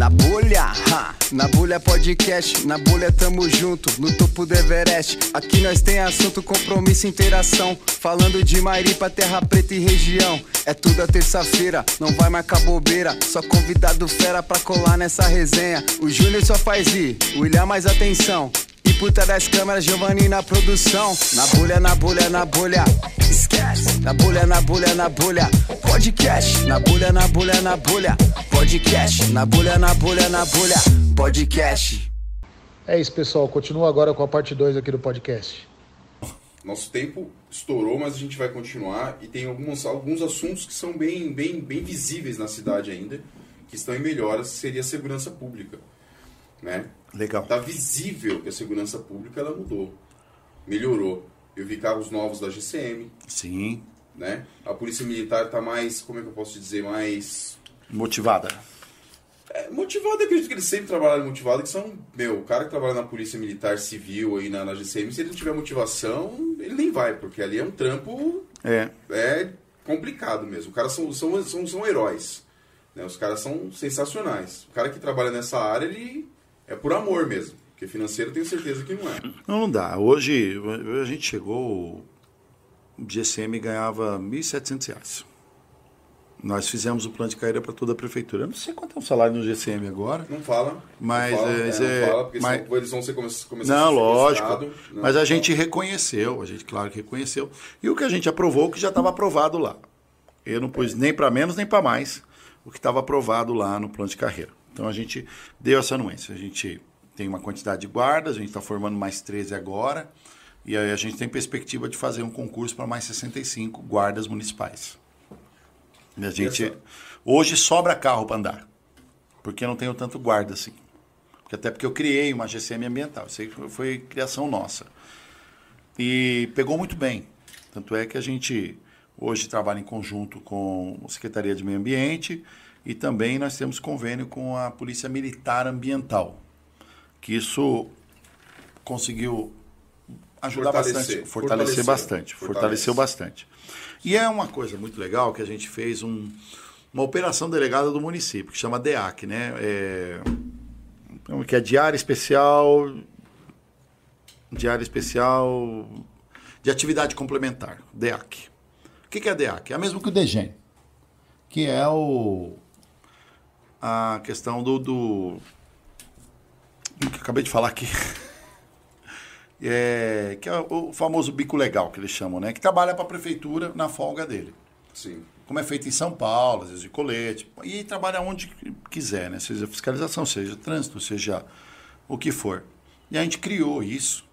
Na bolha, ha, na bolha podcast, na bolha tamo junto, no topo do Everest. Aqui nós tem assunto, compromisso, interação. Falando de Maripa, terra preta e região. É tudo a terça-feira, não vai marcar bobeira. Só convidado fera pra colar nessa resenha. O Júnior só faz ir, o William mais atenção. E puta das câmeras, Giovanni na produção. Na bolha, na bolha, na bolha. Na bolha, na bolha, na bolha. Podcast. Na bolha, na bolha, na bolha. Podcast. Na bolha, na bolha, na bolha. Podcast. É isso, pessoal. Continua agora com a parte 2 aqui do podcast. Nosso tempo estourou, mas a gente vai continuar e tem alguns, alguns assuntos que são bem, bem, bem visíveis na cidade ainda, que estão em melhoras, seria a segurança pública. Né? Legal. Tá visível que a segurança pública ela mudou, melhorou. Eu vi carros novos da GCM, Sim. Né? A polícia militar tá mais, como é que eu posso dizer, mais Motivada. é, motivado. Acredito que eles sempre trabalharam motivado, que são, meu, o cara que trabalha na polícia militar civil aí na, na GCM, se ele não tiver motivação, ele nem vai, porque ali é um trampo É. é complicado mesmo. Os caras são, são, são, são heróis. Né? Os caras são sensacionais. O cara que trabalha nessa área, ele é por amor mesmo. Porque financeiro eu tenho certeza que não é. Não, não dá. Hoje a gente chegou, GCM ganhava 1.700 reais. Nós fizemos o plano de carreira para toda a prefeitura. Eu não sei quanto é o salário no GCM agora. Não fala. Mas, não fala, é, né? mas não é- fala, porque mas- eles vão ser Não, a ser lógico. Não, Mas a não gente reconheceu, a gente, claro que reconheceu. E o que a gente aprovou, que já estava aprovado lá. Eu não pus nem para menos nem para mais o que estava aprovado lá no plano de carreira. Então a gente deu essa anuência. A gente tem uma quantidade de guardas, a gente está formando mais 13 agora. E aí a gente tem perspectiva de fazer um concurso para mais 65 guardas municipais. E a gente. Essa- Hoje sobra carro para andar. Porque eu não tenho tanto guarda assim. Porque até porque eu criei uma GCM ambiental. Isso aí foi, foi criação nossa. E pegou muito bem. Tanto é que a gente hoje trabalha em conjunto com a Secretaria de Meio Ambiente e também nós temos convênio com a Polícia Militar Ambiental. Que isso conseguiu ajudar Fortalecer. bastante, fortalecer, Fortalecer. bastante, Fortalece. fortaleceu bastante. E é uma coisa muito legal que a gente fez um- uma operação delegada do município, que chama DEAC, né? É, que é Diário Especial Diário Especial de Atividade Complementar, DEAC. O que que é DEAC? É a mesma que o DEGEN, que é o a questão do, do que acabei de falar aqui. É, que é o famoso bico legal que eles chamam, né? Que trabalha para a prefeitura na folga dele Sim. como é feito em São Paulo, às vezes de colete, e trabalha onde quiser, né? Seja fiscalização, seja trânsito, seja o que for. E a gente criou isso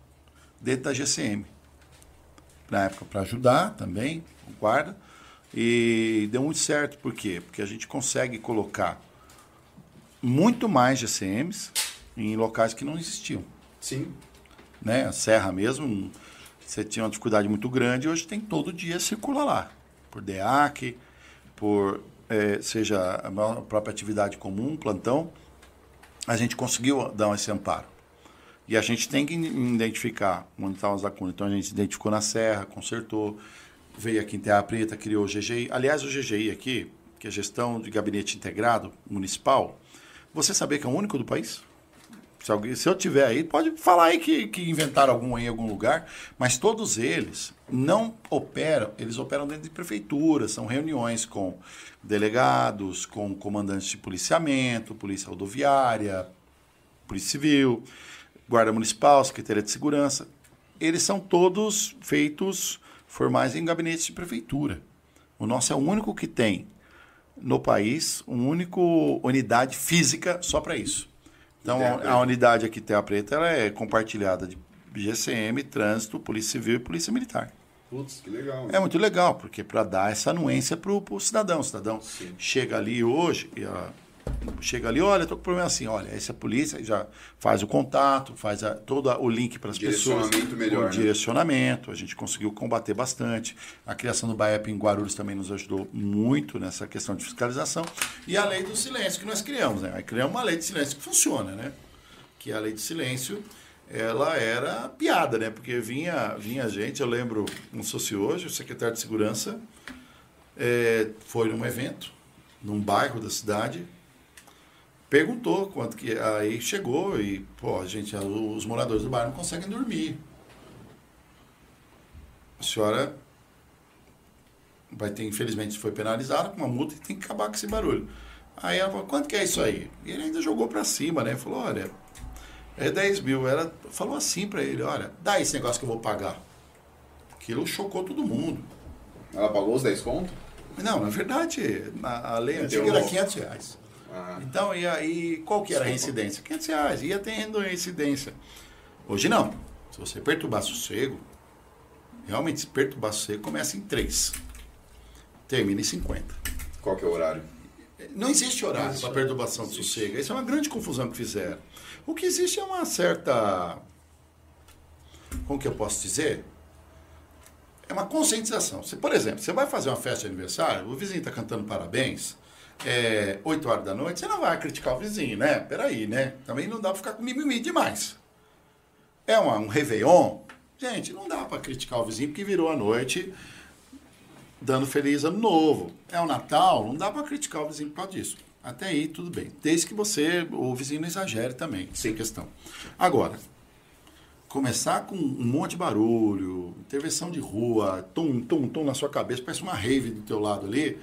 dentro da GCM. Na época, para ajudar também, o guarda. E deu muito certo. Por quê? Porque a gente consegue colocar muito mais GCMs em locais que não existiam Sim. Né? A serra mesmo, você tinha uma dificuldade muito grande, hoje tem todo dia circula lá, por DEAC, por eh, seja a própria atividade comum, plantão, a gente conseguiu dar esse amparo. E a gente tem que identificar onde estão as lacunas. Então a gente identificou na serra, consertou, veio aqui em Terra Preta, criou o GGI. Aliás, o GGI aqui, que é Gestão de Gabinete Integrado Municipal, você sabia que é o único do país? Se, alguém, se eu tiver aí, pode falar aí que, que inventaram algum em algum lugar, mas todos eles não operam, eles operam dentro de prefeituras, são reuniões com delegados, com comandantes de policiamento, polícia rodoviária, polícia civil, guarda municipal, secretaria de segurança. Eles são todos feitos formais em gabinetes de prefeitura. O nosso é o único que tem no país, uma única unidade física só para isso. Então, a, unidade aqui, Terra Preta, ela é compartilhada de GCM, Trânsito, Polícia Civil e Polícia Militar. Putz, que legal. É muito legal, porque para dar essa anuência para o cidadão. O cidadão Sim. chega ali hoje, e, chega ali, olha, estou com problema assim, olha, essa é a polícia já faz o contato, faz a- todo o link para as pessoas. Direcionamento melhor, né? direcionamento, a gente conseguiu combater bastante. A criação do BAEP em Guarulhos também nos ajudou muito nessa questão de fiscalização. E a lei do silêncio que nós criamos, né? Aí criamos uma lei de silêncio que funciona, né? Que a lei de silêncio, ela era piada, né? Porque vinha, vinha gente, eu lembro, se hoje, o secretário de segurança eh, foi num evento, num bairro da cidade, perguntou quanto que. Aí chegou e, pô, gente, os moradores do bairro não conseguem dormir. A senhora vai ter, infelizmente, foi penalizada com uma multa e tem que acabar com esse barulho. Aí ela falou, quanto que é isso aí? E ele ainda jogou para cima, né? Falou, olha, é 10 mil. Ela falou assim para ele, olha, dá esse negócio que eu vou pagar. Aquilo chocou todo mundo. Ela pagou os 10 contos? Não, na verdade, a, a lei antiga era 500 reais. Ah. Então, e aí, qual que era a reincidência? 500 reais. Ia tendo reincidência. Hoje não. Se você perturbar sossego, realmente, se perturbar sossego, começa em 3. Termina em 50. Qual que é o horário? Não existe horário para perturbação de sossego. Isso é uma grande confusão que fizeram. O que existe é uma certa. Como que eu posso dizer? É uma conscientização. Se, por exemplo, você vai fazer uma festa de aniversário, o vizinho está cantando parabéns, é, 8 horas da noite, você não vai criticar o vizinho, né? Peraí, né? Também não dá para ficar com mimimi demais. É uma, um Réveillon. Gente, não dá para criticar o vizinho porque virou a noite dando feliz ano novo. É o Natal, não dá para criticar o vizinho por causa disso. Até aí, tudo bem. Desde que você, o vizinho não exagere também, sem questão. Agora, começar com um monte de barulho, intervenção de rua, tom, tom, tom na sua cabeça, parece uma rave do teu lado ali,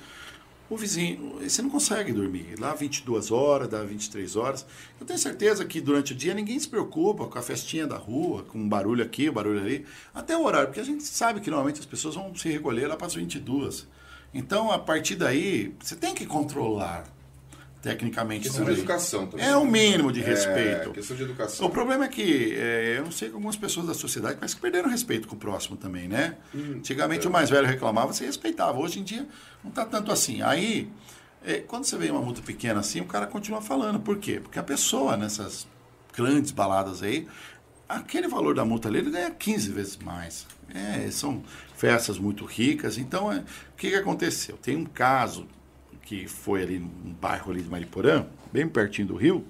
o vizinho, você não consegue dormir. Lá 22 horas, dá 23 horas. Eu tenho certeza que durante o dia ninguém se preocupa com a festinha da rua, com um barulho aqui, um barulho ali, até o horário, porque a gente sabe que normalmente as pessoas vão se recolher lá para as 22. Então, a partir daí, você tem que controlar tecnicamente questão de educação também. É o mínimo de é, respeito. É, questão de educação. O problema é que é, eu não sei que algumas pessoas da sociedade parece que perderam respeito com o próximo também, né? Hum, Antigamente é. o mais velho reclamava, você respeitava. Hoje em dia não está tanto assim. Aí, é, quando você vê uma multa pequena assim, o cara continua falando. Por quê? Porque a pessoa nessas grandes baladas aí, aquele valor da multa ali, ele ganha 15 vezes mais. É, são festas muito ricas. Então, é, o que, que aconteceu? Tem um caso que foi ali no bairro ali de Mariporã, bem pertinho do rio,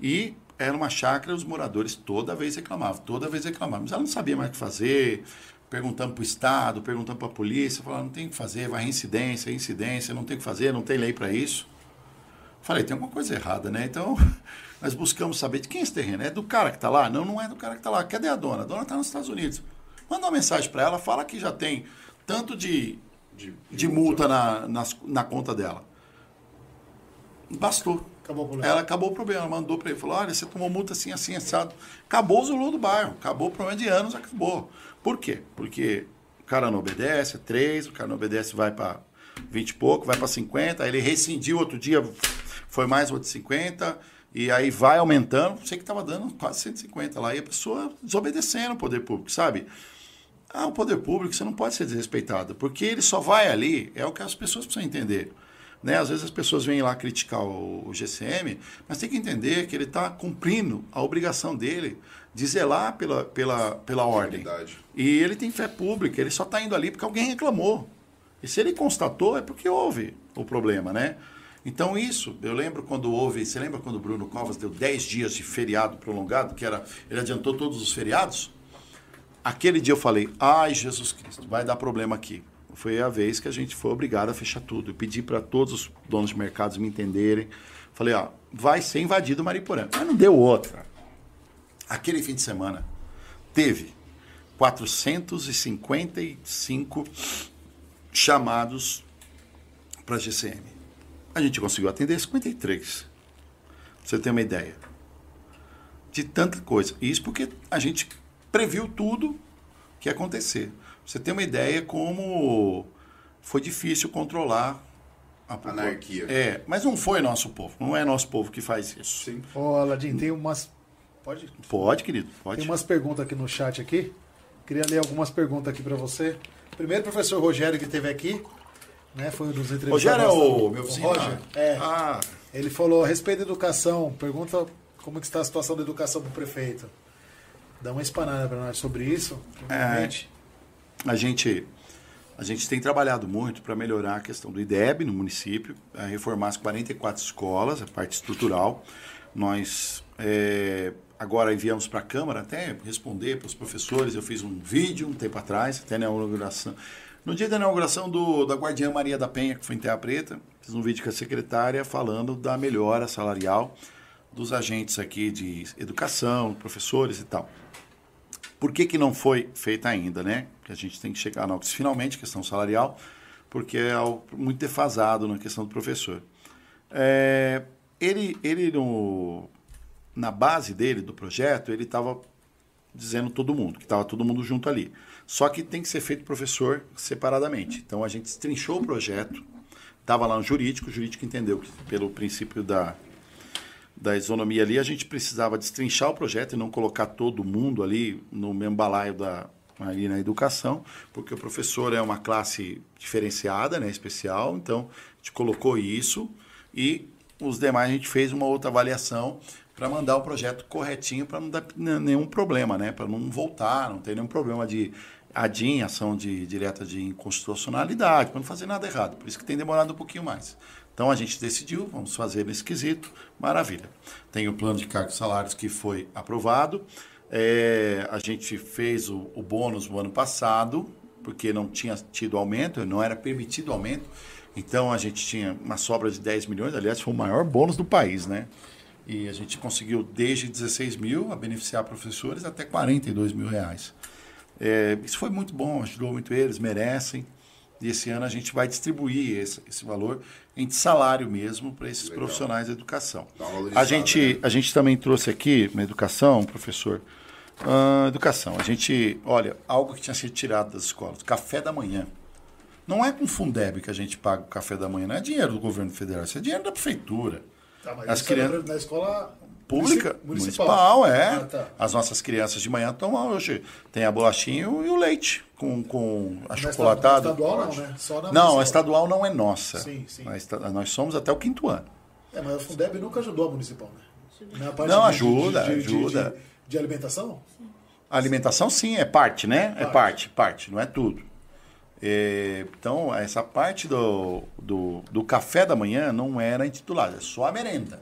e era uma chácara, os moradores toda vez reclamavam, toda vez reclamavam. Mas ela não sabia mais o que fazer, perguntando para o Estado, perguntando para a polícia, falando, não tem o que fazer, vai reincidência, incidência, não tem o que fazer, não tem lei para isso. Falei, tem alguma coisa errada, né? Então, nós buscamos saber de quem é esse terreno. É do cara que está lá? Não, não é do cara que está lá. Cadê a dona? A dona está nos Estados Unidos. Manda uma mensagem para ela, fala que já tem tanto de de, de multa na, na, na, conta dela. Bastou. Acabou o problema. Ela acabou o problema. Mandou para ele, falou, olha, você tomou multa assim, assim, assado. Acabou o Zulu do bairro. Acabou o problema de anos, acabou. Por quê? Porque o cara não obedece, é 3, o cara não obedece, vai para 20 e pouco, vai para 50, aí ele rescindiu outro dia, foi mais outro 50, e aí vai aumentando. Sei que estava dando quase 150 lá, e a pessoa desobedecendo o poder público, sabe? Ah, o poder público, você não pode ser desrespeitado, porque ele só vai ali, é o que as pessoas precisam entender. Né? Às vezes as pessoas vêm lá criticar o, o GCM, mas tem que entender que ele está cumprindo a obrigação dele de zelar pela, pela, pela ordem. E ele tem fé pública, ele só está indo ali porque alguém reclamou. E se ele constatou, é porque houve o problema, né? Então isso, eu lembro quando houve, você lembra quando o Bruno Covas deu 10 dias de feriado prolongado, que era, ele adiantou todos os feriados? Aquele dia eu falei, ai Jesus Cristo, vai dar problema aqui. Foi a vez que a gente foi obrigado a fechar tudo. Eu pedi para todos os donos de mercados me entenderem. Falei, ó, vai ser invadido Mariporã. Mas não deu outra. Aquele fim de semana teve 455 chamados para a GCM. A gente conseguiu atender 53. Pra você ter uma ideia. De tanta coisa. Isso porque a gente previu tudo que ia acontecer. Você tem uma ideia como foi difícil controlar a anarquia. É, mas não foi nosso povo, não é nosso povo que faz isso. Sim. Ô, Aladim, tem umas Pode? Pode, querido, pode. Tem umas perguntas aqui no chat aqui. Queria ler algumas perguntas aqui para você. Primeiro, o professor Rogério que esteve aqui, né, foi um dos entrevistados. Rogério é o meu vizinho? Roger, é. Ah. Ele falou a respeito da educação, pergunta como é que está a situação da educação para o prefeito. Dá uma espanada para nós sobre isso. É, a gente a gente tem trabalhado muito para melhorar a questão do IDEB no município, reformar as 44 escolas, a parte estrutural. Nós é, agora enviamos para a Câmara até responder para os professores. Eu fiz um vídeo um tempo atrás, até na inauguração, No dia da inauguração do, da Guardiã Maria da Penha, que foi em Terra Preta, fiz um vídeo com a secretária falando da melhora salarial dos agentes aqui de educação, professores e tal. Por que, que não foi feita ainda, né? Que a gente tem que chegar na finalmente, questão salarial, porque é algo muito defasado na questão do professor. É, ele, ele no, na base dele, do projeto, ele estava dizendo todo mundo, que estava todo mundo junto ali. Só que tem que ser feito professor separadamente. Então a gente estrinchou o projeto, estava lá no jurídico, o jurídico entendeu que pelo princípio da, da isonomia ali, a gente precisava destrinchar o projeto e não colocar todo mundo ali no mesmo balaio da, ali na educação, porque o professor é uma classe diferenciada, né, especial, então a gente colocou isso e os demais a gente fez uma outra avaliação para mandar o projeto corretinho para não dar nenhum problema, né, para não voltar, não ter nenhum problema de ADIM, ação de direta de inconstitucionalidade, para não fazer nada errado. Por isso que tem demorado um pouquinho mais. Então a gente decidiu, vamos fazer nesse quesito, maravilha. Tem o plano de cargos e salários que foi aprovado. É, a gente fez o, o bônus no ano passado, porque não tinha tido aumento, não era permitido aumento. Então a gente tinha uma sobra de 10 milhões, aliás, foi o maior bônus do país, né? E a gente conseguiu desde 16 mil a beneficiar professores até 42 mil reais. É, isso foi muito bom, ajudou muito eles, merecem. E esse ano a gente vai distribuir esse, esse valor em salário mesmo para esses Legal. profissionais da educação. A gente, né? a gente também trouxe aqui na educação, professor, uh, educação. A gente, olha, algo que tinha sido tirado das escolas, café da manhã. Não é com Fundeb que a gente paga o café da manhã, não é dinheiro do governo federal, isso é dinheiro da prefeitura. Tá, As crianças na escola pública, municipal, municipal é. Ah, tá. As nossas crianças de manhã tomam hoje. Tem a bolachinha e o leite com, com achocolatado. Não estadual não, né? Só na não, a estadual não é nossa. Sim, sim. Nós somos até o quinto ano. É, mas a Fundeb nunca ajudou a municipal, né? não, ajuda, de, de, ajuda. De, de, alimentação? A alimentação sim, é parte, né? Parte. É parte, parte, não é tudo. É, então, essa parte do, do, do, café da manhã não era intitulada, é só a merenda.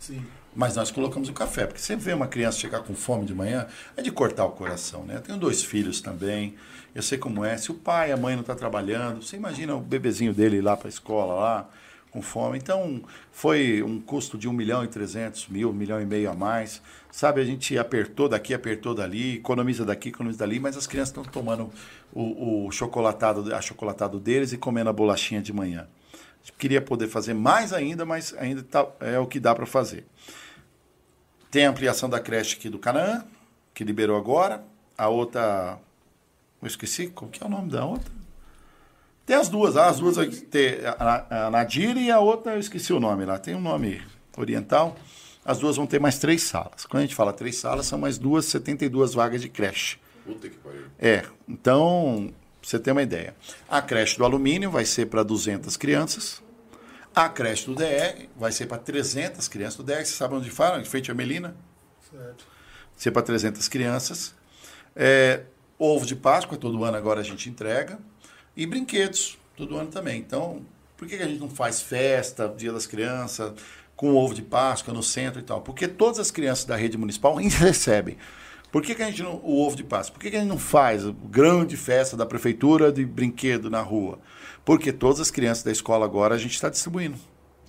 Sim. Mas nós colocamos o café, porque você vê uma criança chegar com fome de manhã, é de cortar o coração, né? Eu tenho dois filhos também, eu sei como é. Se o pai, a mãe não está trabalhando, você imagina o bebezinho dele ir lá para a escola, lá, com fome. Então, foi um custo de 1 milhão e 300 mil, 1 milhão e meio a mais. Sabe, a gente apertou daqui, apertou dali, economiza daqui, economiza dali, mas as crianças estão tomando o, o chocolatado, a chocolatado deles e comendo a bolachinha de manhã. Queria poder fazer mais ainda, mas ainda tá, é o que dá para fazer. Tem a ampliação da creche aqui do Canaã, que liberou agora. A outra. Eu esqueci, qual que é o nome da outra? Tem as duas, as duas tem a Nadir e a outra, eu esqueci o nome lá, tem um nome oriental. As duas vão ter mais três salas. Quando a gente fala três salas, são mais duas, 72 vagas de creche. Puta que pariu. É, então, você tem uma ideia. A creche do alumínio vai ser para 200 crianças. A creche do DR vai ser para 300 crianças. Do DR, você sabe onde fala? Em frente à Melina. Certo. Vai ser para 300 crianças. É, ovo de Páscoa, todo ano agora a gente entrega. E brinquedos, todo ano também. Então, por que a gente não faz festa, Dia das Crianças, com ovo de Páscoa no centro e tal? Porque todas as crianças da rede municipal recebem. Por que, que a gente não. O ovo de Páscoa? Por que, que a gente não faz grande festa da prefeitura de brinquedo na rua? Porque todas as crianças da escola agora a gente está distribuindo.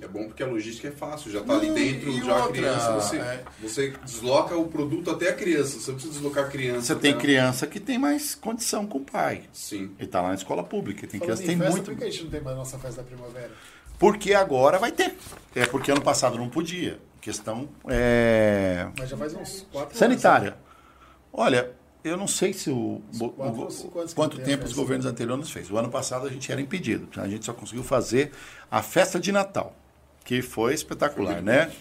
É bom porque a logística é fácil, já está ali dentro, já outra, a criança, você, é... você desloca o produto até a criança, você não precisa deslocar a criança. Você tem criança que tem mais condição com o pai. Sim. Ele está lá na escola pública, tem Falando criança tem festa, muito. Por que a gente não tem mais nossa festa da primavera? Porque agora vai ter. É porque ano passado não podia. Questão é. Mas já faz uns quatro Sanitária. Anos, né? Olha, eu não sei se o, o quanto tempo os governos anteriores fez. O ano passado a gente era impedido. A gente só conseguiu fazer a festa de Natal, que foi espetacular, né?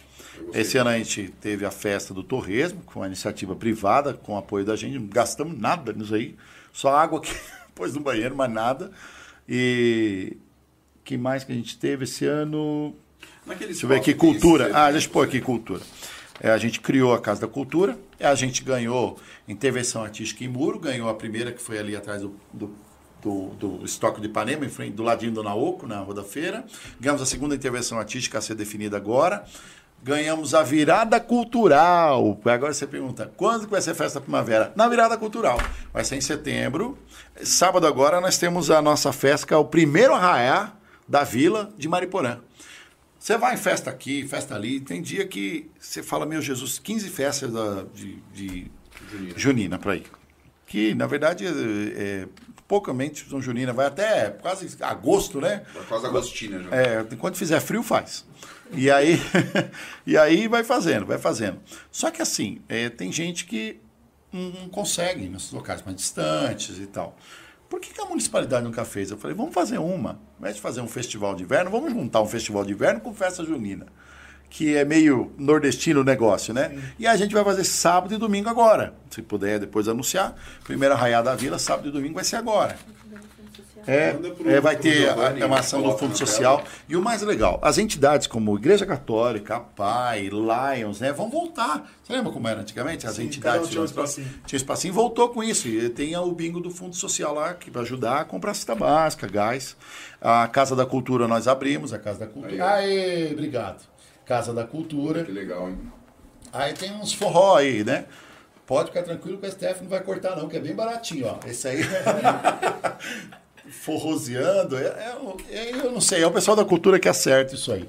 Esse ano a gente teve a festa do Torresmo, com uma iniciativa privada, com apoio da gente. Não gastamos nada nisso aí. Só água que pôs no banheiro, mais nada. E que mais que a gente teve esse ano? Naquele Deixa eu ver aqui, cultura. Ah, deixa eu pôr aqui cultura. É, a gente criou a Casa da Cultura, a gente ganhou intervenção artística em muro, ganhou a primeira que foi ali atrás do, do, do, do estoque de Ipanema, em frente, do ladinho do Naoco, na Rua da Feira. Ganhamos a segunda intervenção artística a ser definida agora. ganhamos a virada cultural. Agora você pergunta, quando vai ser festa primavera? Na virada cultural. Vai ser em setembro. Sábado agora nós temos a nossa festa, que é o primeiro arraiá da vila de Mariporã. Você vai em festa aqui, festa ali, tem dia que você fala, meu Jesus, 15 festas da, de, de junina, junina para ir. Que, na verdade, é, é poucamente São Junina, vai até quase agosto, né? Quase agostina já. É, enquanto fizer frio, faz. E aí, e aí vai fazendo, vai fazendo. Só que assim, é, tem gente que não consegue nos locais mais distantes e tal. Por que, que, a municipalidade nunca fez? Eu falei, vamos fazer uma. Ao invés de fazer um festival de inverno, vamos juntar um festival de inverno com festa junina. Que é meio nordestino o negócio, né? Sim. E a gente vai fazer sábado e domingo agora. Se puder depois anunciar. Primeira raiada da vila, sábado e domingo vai ser agora. É, é, vai ter a, uma ação do Fundo Social. E o mais legal, as entidades como Igreja Católica, a PAI, Lions, né, vão voltar. Você lembra como era antigamente? As Sim, entidades tinham espacinho. Tinha espacinho, voltou com isso. E tem o bingo do Fundo Social lá, que vai ajudar a comprar cesta básica, gás. A Casa da Cultura nós abrimos, a Casa da Cultura. Aí, Aê, obrigado. Casa da Cultura. Que legal, hein? Aí tem uns forró aí, né? Pode ficar tranquilo que o STF não vai cortar, não, que é bem baratinho, ó. Esse aí. forroseando. É, é, é, eu não sei, é o pessoal da cultura que acerta isso aí.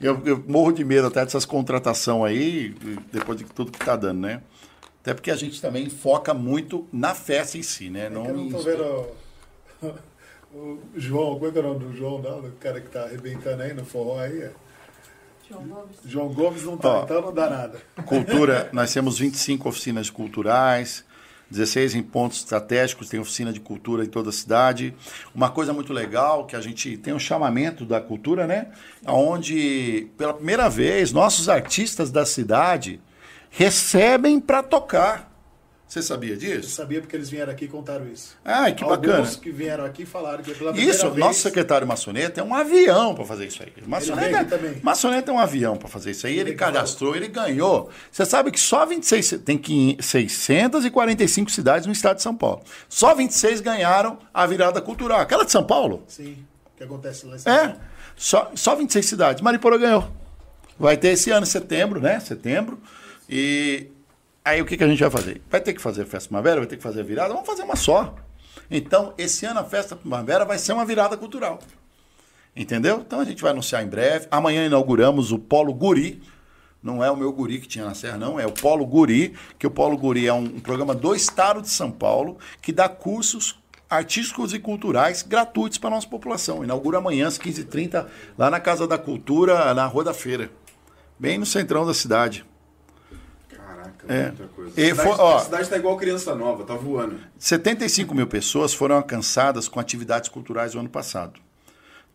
Eu, eu morro de medo até dessas contratações aí, depois de tudo que está dando, né? Até porque a gente também foca muito na festa em si, né? É não eu não tô vendo o, o João, como é que é o nome do João, não? O cara que está arrebentando aí no forró aí. É. João Gomes. João Gomes não tá, então não dá nada. Cultura, nós temos 25 oficinas culturais, 16 em pontos estratégicos, tem oficina de cultura em toda a cidade. Uma coisa muito legal que a gente tem um chamamento da cultura, né? Onde pela primeira vez nossos artistas da cidade recebem para tocar. Você sabia disso? Eu sabia porque eles vieram aqui e contaram isso. Ah, que Alguns bacana. que vieram aqui falaram que pela Isso, vez... nosso secretário Maçoneta é um avião para fazer isso aí. Maçoneta. Maçoneta é um avião para fazer isso aí. Ele, ele cadastrou, ele ganhou. Você sabe que só 26, tem 645 cidades no estado de São Paulo. Só 26 ganharam a virada cultural. Aquela de São Paulo? Sim, que acontece lá em São é, Paulo. Só, só 26 cidades. Mariporã ganhou. Vai ter esse ano, setembro, né? Setembro. E Aí o que, que a gente vai fazer? Vai ter que fazer festa primavera, vai ter que fazer virada, vamos fazer uma só. Então, esse ano a festa primavera vai ser uma virada cultural. Entendeu? Então a gente vai anunciar em breve. Amanhã inauguramos o Polo Guri. Não é o meu guri que tinha na Serra, não. É o Polo Guri, que o Polo Guri é um, um programa do Estado de São Paulo que dá cursos artísticos e culturais gratuitos para a nossa população. Inaugura amanhã às 15h30, lá na Casa da Cultura, na Rua da Feira. Bem no centrão da cidade. É. Muita coisa. E a cidade, ó, a cidade está igual criança nova, está voando. 75 mil pessoas foram alcançadas com atividades culturais no ano passado.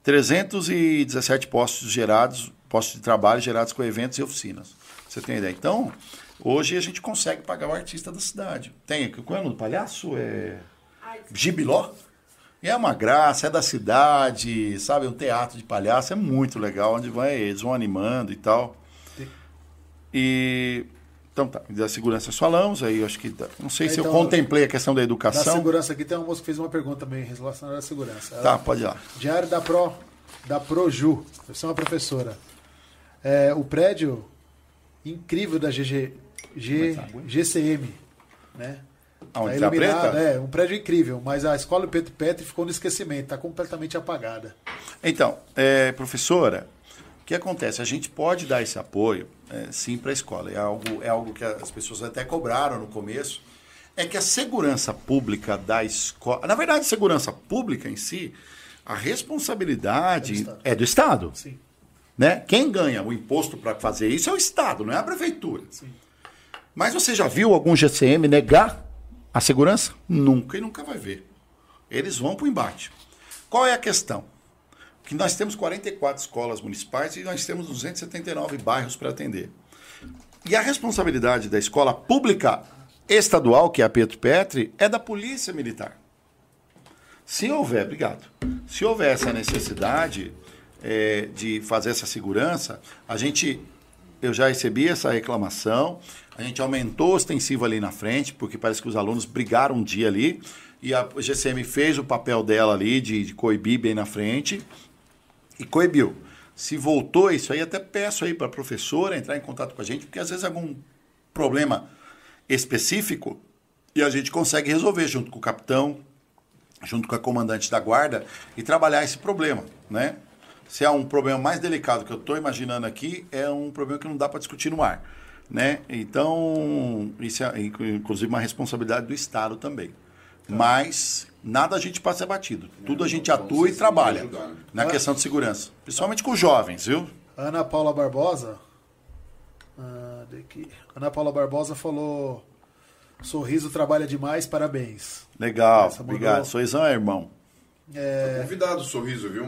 317 postos gerados, postos de trabalho gerados com eventos e oficinas. Você tem ideia? Então, hoje a gente consegue pagar o artista da cidade. Tem, qual é o nome do palhaço? É. Gibiló? é uma graça, é da cidade, sabe? Um teatro de palhaço, é muito legal, onde vai, eles vão animando e tal. E então tá, da segurança falamos, aí eu acho que. Não sei se eu então, contemplei a questão da educação. Da segurança aqui tem uma moça que fez uma pergunta também relacionada à segurança. Ela, tá, pode ir lá. Diário da Pro, da Proju, você é uma professora. É, o prédio incrível da GG, G, GCM, né? Aonde tá preta? É, um prédio incrível, mas a escola Petro Petri ficou no esquecimento, está completamente apagada. Então, é, professora, o que acontece? A gente pode dar esse apoio é, sim para a escola. É algo, é algo que as pessoas até cobraram no começo. É que a segurança pública da escola. Na verdade, a segurança pública em si, a responsabilidade é do Estado. É do Estado. Sim. Né? Quem ganha o imposto para fazer isso é o Estado, não é a prefeitura. Sim. Mas você já viu algum GCM negar a segurança? Nunca e nunca vai ver. Eles vão para o embate. Qual é a questão? Que nós temos 44 escolas municipais e nós temos 279 bairros para atender. E a responsabilidade da escola pública estadual, que é a Petro Petri, é da Polícia Militar. Se houver, obrigado, se houver essa necessidade é, de fazer essa segurança, a gente, eu já recebi essa reclamação, a gente aumentou ostensivo ali na frente, porque parece que os alunos brigaram um dia ali, e a GCM fez o papel dela ali de, de coibir bem na frente, e coibiu. Se voltou isso aí, até peço aí para a professora entrar em contato com a gente, porque às vezes algum problema específico e a gente consegue resolver junto com o capitão, junto com a comandante da guarda e trabalhar esse problema, né? Se é um problema mais delicado que eu estou imaginando aqui, é um problema que não dá para discutir no ar, né? Então, isso é inclusive uma responsabilidade do Estado também. Mas nada a gente passa batido. Tudo a gente atua e trabalha né? na questão de segurança. Principalmente com os jovens, viu? Ana Paula Barbosa. Ah, Ana Paula Barbosa falou: Sorriso trabalha demais, parabéns. Legal, obrigado. Sorrisão é irmão. É... Tá convidado o Sorriso, viu?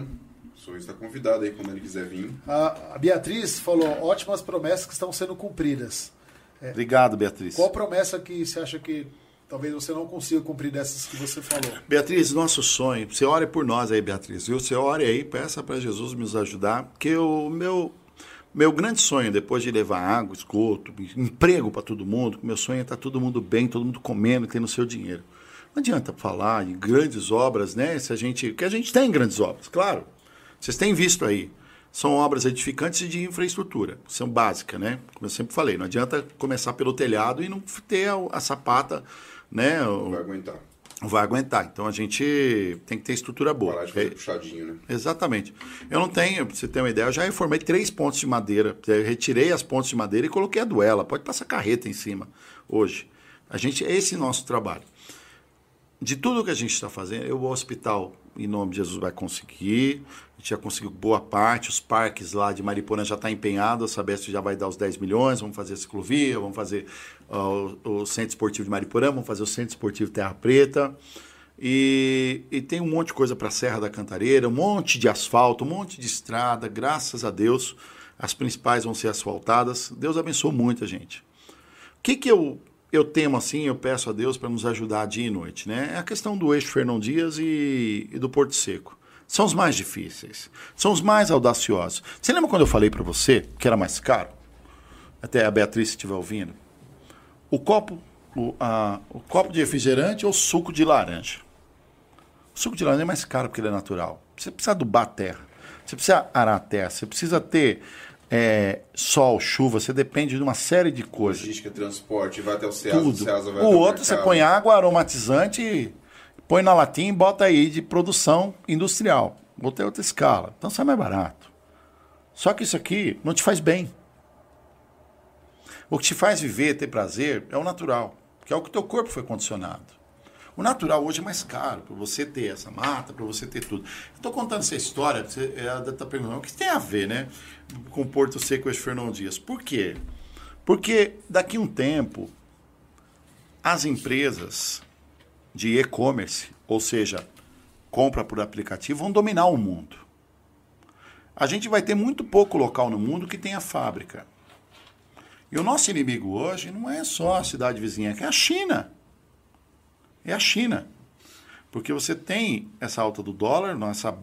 O Sorriso está convidado aí quando ele quiser vir. A, a Beatriz falou: ótimas promessas que estão sendo cumpridas. É, Obrigado, Beatriz. Qual promessa que você acha que talvez você não consiga cumprir dessas que você falou. Beatriz, nosso sonho, você ore por nós aí, Beatriz, viu? Você ore aí, peça para Jesus nos ajudar, porque o meu meu grande sonho, depois de levar água, esgoto, emprego para todo mundo, meu sonho é estar tá todo mundo bem, todo mundo comendo, tendo seu dinheiro. Não adianta falar em grandes obras, né? Se a gente, que a gente tem grandes obras, claro. Vocês têm visto aí. São obras edificantes de infraestrutura, são básicas, né? Como eu sempre falei, não adianta começar pelo telhado e não ter a, a sapata né? Não vai aguentar. Vai aguentar. Então a gente tem que ter estrutura boa. Parar de fazer é, puxadinho, né? Exatamente. Eu não tenho, pra você ter uma ideia, eu já reformei três pontos de madeira. Eu retirei as pontes de madeira e coloquei a duela. Pode passar carreta em cima hoje. A gente, esse é nosso trabalho. De tudo que a gente está fazendo, eu, o hospital, em nome de Jesus, vai conseguir. A gente já conseguiu boa parte. Os parques lá de Mariporã já está empenhado. A Sabesp já vai dar os 10 milhões. Vamos fazer a ciclovia, vamos fazer uh, o, Centro Esportivo de Mariporã, vamos fazer o Centro Esportivo Terra Preta. E, e tem um monte de coisa para a Serra da Cantareira, um monte de asfalto, um monte de estrada. Graças a Deus, as principais vão ser asfaltadas. Deus abençoe muito a gente. O que, que eu, eu temo assim, eu peço a Deus para nos ajudar dia e noite? Né? É a questão do eixo Fernão Dias e, e do Porto Seco são os mais difíceis, são os mais audaciosos. Você lembra quando eu falei para você que era mais caro? Até a Beatriz estiver ouvindo o copo, o, a, o copo de refrigerante ou suco de laranja. O suco de laranja é mais caro porque ele é natural. Você precisa adubar a terra. Você precisa arar a terra. Você precisa ter é, sol, chuva. Você depende de uma série de coisas. Logística, transporte, vai até o Ceasa. Tudo. O, o outro você põe água aromatizante, põe na latinha e bota aí de produção industrial. Botei outra escala. Então sai mais barato. Só que isso aqui não te faz bem. O que te faz viver, ter prazer, é o natural, que é o que teu corpo foi condicionado. O natural hoje é mais caro, para você ter essa mata, para você ter tudo. Estou contando essa história, você está perguntando, o que tem a ver né, com Porto Seco e Fernão Dias? Por quê? Porque daqui a um tempo, as empresas de e-commerce, ou seja, compra por aplicativo, vão dominar o mundo. A gente vai ter muito pouco local no mundo que tenha fábrica. E o nosso inimigo hoje não é só a cidade vizinha, é a China. É a China. Porque você tem essa alta do dólar, essa,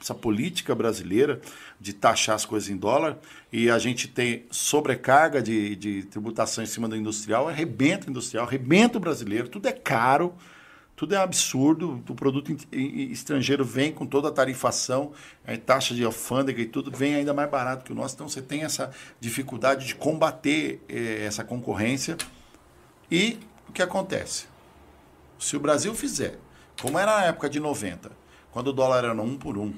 essa, política brasileira de taxar as coisas em dólar, e a gente tem sobrecarga de, de tributação em cima do industrial, arrebenta o industrial, arrebenta o brasileiro, tudo é caro. Tudo é absurdo. O produto estrangeiro vem com toda a tarifação, a taxa de alfândega e tudo vem ainda mais barato que o nosso. Então você tem essa dificuldade de combater eh, essa concorrência. E o que acontece? Se o Brasil fizer, como era na época de 90, quando o dólar era um por um,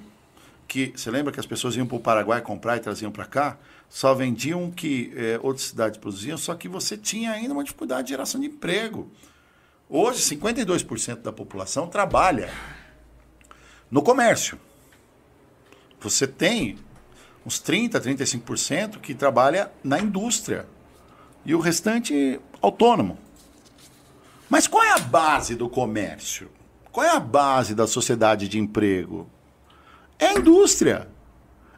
que você lembra que as pessoas iam para o Paraguai comprar e traziam para cá, só vendiam que eh, outras cidades produziam, só que você tinha ainda uma dificuldade de geração de emprego. Hoje, 52% da população trabalha no comércio. Você tem uns 30%, 35% que trabalha na indústria. E o restante autônomo. Mas qual é a base do comércio? Qual é a base da sociedade de emprego? É a indústria.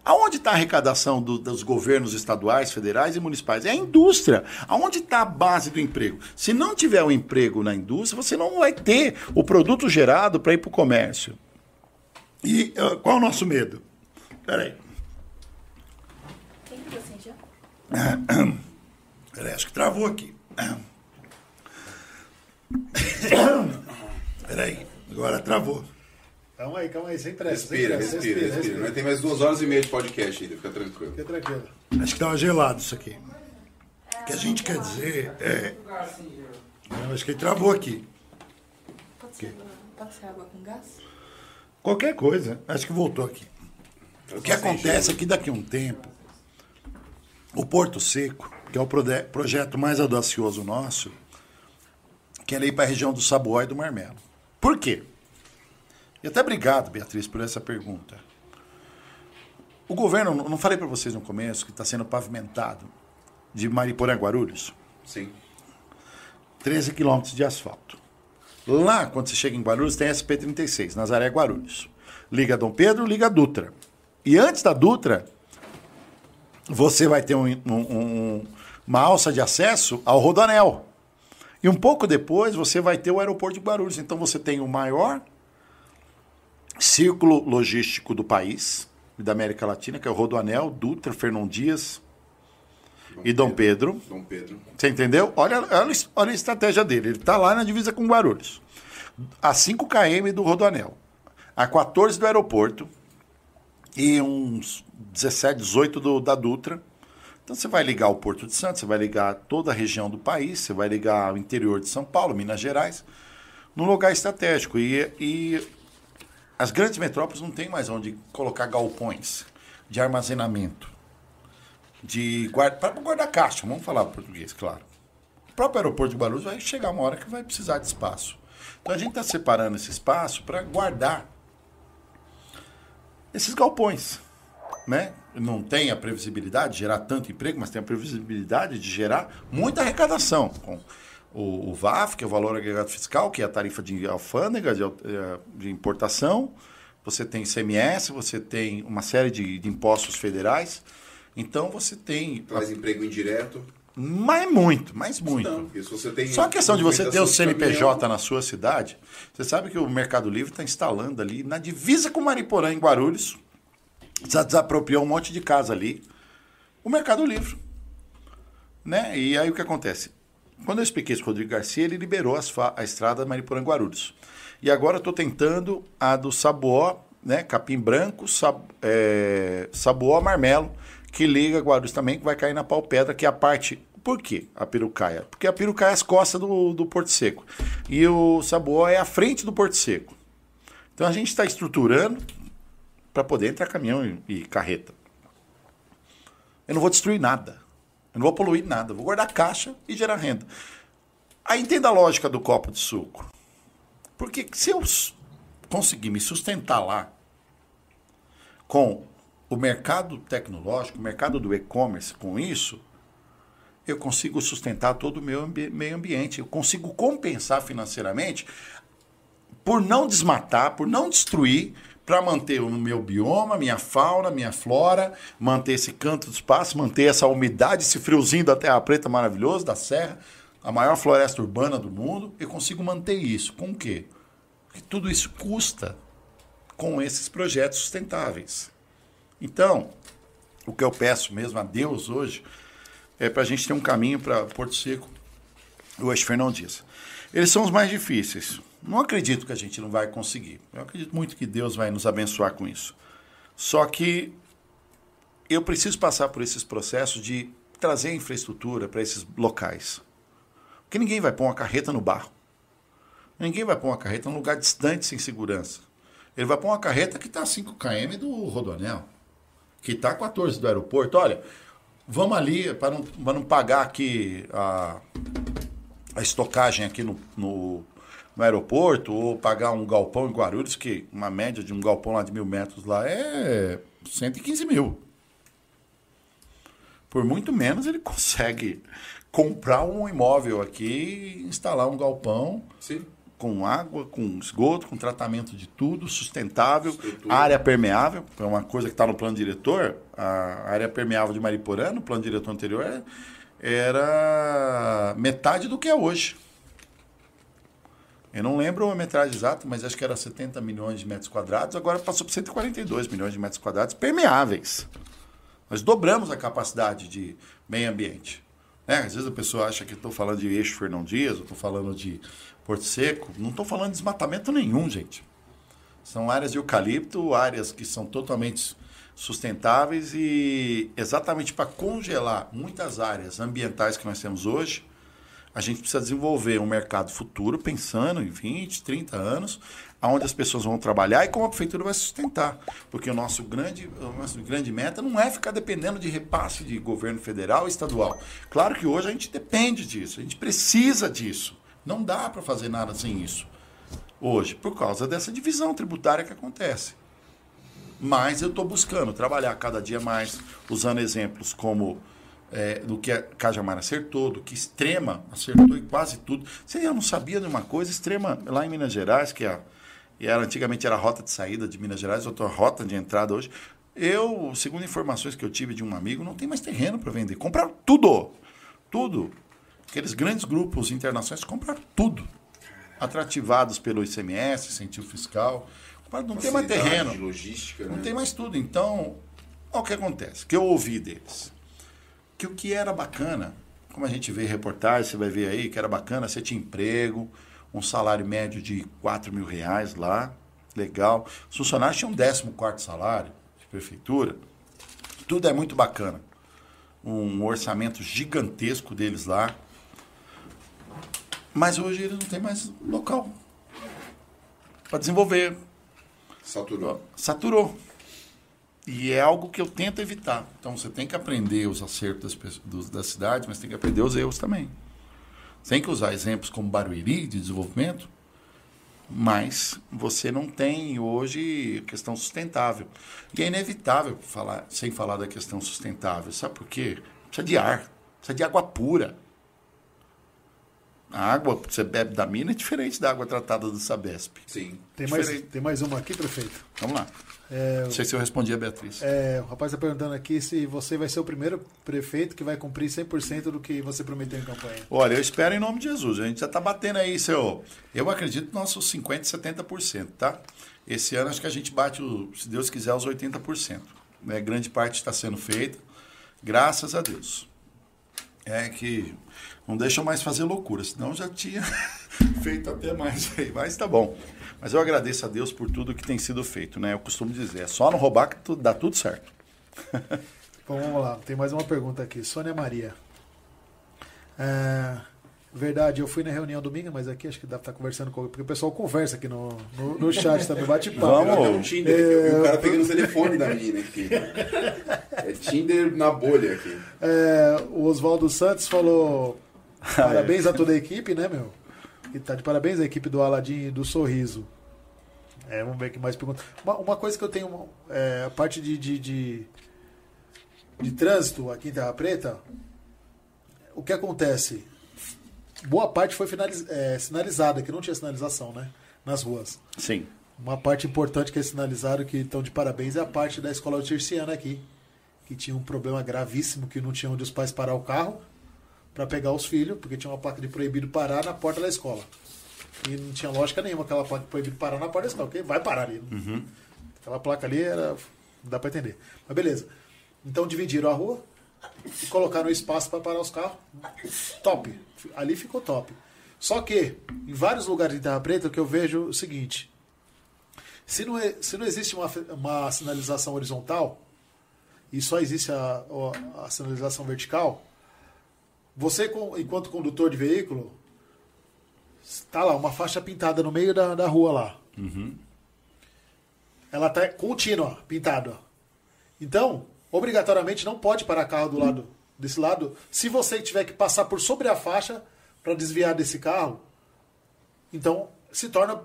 Aonde está a arrecadação do, dos governos estaduais, federais e municipais? É a indústria. Aonde está a base do emprego? Se não tiver o um emprego na indústria, você não vai ter o produto gerado para ir para o comércio. E uh, qual é o nosso medo? Peraí. Tem que você já? Peraí, acho que travou aqui. Peraí, agora travou. Calma aí, calma aí, sem pressa. sem Respira, pressa, respira, respira. Nós tem mais duas horas e meia de podcast ainda, fica tranquilo. Fica tranquilo. Acho que tava gelado isso aqui. O que a gente quer dizer é. Eu acho que ele travou aqui. Pode ser, pode ser água com gás? Qualquer coisa. Acho que voltou aqui. O que acontece é que daqui a um tempo, o Porto Seco, que é o projeto mais audacioso nosso, quer ir para a região do Saboá e do Marmelo. Por quê? E até obrigado, Beatriz, por essa pergunta. O governo, não falei para vocês no começo, que está sendo pavimentado de Mariporã a Guarulhos? Sim. 13 quilômetros de asfalto. Lá, quando você chega em Guarulhos, tem SP36, Nazaré Guarulhos. Liga Dom Pedro, liga Dutra. E antes da Dutra, você vai ter um- um- um- uma alça de acesso ao Rodoanel. E um pouco depois, você vai ter o aeroporto de Guarulhos. Então, você tem o maior círculo logístico do país da América Latina, que é o Rodoanel, Dutra, Fernão Dias e Dom Pedro. Dom Pedro. Você entendeu? Olha, olha, olha a estratégia dele. Ele está lá na divisa com Guarulhos. A 5 km do Rodoanel. A 14 do aeroporto. E uns 17, 18 do, da Dutra. Então você vai ligar o Porto de Santos, você vai ligar toda a região do país, você vai ligar o interior de São Paulo, Minas Gerais, num lugar estratégico. E, e as grandes metrópoles não têm mais onde colocar galpões de armazenamento de guarda para guardar caixa, vamos falar português, claro. O próprio aeroporto de Guarulhos vai chegar uma hora que vai precisar de espaço. Então a gente está separando esse espaço para guardar esses galpões, né? Não tem a previsibilidade de gerar tanto emprego, mas tem a previsibilidade de gerar muita arrecadação. Com o, o VAF, que é o valor agregado fiscal, que é a tarifa de alfândega, de, eh, de importação. Você tem ICMS, você tem uma série de, de impostos federais. Então você tem. Traz emprego indireto. Mas muito, mas muito. Não. Só a questão de você ter o CNPJ caminhão, na sua cidade, você sabe que o Mercado Livre está instalando ali na divisa com Mariporã, em Guarulhos, já desapropriou um monte de casa ali. O Mercado Livre. Né? E aí o que acontece? Quando eu expliquei isso para o Rodrigo Garcia, ele liberou a estrada Mariporã Guarulhos. E agora eu estou tentando a do Sabuó, né? Capim Branco, Sab, é, Sabuó Marmelo, que liga Guarulhos também, que vai cair na pau pedra, que é a parte. Por quê a Pirucaia? Porque a Pirucaia é as costas do, do Porto Seco. E o Sabuó é a frente do Porto Seco. Então a gente está estruturando para poder entrar caminhão e, e carreta. Eu não vou destruir nada. Eu não vou poluir nada. Vou guardar caixa e gerar renda. Aí entenda a lógica do copo de suco. Porque se eu conseguir me sustentar lá com o mercado tecnológico, o mercado do e-commerce, com isso, eu consigo sustentar todo o meu meio ambiente. Eu consigo compensar financeiramente por não desmatar, por não destruir, para manter o meu bioma, minha fauna, minha flora, manter esse canto do espaço, manter essa umidade, esse friozinho da Terra Preta maravilhoso, da Serra, a maior floresta urbana do mundo. Eu consigo manter isso. Com o quê? Porque tudo isso custa com esses projetos sustentáveis. Então, o que eu peço mesmo a Deus hoje é para a gente ter um caminho para Porto Seco o Fernão Dias. Eles são os mais difíceis. Não acredito que a gente não vai conseguir. Eu acredito muito que Deus vai nos abençoar com isso. Só que eu preciso passar por esses processos de trazer infraestrutura para esses locais. Porque ninguém vai pôr uma carreta no barro. Ninguém vai pôr uma carreta num lugar distante, sem segurança. Ele vai pôr uma carreta que está a 5 km do Rodoanel, que está a 14 do aeroporto. Olha, vamos ali para não, não pagar aqui a, a estocagem aqui no, no, no aeroporto ou pagar um galpão em Guarulhos, que uma média de um galpão lá de mil metros lá é 115 mil. Por muito menos ele consegue comprar um imóvel aqui instalar um galpão Sim. com água, com esgoto, com tratamento de tudo, sustentável, Estrutura. área permeável, que é uma coisa que está no plano diretor, a área permeável de Mariporã, no plano diretor anterior, era metade do que é hoje. Eu não lembro a metragem exata, mas acho que era 70 milhões de metros quadrados, agora passou para 142 milhões de metros quadrados permeáveis. Nós dobramos a capacidade de meio ambiente. Né? Às vezes a pessoa acha que estou falando de eixo Fernão Dias, estou falando de Porto Seco. Não estou falando de desmatamento nenhum, gente. São áreas de eucalipto, áreas que são totalmente sustentáveis e exatamente para congelar muitas áreas ambientais que nós temos hoje, a gente precisa desenvolver um mercado futuro pensando em 20, 30 anos, aonde as pessoas vão trabalhar e como a prefeitura vai sustentar. Porque o nosso grande, o nosso grande meta não é ficar dependendo de repasse de governo federal e estadual. Claro que hoje a gente depende disso, a gente precisa disso. Não dá para fazer nada sem isso. Hoje, por causa dessa divisão tributária que acontece. Mas eu estou buscando trabalhar cada dia mais, usando exemplos como é, do que a Cajamar acertou, do que Extrema acertou em quase tudo. Você não sabia de uma coisa? Extrema, lá em Minas Gerais, que é, era, antigamente era a rota de saída de Minas Gerais, outra rota de entrada hoje. Eu, segundo informações que eu tive de um amigo, não tem mais terreno para vender. Compraram tudo. Tudo. Aqueles grandes grupos internacionais compraram tudo. Atrativados pelo ICMS, incentivo fiscal. Não tem mais terreno. logística, não né? tem mais tudo. Então, olha o que acontece. O que eu ouvi deles. Que o que era bacana, como a gente vê em reportagem, você vai ver aí, que era bacana, você tinha emprego, um salário médio de 4 mil reais lá, legal. Os funcionários tinham um 14 salário de prefeitura. Tudo é muito bacana. Um orçamento gigantesco deles lá. Mas hoje eles não têm mais local para desenvolver. Saturou. Saturou. E é algo que eu tento evitar. Então você tem que aprender os acertos das, dos, das cidades, mas tem que aprender os erros também. Tem que usar exemplos como Barueri de desenvolvimento, mas você não tem hoje questão sustentável. E é inevitável falar, sem falar da questão sustentável. Sabe por quê? Precisa de ar, precisa de água pura. A água que você bebe da mina é diferente da água tratada do Sabesp. Sim. Tem mais, tem mais uma aqui, prefeito. Vamos lá. Não sei se eu respondi a Beatriz. É, o rapaz está perguntando aqui se você vai ser o primeiro prefeito que vai cumprir 100% do que você prometeu em campanha. Olha, eu espero em nome de Jesus. A gente já está batendo aí, seu. Eu acredito nos nossos 50%, 70%, tá? Esse ano acho que a gente bate, o, se Deus quiser, os 80%. Né? Grande parte está sendo feita, graças a Deus. É que não deixam mais fazer loucura, senão já tinha feito até mais aí. Mas tá bom. Mas eu agradeço a Deus por tudo que tem sido feito, né? Eu costumo dizer, é só não roubar que tu- dá tudo certo. Bom, vamos lá. Tem mais uma pergunta aqui. Sônia Maria. É, verdade, eu fui na reunião domingo, mas aqui acho que dá pra estar conversando com. Porque o pessoal conversa aqui no, no, no chat também, bate papo. Vamos. Um Tinder, vi o cara pegando o telefone da menina aqui. É Tinder na bolha aqui. É, o Oswaldo Santos falou: parabéns a toda a equipe, né, meu? E tá de parabéns a equipe do Aladim e do Sorriso. É, vamos ver que mais pergunta. Uma, uma coisa que eu tenho, é, a parte de, de, de, de trânsito aqui em Terra Preta, o que acontece? Boa parte foi finaliz, é, sinalizada, que não tinha sinalização, né? Nas ruas. Sim. Uma parte importante que é sinalizado, que estão de parabéns, é a parte da escola terciana aqui, que tinha um problema gravíssimo, que não tinha onde os pais parar o carro para pegar os filhos, porque tinha uma placa de proibido parar na porta da escola. E não tinha lógica nenhuma aquela placa de proibido parar na porta da escola, porque vai parar ali. né? Aquela placa ali era. Não dá para entender. Mas beleza. Então dividiram a rua e colocaram espaço para parar os carros. Top. Ali ficou top. Só que, em vários lugares de Terra Preta, o que eu vejo é o seguinte: se não, é- se não existe uma, uma sinalização horizontal e só existe a, a- a sinalização vertical, você, enquanto condutor de veículo, está lá uma faixa pintada no meio da, da rua lá. Ela está contínua, pintada. Então, obrigatoriamente não pode parar carro do lado desse lado. Se você tiver que passar por sobre a faixa para desviar desse carro, então se torna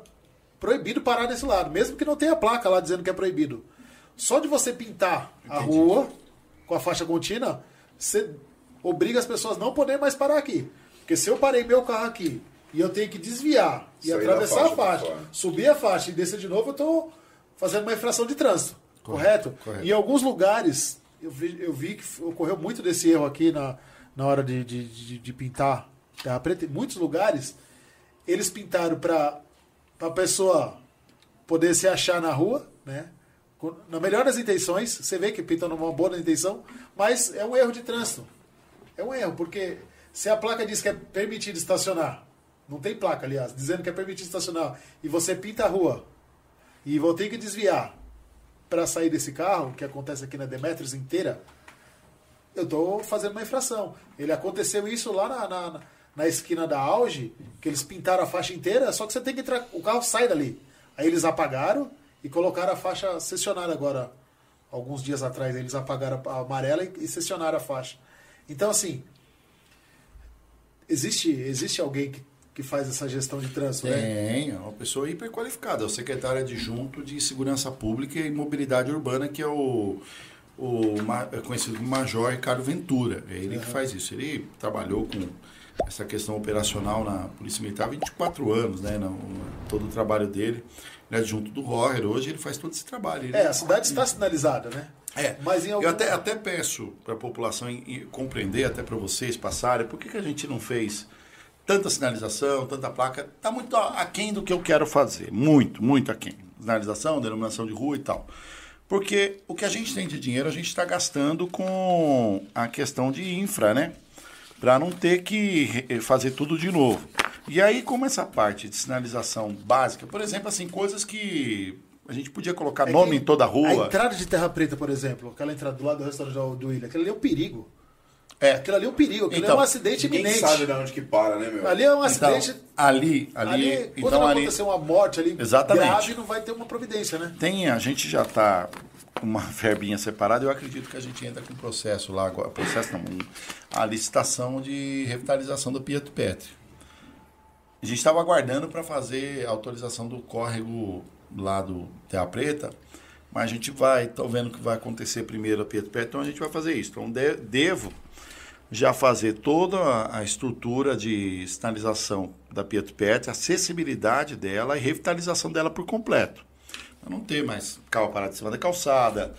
proibido parar desse lado, mesmo que não tenha placa lá dizendo que é proibido. Só de você pintar a rua com a faixa contínua, você obriga as pessoas a não poder mais parar aqui. Porque se eu parei meu carro aqui e eu tenho que desviar e Sair atravessar faixa a faixa, subir a faixa e descer de novo, eu estou fazendo uma infração de trânsito. Correto? correto. Em alguns lugares, eu vi, eu vi que ocorreu muito desse erro aqui na, na hora de, de, de, de pintar terra preta. Em muitos lugares, eles pintaram para a pessoa poder se achar na rua, né? Na melhor das intenções, você vê que pintam numa boa intenção, mas é um erro de trânsito. É um erro, porque se a placa diz que é permitido estacionar, não tem placa, aliás, dizendo que é permitido estacionar, e você pinta a rua e vou ter que desviar para sair desse carro, que acontece aqui na Demetrius inteira, eu estou fazendo uma infração. Ele aconteceu isso lá na, na, na, esquina da Auge, que eles pintaram a faixa inteira, só que você tem que entrar, o carro sai dali. Aí eles apagaram e colocaram a faixa sessionária agora. Alguns dias atrás eles apagaram a amarela e, e sessionaram a faixa. Então, assim, existe, existe alguém que, que faz essa gestão de trânsito, né? Tem, é uma pessoa hiper qualificada, é o secretário adjunto de Segurança Pública e Mobilidade Urbana, que é o, o é conhecido como Major Ricardo Ventura. É ele uhum. que faz isso. Ele trabalhou com essa questão operacional na Polícia Militar há 24 anos, né? No, todo o trabalho dele. Ele é adjunto do Roger, hoje ele faz todo esse trabalho. Ele é, a cidade está sinalizada, né? É, mas algum... eu até, até peço para a população compreender, até para vocês passarem, por que, que a gente não fez tanta sinalização, tanta placa? Está muito aquém do que eu quero fazer. Muito, muito aquém. Sinalização, denominação de rua e tal. Porque o que a gente tem de dinheiro, a gente está gastando com a questão de infra, né? Para não ter que fazer tudo de novo. E aí, como essa parte de sinalização básica, por exemplo, assim, coisas que a gente podia colocar é nome em toda a rua. A entrada de Terra Preta, por exemplo, aquela entrada do lado do restaurante do William, aquilo ali é um perigo. É. Aquilo ali é um perigo, aquilo então, é um acidente iminente. sabe de onde que para, né, meu? Ali é um então, acidente. Então, ali, ali. ali então, quando ali, acontecer uma morte ali exatamente. grave, não vai ter uma providência, né? Tem, a gente já está com uma verbinha separada, eu acredito que a gente entra com um processo lá, agora, processo não, a licitação de revitalização do Pietro Petri. A gente estava aguardando para fazer a autorização do córrego lá do Terra Preta, mas a gente vai, estou vendo que vai acontecer primeiro a Pietro Pet, então a gente vai fazer isso. Então de, devo já fazer toda a estrutura de sinalização da Pietro Pet, acessibilidade dela e revitalização dela por completo. Para não ter mais carro parado em cima da calçada,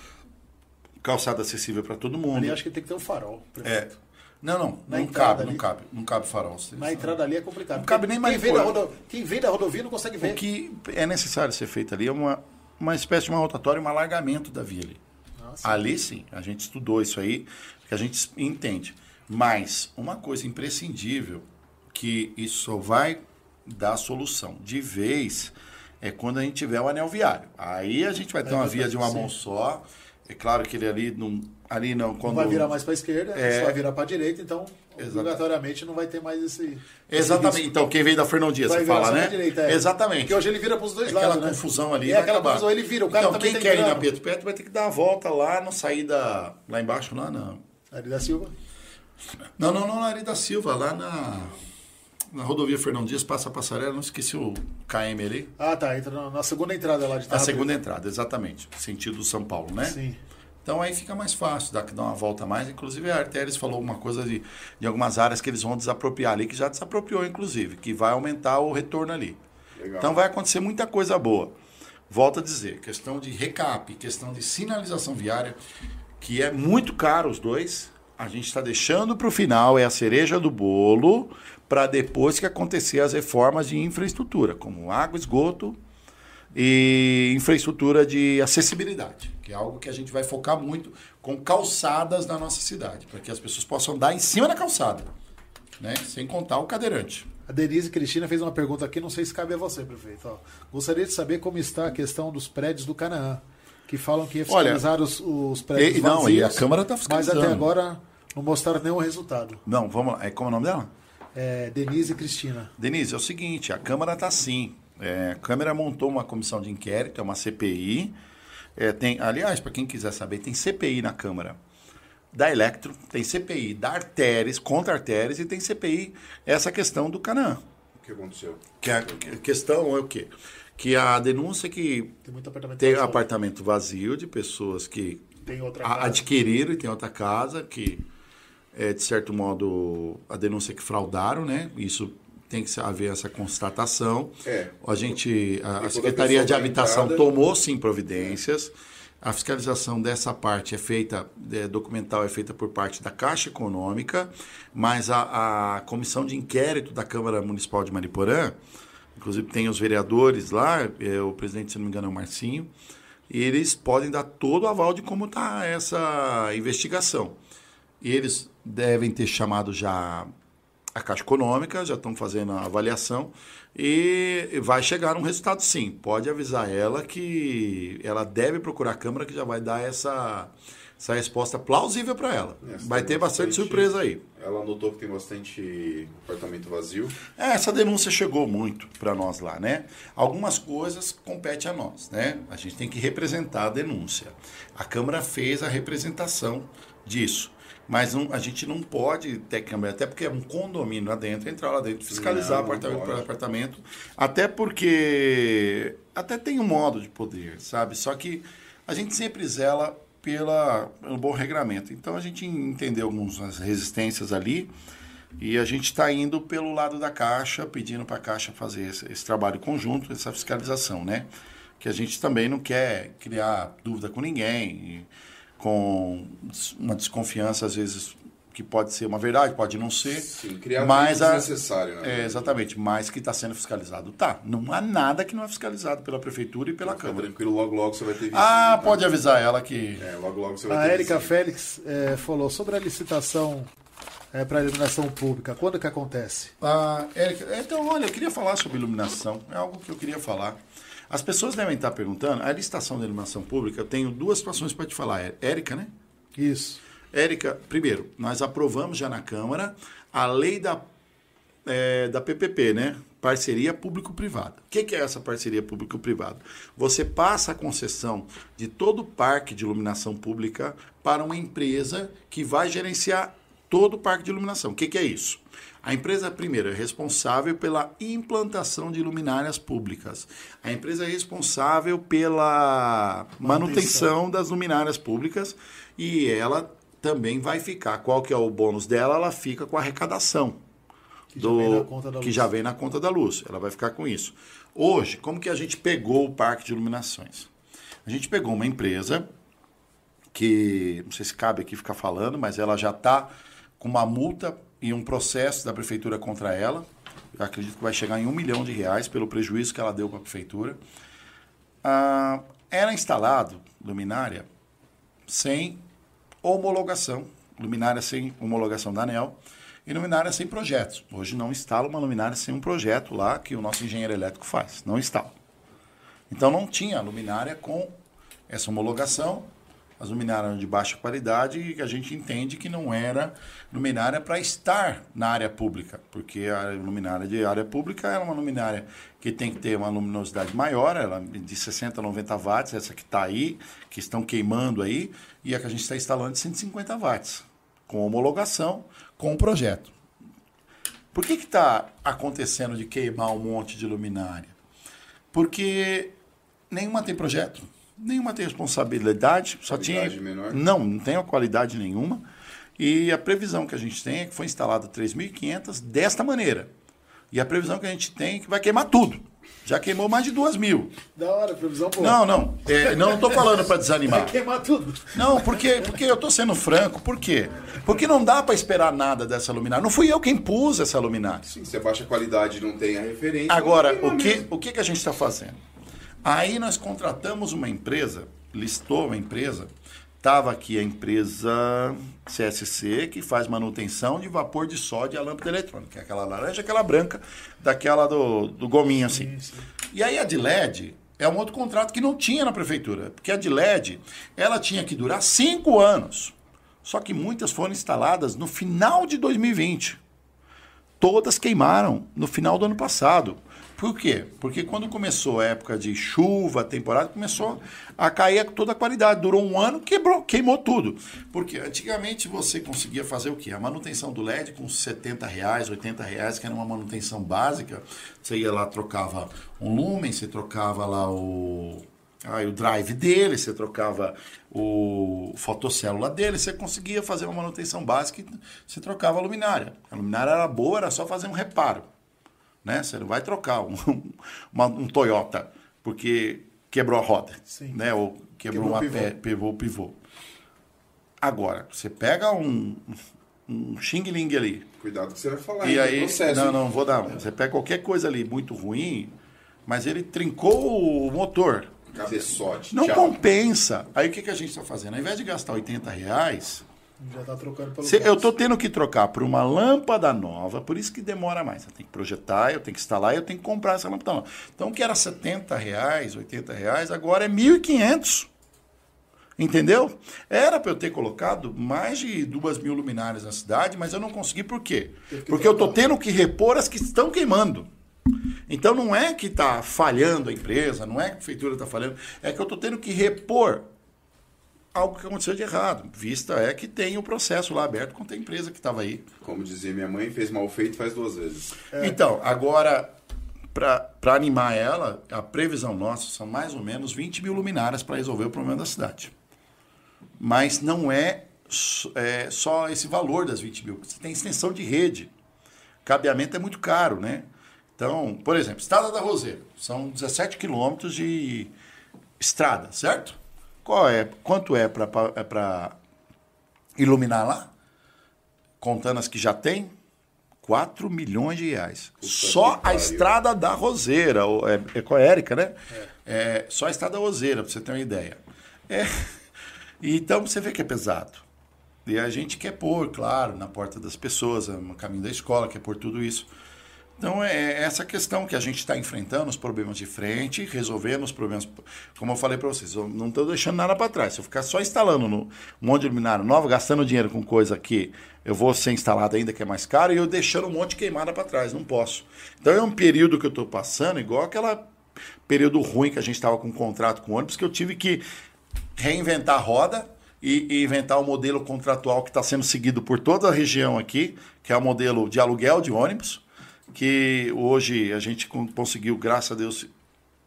calçada acessível para todo mundo. Ali acho que tem que ter um farol. Perfeito. É. Não, não, Na não cabe, ali, não cabe, não cabe farol. Na entrada ali é complicado. Não cabe nem mais. Quem vem, da rodo, quem vem da rodovia não consegue ver. O que é necessário ser feito ali é uma, uma espécie de uma rotatória, um alargamento da via ali. Nossa. Ali sim, a gente estudou isso aí, que a gente entende. Mas uma coisa imprescindível que isso só vai dar solução de vez é quando a gente tiver o anel viário. Aí a gente vai ter uma via de uma mão só. É claro que ele ali não ali não quando não vai virar mais para a esquerda, é... só vai virar para a direita, então Exatamente. obrigatoriamente não vai ter mais esse. Exatamente. Esse então quem vem da Fernão Dias, você fala, né? Direita, é. Exatamente. Porque hoje ele vira para os dois aquela lados. Aquela confusão né? ali. É aquela acabar. confusão, ele vira. O cara então quem quer ir na Pedro Petro vai ter que dar a volta lá na saída lá embaixo, lá na. Ari da Silva? Não, não, não, na Ari da Silva, lá na. Na rodovia Fernão Dias, passa a passarela, não esqueci o KM ali. Ah, tá. Entra na, na segunda entrada lá de Na segunda entrada, exatamente. Sentido São Paulo, né? Sim. Então aí fica mais fácil, dá, dá uma volta mais. Inclusive a Artéries falou alguma coisa de, de algumas áreas que eles vão desapropriar ali, que já desapropriou, inclusive, que vai aumentar o retorno ali. Legal. Então vai acontecer muita coisa boa. Volto a dizer, questão de recap, questão de sinalização viária, que é muito caro os dois. A gente está deixando para o final, é a cereja do bolo, para depois que acontecer as reformas de infraestrutura, como água, esgoto, e infraestrutura de acessibilidade, que é algo que a gente vai focar muito com calçadas na nossa cidade, para que as pessoas possam andar em cima da calçada, né? sem contar o cadeirante. A Denise Cristina fez uma pergunta aqui, não sei se cabe a você, prefeito. Ó, gostaria de saber como está a questão dos prédios do Canaã, que falam que ia fiscalizar Olha, os, os, prédios e, Não, e a Câmara está fiscalizando. Mas até agora não mostraram nenhum resultado. Não, vamos lá. É, como é o nome dela? É, Denise Cristina. Denise, é o seguinte, a Câmara está sim é, a Câmara montou uma comissão de inquérito, é uma CPI. É, tem, aliás, para quem quiser saber, tem CPI na Câmara da Electro, tem CPI da Artéries, contra Artéries, e tem CPI essa questão do Canaã. O que aconteceu? Que a, a questão é o quê? Que a denúncia é que tem, muito apartamento, tem apartamento vazio de pessoas que adquiriram e tem outra casa que, é, de certo modo, a denúncia é que fraudaram, né? Isso tem que haver essa constatação. É. A gente, a, a Secretaria de Habitação entrada... tomou sim providências. A fiscalização dessa parte é feita, é, documental é feita por parte da Caixa Econômica, mas a, a comissão de inquérito da Câmara Municipal de Mariporã, inclusive tem os vereadores lá, é, o presidente, se não me engano, é o Marcinho, e eles podem dar todo o aval de como está essa investigação. E eles devem ter chamado já a Caixa Econômica, já estão fazendo a avaliação e vai chegar um resultado sim. Pode avisar ela que ela deve procurar a Câmara que já vai dar essa, essa resposta plausível para ela. É, vai ter bastante, bastante- surpresa aí. Ela notou que tem bastante apartamento vazio. É, essa denúncia chegou muito para nós lá, né? Algumas coisas competem a nós, né? A gente tem que representar a denúncia. A Câmara fez a representação disso. Mas não- a gente não pode ter câmera, até porque é um condomínio lá dentro, entrar lá dentro, fiscalizar Não, não apartamento por apartamento. Até porque até tem um modo de poder, sabe? Só que a gente sempre zela pela, pelo bom regramento. Então a gente entendeu algumas resistências ali e a gente está indo pelo lado da Caixa, pedindo para a Caixa fazer esse, esse trabalho conjunto, essa fiscalização, né? Que a gente também não quer criar dúvida com ninguém, e com uma desconfiança, às vezes, que pode ser uma verdade, pode não ser. Sim, criar mas a- desnecessário, né? É, exatamente, mas que está sendo fiscalizado. Tá, não há nada que não é fiscalizado pela Prefeitura e pela Fica Câmara. tranquilo, logo logo você vai ter visto. Ah, tá? pode avisar ela que... É, logo logo você vai A ter Érica visto. Félix eh, falou sobre a licitação para a iluminação pública. Quando que acontece? Ah, Érica, então, olha, eu queria falar sobre iluminação. É algo que eu queria falar. As pessoas devem estar perguntando, a licitação da iluminação pública, eu tenho duas situações para te falar. É- Érica, né? Isso. Érica, primeiro, nós aprovamos já na Câmara a lei da, é, da PPP, né? Parceria público-privada. O que, que é essa parceria público-privada? Você passa a concessão de todo o parque de iluminação pública para uma empresa que vai gerenciar todo o parque de iluminação. O que, que é isso? A empresa, primeiro, é responsável pela implantação de luminárias públicas. A empresa é responsável pela manutenção das luminárias públicas e ela também vai ficar. Qual que é o bônus dela? Ela fica com a arrecadação Que já vem na conta da que luz. já vem na conta da luz. Ela vai ficar com isso. Hoje, como que a gente pegou o parque de iluminações? A gente pegou uma empresa que, não sei se cabe aqui ficar falando, mas ela já está com uma multa e um processo da prefeitura contra ela. Eu acredito que vai chegar em um milhão de reais pelo prejuízo que ela deu para a prefeitura. Ah, era instalado luminária sem homologação, luminária sem homologação da ANEL e luminária sem projetos. Hoje não instala uma luminária sem um projeto lá que o nosso engenheiro elétrico faz, não instala. Então não tinha luminária com essa homologação, as luminárias de baixa qualidade que a gente entende que não era luminária para estar na área pública, porque a luminária de área pública é uma luminária que tem que ter uma luminosidade maior, ela é de 60 a 90 watts, essa que está aí, que estão queimando aí, e a que a gente está instalando de 150 watts, com homologação, com o projeto. Por que está acontecendo de queimar um monte de luminária? Porque nenhuma tem projeto, nenhuma tem responsabilidade, só Qualidade tinha. menor? Não, não tem a qualidade nenhuma. E a previsão que a gente tem é que foi instalado 3.500 desta maneira. E a previsão que a gente tem é que vai queimar tudo. Já queimou mais de 2 mil. Da hora, previsão boa. Não, não. É, não estou falando para desanimar. Vai queimar tudo. Não, porque, porque eu estou sendo franco. Por quê? Porque não dá para esperar nada dessa luminária. Não fui eu quem pus essa luminária. Sim, se a baixa qualidade não tem a referência. Agora, o que, mesmo. o que, que a gente está fazendo? Aí nós contratamos uma empresa, listou uma empresa, estava aqui a empresa CSC, que faz manutenção de vapor de sódio a lâmpada eletrônica, é aquela laranja, aquela branca, daquela do, do gominho assim. E aí a de LED é um outro contrato que não tinha na prefeitura, porque a de LED, ela tinha que durar cinco anos. Só que muitas foram instaladas no final de 2020 todas queimaram no final do ano passado. Por quê? Porque quando começou a época de chuva, temporada, começou a cair toda a qualidade. Durou um ano, quebrou, queimou tudo. Porque antigamente você conseguia fazer o quê? A manutenção do LED com 70 reais, 80 reais, que era uma manutenção básica. Você ia lá, trocava um lumen, você trocava lá o, Aí o drive dele, você trocava o fotocélula dele, você conseguia fazer uma manutenção básica e você trocava a luminária. A luminária era boa, era só fazer um reparo. Né? Você não vai trocar um, uma- um Toyota porque quebrou a roda. Sim. Né? Ou quebrou, Quebrou uma pivô. pé, pivô, pivô. Agora, você pega um, um Xing Ling ali, Cuidado que você vai falar. e aí, é processo, não, não, vou dar. Você pega qualquer coisa ali muito ruim, mas ele trincou o motor. Cabeçote. Não tchau. compensa. Aí o que, que a gente está fazendo? Ao invés de gastar 80 reais Já tá trocando pelo Se- eu tô tendo que trocar por uma lâmpada nova, por isso que demora mais. Eu tenho que projetar, eu tenho que instalar, eu tenho que comprar essa lâmpada nova. Então, o que era 70 reais, 80 reais, agora é 1.500. Entendeu? Era para eu ter colocado mais de duas mil luminárias na cidade, mas eu não consegui por quê? Porque eu tô tendo que repor as que estão queimando. Então não é que está falhando a empresa, não é que a prefeitura está falhando, é que eu estou tendo que repor algo que aconteceu de errado. Vista é que tem o processo lá aberto contra a empresa que estava aí. Como dizia minha mãe, fez mal feito faz duas vezes. Então, agora, para animar ela, a previsão nossa são mais ou menos 20 mil luminárias para resolver o problema da cidade. Mas não é, é só esse valor das 20 mil. Você tem extensão de rede. Cabeamento é muito caro, né? Então, por exemplo, Estrada da Roseira. São 17 quilômetros de estrada, certo? Qual é, quanto é para iluminar lá? Contando as que já tem, 4 milhões de reais. Só que a estrada da Roseira, é, é com a Érica, né? É, só a estrada da Roseira, para você ter uma ideia. É, então você vê que é pesado. E a gente quer pôr, claro, na porta das pessoas, no caminho da escola, quer pôr tudo isso. Então é essa questão que a gente está enfrentando, os problemas de frente, resolvendo os problemas. Como eu falei para vocês, eu não estou deixando nada para trás. Se eu ficar só instalando no, um monte de luminário novo, gastando dinheiro com coisa que eu vou ser instalado ainda que é mais caro, e eu deixando um monte de queimada para trás. Não posso. Então é um período que eu estou passando, igual aquela período ruim que a gente estava com um contrato com ônibus, que eu tive que reinventar a roda e, e inventar o modelo contratual que está sendo seguido por toda a região aqui, que é o modelo de aluguel de ônibus, que hoje a gente con- conseguiu, graças a Deus,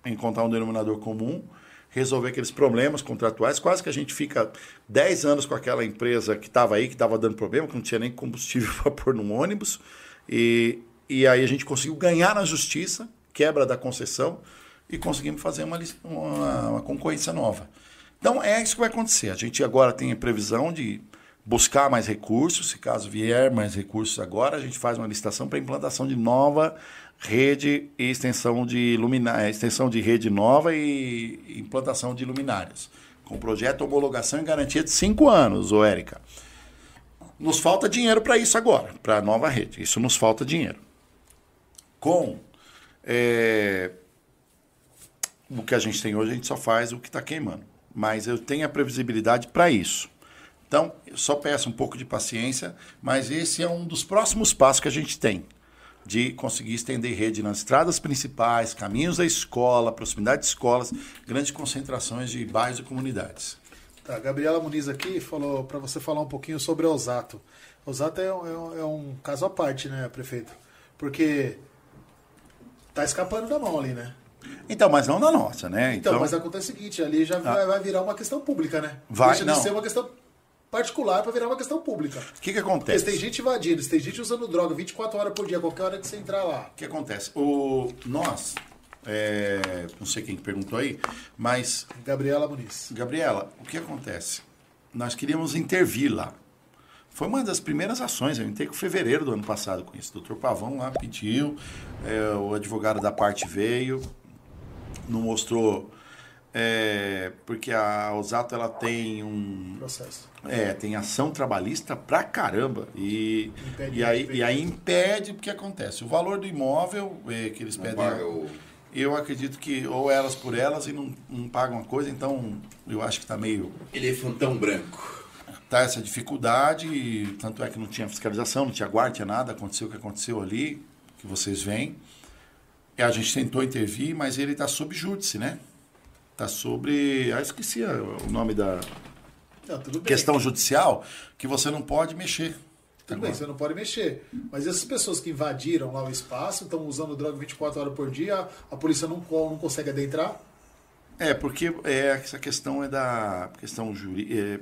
encontrar um denominador comum, resolver aqueles problemas contratuais. Quase que a gente fica 10 anos com aquela empresa que estava aí, que estava dando problema, que não tinha nem combustível para pôr num ônibus. E, e aí a gente conseguiu ganhar na justiça, quebra da concessão, e conseguimos fazer uma, uma, uma concorrência nova. Então é isso que vai acontecer. A gente agora tem a previsão de buscar mais recursos, se caso vier mais recursos agora, a gente faz uma licitação para implantação de nova rede e extensão de luminárias, extensão de rede nova e implantação de luminárias. Com projeto, homologação e garantia de cinco anos, ô Érica. Nos falta dinheiro para isso agora, para a nova rede. Isso nos falta dinheiro. Com é, o que a gente tem hoje, a gente só faz o que está queimando. Mas eu tenho a previsibilidade para isso. Então, eu só peço um pouco de paciência, mas esse é um dos próximos passos que a gente tem de conseguir estender rede nas estradas principais, caminhos da escola, proximidade de escolas, grandes concentrações de bairros e comunidades. Tá, a Gabriela Muniz aqui falou para você falar um pouquinho sobre Osato. Osato é, um- é um- é um caso à parte, né, prefeito? Porque tá escapando da mão ali, né? Então, mas não da nossa, né? Então, mas acontece o seguinte, ali já vai, vai virar uma questão pública, né? Vai, Deixa não. de ser uma questão particular para virar uma questão pública. o que, que Porque acontece? se tem gente invadindo, tem gente usando droga 24 horas por dia, qualquer hora que você entrar lá. O que acontece? O, nós, é, não sei quem que perguntou aí, mas Gabriela Muniz. Gabriela, o que acontece? Nós queríamos intervir lá. Foi uma das primeiras ações, eu entrei com fevereiro do ano passado com isso. O doutor Pavão lá pediu, é, o advogado da parte veio, não mostrou, é, porque a Osato ela tem um, Processo. é, tem ação trabalhista pra caramba. E, Impede e, aí, impede. e aí impede o que acontece. O valor do imóvel é, que eles Não pedem. paga o... Eu acredito que ou elas por elas e não, não pagam uma coisa, então eu acho que está meio. Elefantão branco. Tá essa dificuldade, tanto é que não tinha fiscalização, não tinha guarda, tinha nada, aconteceu o que aconteceu ali, que vocês veem. E a gente tentou intervir, mas ele está sob júdice, né? Está sobre. Ah, esqueci o nome da Não, tudo bem. questão judicial, que você não pode mexer. Tudo bem, você não pode mexer. Mas essas pessoas que invadiram lá o espaço, estão usando droga 24 horas por dia, a, polícia não, não consegue adentrar? É, porque é, essa questão é da questão jurídica.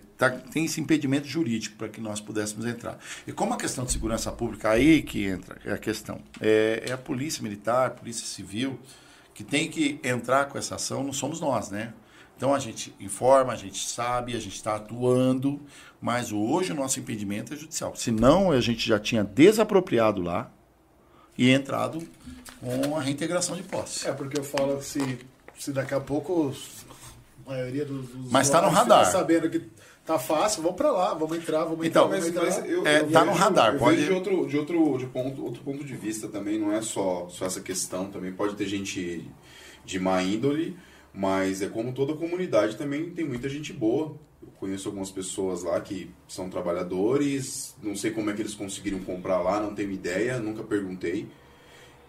tem esse impedimento jurídico para que nós pudéssemos entrar. E como a questão de segurança pública, aí que entra é a questão. É, é a polícia militar, a polícia civil, que tem que entrar com essa ação, não somos nós, né? Então a gente informa, a gente sabe, a gente está atuando, mas hoje o nosso impedimento é judicial. Senão a gente já tinha desapropriado lá e entrado com a reintegração de posse. É, porque eu falo que se, se daqui a pouco a maioria dos, dos Mas tá no radar. sabendo que Tá fácil, vamos pra lá, vamos entrar, vamos Então, entrar, Mas, vamos mas entrar. eu, É, eu tá no vejo- radar, eu pode- vejo de outro, de outro, de ponto, outro ponto de vista também, não é só, só essa questão, também pode ter gente de má índole, mas é como toda comunidade também tem muita gente boa. Eu conheço algumas pessoas lá que são trabalhadores, não sei como é que eles conseguiram comprar lá, não tenho ideia, nunca perguntei,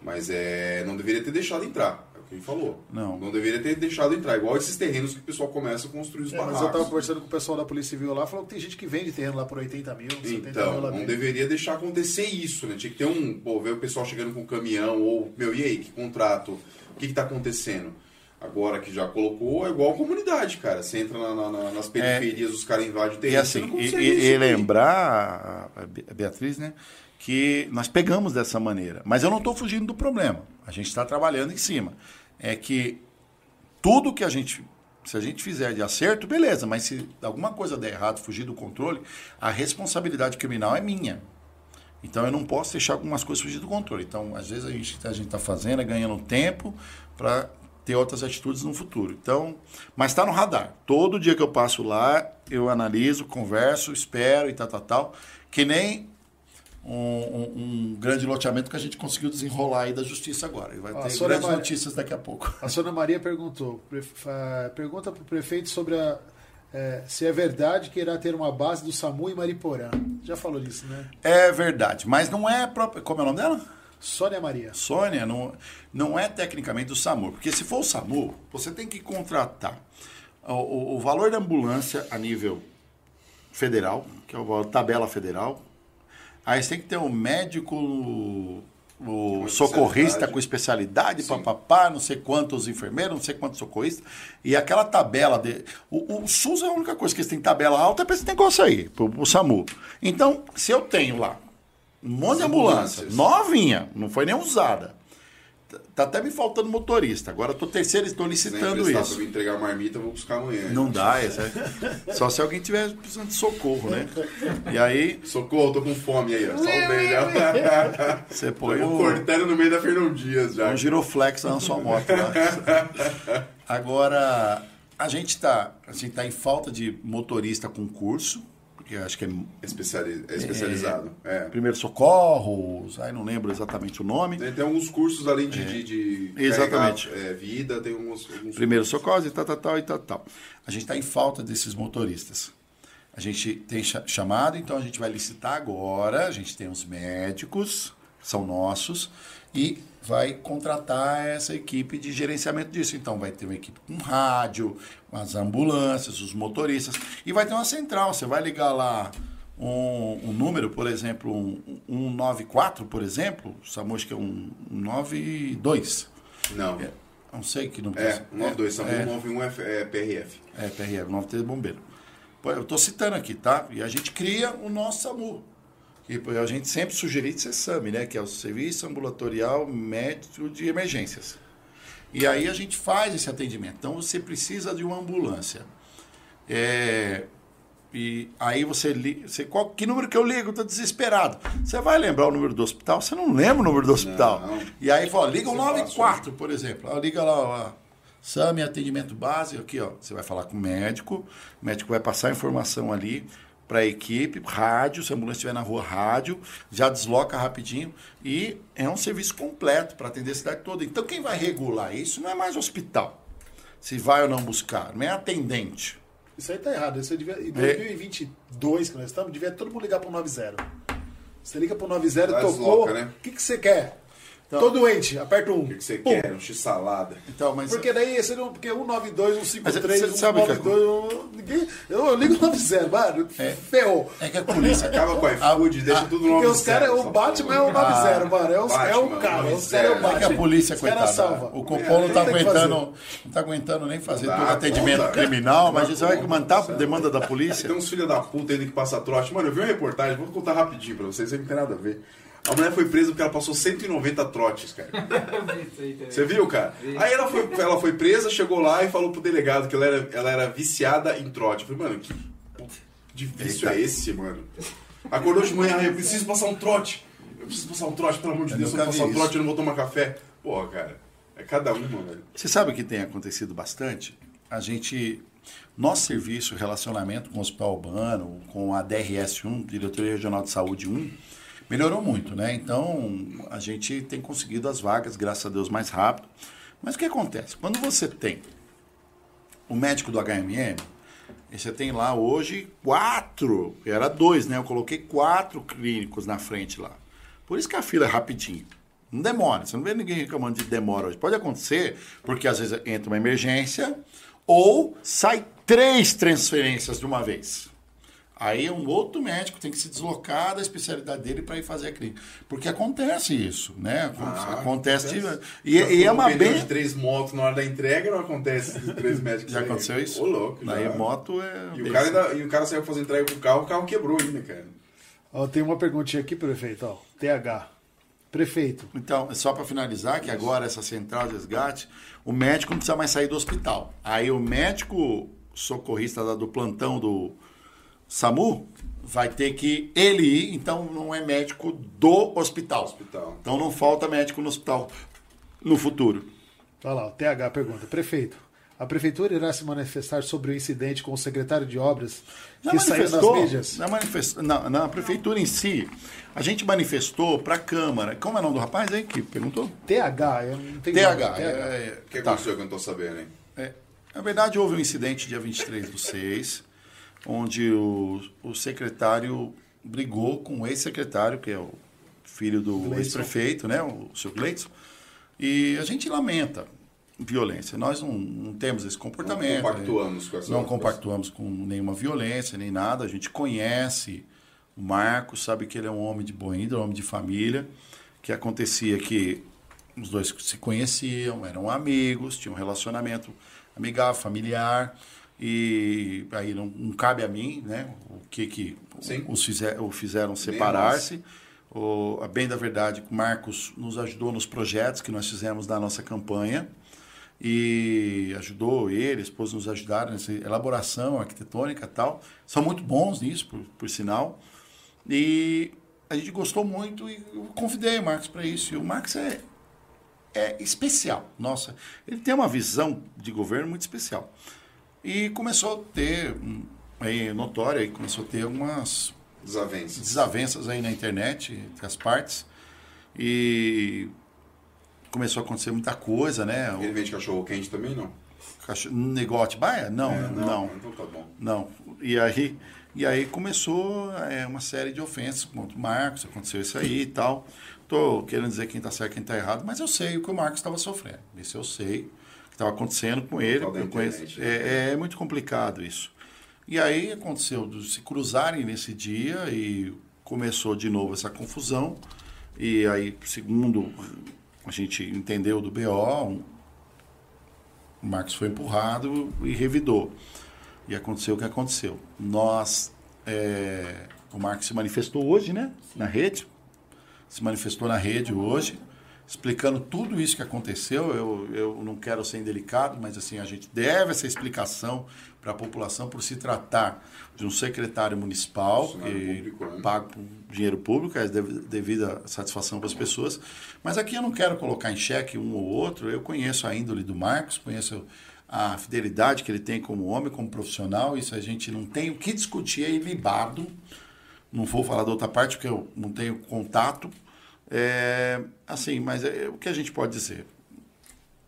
mas é, não deveria ter deixado entrar. É o que ele falou. Não. Não deveria ter deixado entrar. Igual esses terrenos que o pessoal começa a construir os É, mas barracos. eu tava conversando com o pessoal da Polícia Civil lá, falou que tem gente que vende terreno lá por 80 mil, 70 mil Então, não deveria deixar acontecer isso, né? Tinha que ter um, pô, ver o pessoal chegando com caminhão, ou, meu, e aí, que contrato? O que que tá acontecendo? Agora que já colocou, é igual a comunidade, cara. Você entra na- na- na- nas periferias, os caras invadem o E terreno, assim, e, consegue e- e subir. lembrar, a Beatriz, né, que nós pegamos dessa maneira. Mas eu não estou fugindo do problema. A gente está trabalhando em cima. É que tudo que a gente. Se a gente fizer de acerto, beleza, mas se alguma coisa der errado, fugir do controle, a responsabilidade criminal é minha. Então eu não posso deixar algumas coisas fugir do controle. Então, às vezes a gente a gente está fazendo, é ganhando tempo para ter outras atitudes no futuro. Então, mas está no radar. Todo dia que eu passo lá, eu analiso, converso, espero e tal, tal, tal. Que nem um, um- um grande loteamento que a gente conseguiu desenrolar aí da justiça agora. E vai Ah, ter Sônia grandes Maria- notícias daqui a pouco. A Sônia Maria perguntou, pergunta para o prefeito sobre a, é, se é verdade que irá ter uma base do SAMU em Mariporã. Já falou disso, né? É verdade, mas não é próprio. Como é o nome dela? Sônia Maria. Sônia, não, não é tecnicamente o SAMU, porque se for o SAMU, você tem que contratar o, o- o valor da ambulância a nível federal, que é o valor tabela federal. Aí você tem que ter um médico, o socorrista com especialidade, papapá, não sei quantos enfermeiros, não sei quantos socorristas. E aquela tabela de. O, o SUS é a única coisa que eles têm tabela alta, para esse negócio aí, pro, pro SAMU. Então, se eu tenho lá um monte de As ambulância, ambulâncias. novinha, não foi nem usada. Tá- até me faltando motorista. Agora eu tô terceiro, estou Se licitando isso. me entregar a marmita, eu vou buscar amanhã. Não dá, é- só se alguém tiver precisando de socorro, né? E aí Socorro, tô com fome aí, ó. Só um beijo. você põe Tô o, cortando no meio da Fernão Dias já. um giroflex na sua moto lá. Agora, a gente tá, a gente tá em falta de motorista com curso, porque acho que é Especiali- é especializado. É. primeiro socorros, aí não lembro exatamente o nome. Tem, tem alguns cursos além de, de, de É. Exatamente. carregar, é, vida, tem alguns. alguns Primeiro socorro e tal, tal, tal e tal, tal. A gente está em falta desses motoristas. A gente tem cha- chamado, então a gente vai licitar agora. A gente tem os médicos, são nossos, e vai contratar essa equipe de gerenciamento disso. Então vai ter uma equipe com rádio, as ambulâncias, os motoristas, e vai ter uma central. Você vai ligar lá um, um número, por exemplo, um, um 194, por exemplo, o SAMU acho que é um 92. Não. É, não sei que não É, 192, SAMU é, 91 é, é PRF. é, PRF, 93 Bombeiro. Pô, Eu estou citando aqui, tá? E a gente cria o nosso SAMU. E a gente sempre sugeriu de ser SAMI, né? Que é o Serviço Ambulatorial Médico de Emergências. E aí a gente faz esse atendimento. Então você precisa de uma ambulância. É, e aí você liga. Você, qual, que número que eu ligo? Estou desesperado. Você vai lembrar o número do hospital? Você não lembra o número do hospital. Não. E aí fala, liga o Isso é fácil, 94, por exemplo. Aí liga lá, ó, SAMI, atendimento básico, aqui, ó. Você vai falar com o médico, o médico vai passar a informação ali para a equipe, rádio, se a ambulância estiver na rua, rádio, já desloca rapidinho e é um serviço completo para atender a cidade toda. Então quem vai regular isso não é mais hospital. Se vai ou não buscar, não é atendente. Isso aí tá errado. Isso aí É. devia, em 2022, que nós estamos, devia todo mundo ligar pro 90. Você liga pro 90, Lá tocou. desloca, né? O que, que você quer? Tô doente, aperta um. O que, que você Pum. quer? Um x-salada. Então, mas Porque daí você não. Porque 192, Mas 153, você sabe que a- 192. um, ninguém, eu, eu ligo 90, mano. Ferrou. é que a polícia Acaba com o iFood, deixa tudo no Porque 90. os caras, o Batman é o 90, mano. É, os, é o Batman, cara. Os 90. caras é o É que a Batman. polícia, coitada, salva. o Copom É, não tá aguentando, não tá aguentando nem fazer todo atendimento conta. criminal, mas isso vai aumentar a demanda da polícia. Tem uns filhos da puta ainda que passa trote. Mano, eu vi uma reportagem, vou contar rapidinho pra vocês, isso aí não tem nada a ver. A mulher foi presa porque ela passou 190 trotes, cara. Você viu, cara? Aí ela foi, ela foi presa, chegou lá e falou pro delegado que ela era, ela era viciada em trote. Eu falei, mano, que vício é esse, mano? Acordou de manhã, "Ah, eu preciso passar um trote. Eu preciso passar um trote, pelo amor de Eu Deus, se eu passar um isso. trote, eu não vou tomar café. Porra, cara, é cada uma, velho. Você sabe o que tem acontecido bastante? A gente Nosso serviço, relacionamento com o Hospital Urbano, com a DRS1, Diretoria Regional de Saúde 1, melhorou muito, né? Então, a gente tem conseguido as vagas, graças a Deus, mais rápido. Mas o que acontece? Quando você tem o médico do HMM, você tem lá hoje quatro, era dois, né? Eu coloquei quatro clínicos na frente lá. Por isso que a fila é rapidinho. Não demora. Você não vê ninguém reclamando de demora hoje. Pode acontecer, porque às vezes entra uma emergência ou sai três transferências de uma vez. Aí um outro médico tem que se deslocar da especialidade dele para ir fazer a clínica. Porque acontece isso, né? Ah, acontece. acontece. E, e é um uma bem. de três motos na hora da entrega, não acontece de três médicos. Já aí. aconteceu isso? Ô, louco. Daí já. moto é. E o, cara ainda, e o cara saiu fazer entrega com o carro, o carro quebrou ainda, cara. Ó, tem uma perguntinha aqui, prefeito. Ó, TH. Prefeito. Então, só para finalizar, que agora essa central de resgate, o médico não precisa mais sair do hospital. Aí o médico socorrista da- do plantão do SAMU vai ter que ele ir, então não é médico do hospital. Hospital. Então não falta médico no hospital no futuro. Olha lá, o TH pergunta. Prefeito, a prefeitura irá se manifestar sobre o incidente com o secretário de obras que saiu nas mídias? na, manifest... na, na prefeitura em si, a gente manifestou para a Câmara. Como é o nome do rapaz aí que perguntou? TH, eu não tenho TH. é- é- O que tá. aconteceu que eu não tô sabendo, hein? É, na verdade, houve um incidente dia 23 do 6, onde o, o secretário brigou com o ex-secretário, que é o filho do ex-prefeito, né, o seu Gleitson, e a gente lamenta violência. Nós não, não temos esse comportamento. Não compactuamos com essa- Não compactuamos com nenhuma violência, nem nada. A gente conhece o Marcos, sabe que ele é um homem de boa índole, um homem de família, que acontecia que os dois se conheciam, eram amigos, tinham um relacionamento amigável, familiar, e aí não, não cabe a mim, né, o que que Sim. os fizer, o fizeram separar-se. O, a bem da verdade, o Marcos nos ajudou nos projetos que nós fizemos da nossa campanha e ajudou ele, a esposa nos ajudaram nessa elaboração arquitetônica tal. São muito bons nisso, por, por sinal. E a gente gostou muito e eu convidei o Marcos para isso. E o Marcos é, é especial. Nossa, ele tem uma visão de governo muito especial. E começou a ter, hum, aí notória, aí começou a ter algumas Desavenças. desavenças aí na internet, entre as partes. E começou a acontecer muita coisa, né? Ele vende cachorro quente também, não? O cacho- Negócio de baia? Não, É, não, Então tá bom. não. E aí, e aí começou é, uma série de ofensas contra o Marcos, aconteceu isso aí e tal. Tô querendo dizer quem tá certo e quem tá errado, mas eu sei o que o Marcos estava sofrendo. Isso eu sei estava acontecendo com ele. Eu conheço- internet, né? é, é muito complicado isso. E aí aconteceu de se cruzarem nesse dia e começou de novo essa confusão. E aí, segundo a gente entendeu do BO, o Marcos foi empurrado e revidou. E aconteceu o que aconteceu. Nós, é, o Marcos se manifestou hoje, né? Na rede. Se manifestou na rede hoje, explicando tudo isso que aconteceu. Eu, eu não quero ser indelicado, mas assim, a gente deve essa explicação para a população por se tratar de um secretário municipal que público, né? pago com dinheiro público, é dev- devida satisfação para as pessoas. Mas aqui eu não quero colocar em xeque um ou outro. Eu conheço a índole do Marcos, conheço a fidelidade que ele tem como homem, como profissional. Isso a gente não tem o que discutir, é ilibado. Não vou falar da outra parte porque eu não tenho contato. É, assim, mas é, o que a gente pode dizer?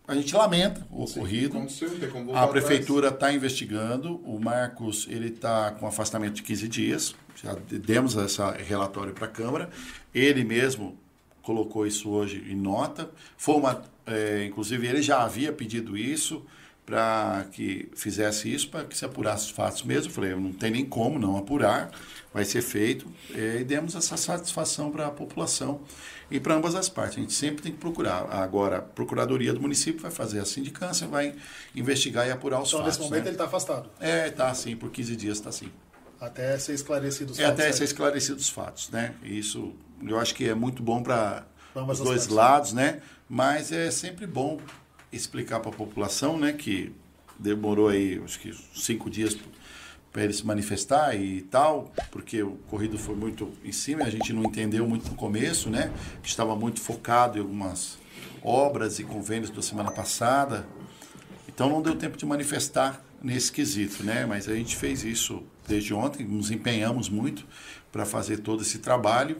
A gente lamenta o ocorrido. Tem como voltar A prefeitura está investigando. O Marcos ele está com afastamento de 15 dias. Já demos esse relatório para a Câmara. Ele mesmo colocou isso hoje em nota. Foi uma, é, inclusive ele já havia pedido isso para que fizesse isso, para que se apurasse os fatos mesmo. Eu falei, não tem nem como não apurar, vai ser feito. É, e demos essa satisfação para a população e para ambas as partes. A gente sempre tem que procurar. Agora, a Procuradoria do município vai fazer a sindicância, vai investigar e apurar os Então, fatos. nesse momento, né? ele está afastado. É, tá sim, por 15 dias está sim. Até ser esclarecido os É fatos até aí. ser esclarecidos os fatos, né? Isso eu acho que é muito bom para os dois partes. lados, né? Mas é sempre bom explicar para a população, né? Que demorou aí, acho que cinco dias para ele se manifestar e tal, porque o corrido foi muito em cima, a gente não entendeu muito no começo, né? Estava muito focado em algumas obras e convênios da semana passada, então não deu tempo de manifestar nesse quesito, né? Mas a gente fez isso desde ontem, nos empenhamos muito para fazer todo esse trabalho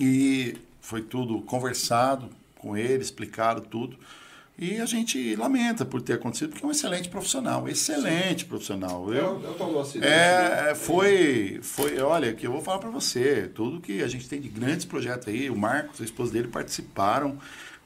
e foi tudo conversado com ele, explicado tudo. E a gente lamenta por ter acontecido, porque é um excelente profissional, excelente profissional. É Eu, o, é foi, foi, olha, que eu vou falar para você, tudo que a gente tem de grandes projetos aí, o Marcos, a esposa dele participaram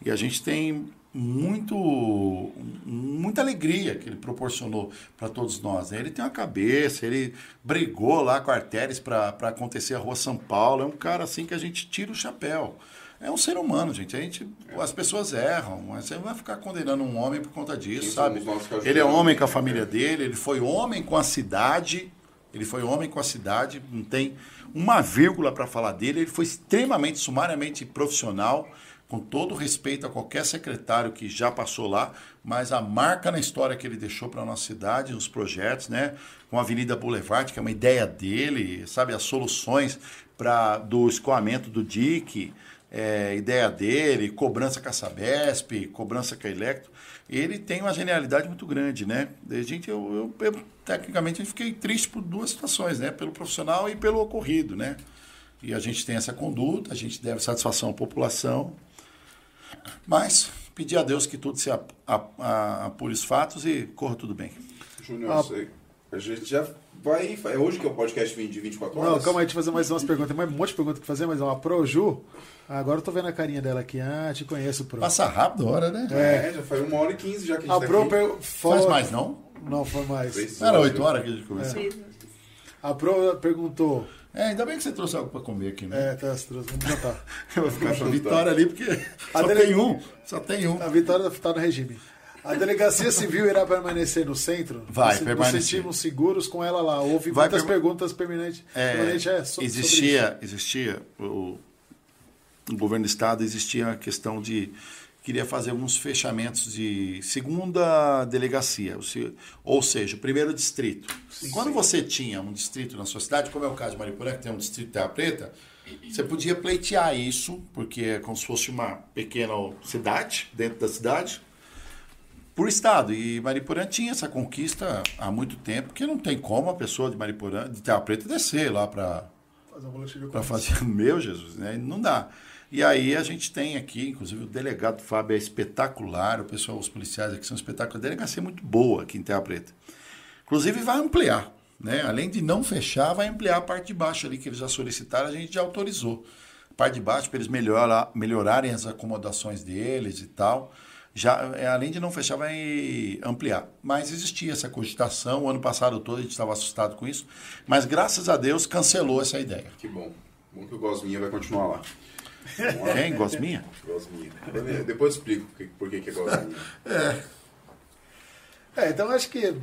e a gente tem muito, muita alegria que ele proporcionou para todos nós. né? Ele tem uma cabeça, ele brigou lá com a Artéries para acontecer a Rua São Paulo, é um cara assim que a gente tira o chapéu. É um ser humano, gente. A gente, as pessoas erram, mas você não vai ficar condenando um homem por conta disso, sabe? Ele é homem com a família dele, ele foi homem com a cidade, ele foi homem com a cidade, não tem uma vírgula para falar dele, ele foi extremamente, sumariamente profissional, com todo respeito a qualquer secretário que já passou lá, mas a marca na história que ele deixou para a nossa cidade, os projetos, né, com a Avenida Boulevard, que é uma ideia dele, sabe, as soluções para do escoamento do DIC, é, ideia dele, cobrança com a Sabesp, cobrança com a Electro, ele tem uma genialidade muito grande, né? A gente, eu, eu, eu, tecnicamente, eu fiquei triste por duas situações, né? Pelo profissional e pelo ocorrido, né? E a gente tem essa conduta, a gente deve satisfação à população, mas pedir a Deus que tudo se apure os fatos e corra tudo bem. Júnior, Ah. sei. a gente já vai. É hoje que é o podcast de 24 horas? Não, calma aí, deixa eu fazer mais umas perguntas. Tem um monte de perguntas que fazer, mas uma Pro Ju. Agora eu tô vendo a carinha dela aqui. Ah, te conheço, Pro. Passa rápido a hora, né? É, já faz uma hora e quinze já que a A gente tá Pro aqui. per... Faz mais, não? Não, foi mais. Três. Era 8 horas que a gente começou? Fiz. A Pro perguntou. É, ainda bem que você trouxe algo para comer aqui, né? É, tá, você trouxe, vamos jantar. Eu vou ficar com a Vitória ali, porque só dele- tem um. Só tem um. A Vitória tá no regime. A delegacia civil irá permanecer no centro? Vai, Nos- permanecer. Nos sentimos seguros com ela lá. Houve Vai muitas perma- perguntas permanentes. É, permanentes, é, so- sobre existia, existia o, o governo do estado existia a questão de queria fazer alguns fechamentos de segunda delegacia, ou se- ou seja, o primeiro distrito. Quando você tinha um distrito na sua cidade, como é o caso de Mariporã, que tem um distrito de Terra Preta, você podia pleitear isso, porque é como se fosse uma pequena cidade dentro da cidade, por estado. E Mariporã tinha essa conquista há muito tempo, porque não tem como a pessoa de Mariporã, de Terra Preta, descer lá para. Fazer fazer. Meu Jesus, né? Não dá. E aí a gente tem aqui, inclusive o delegado Fábio é espetacular, o pessoal, os policiais aqui são espetaculares. A delegacia é muito boa aqui em Terra Preta. Inclusive vai ampliar, né? Além de não fechar, vai ampliar a parte de baixo ali que eles já solicitaram, a gente já autorizou. A parte de baixo para eles melhorar, melhorarem as acomodações deles e tal. Já, é, além de não fechar, vai ampliar. Mas existia essa cogitação, o ano passado todo a gente estava assustado com isso, mas graças a Deus cancelou essa ideia. Que bom. Bom que o Gosminha vai continuar lá. Lá. Tem, Gosminha? Gosminha. Depois eu explico por que- que é Gosminha. É, então acho que.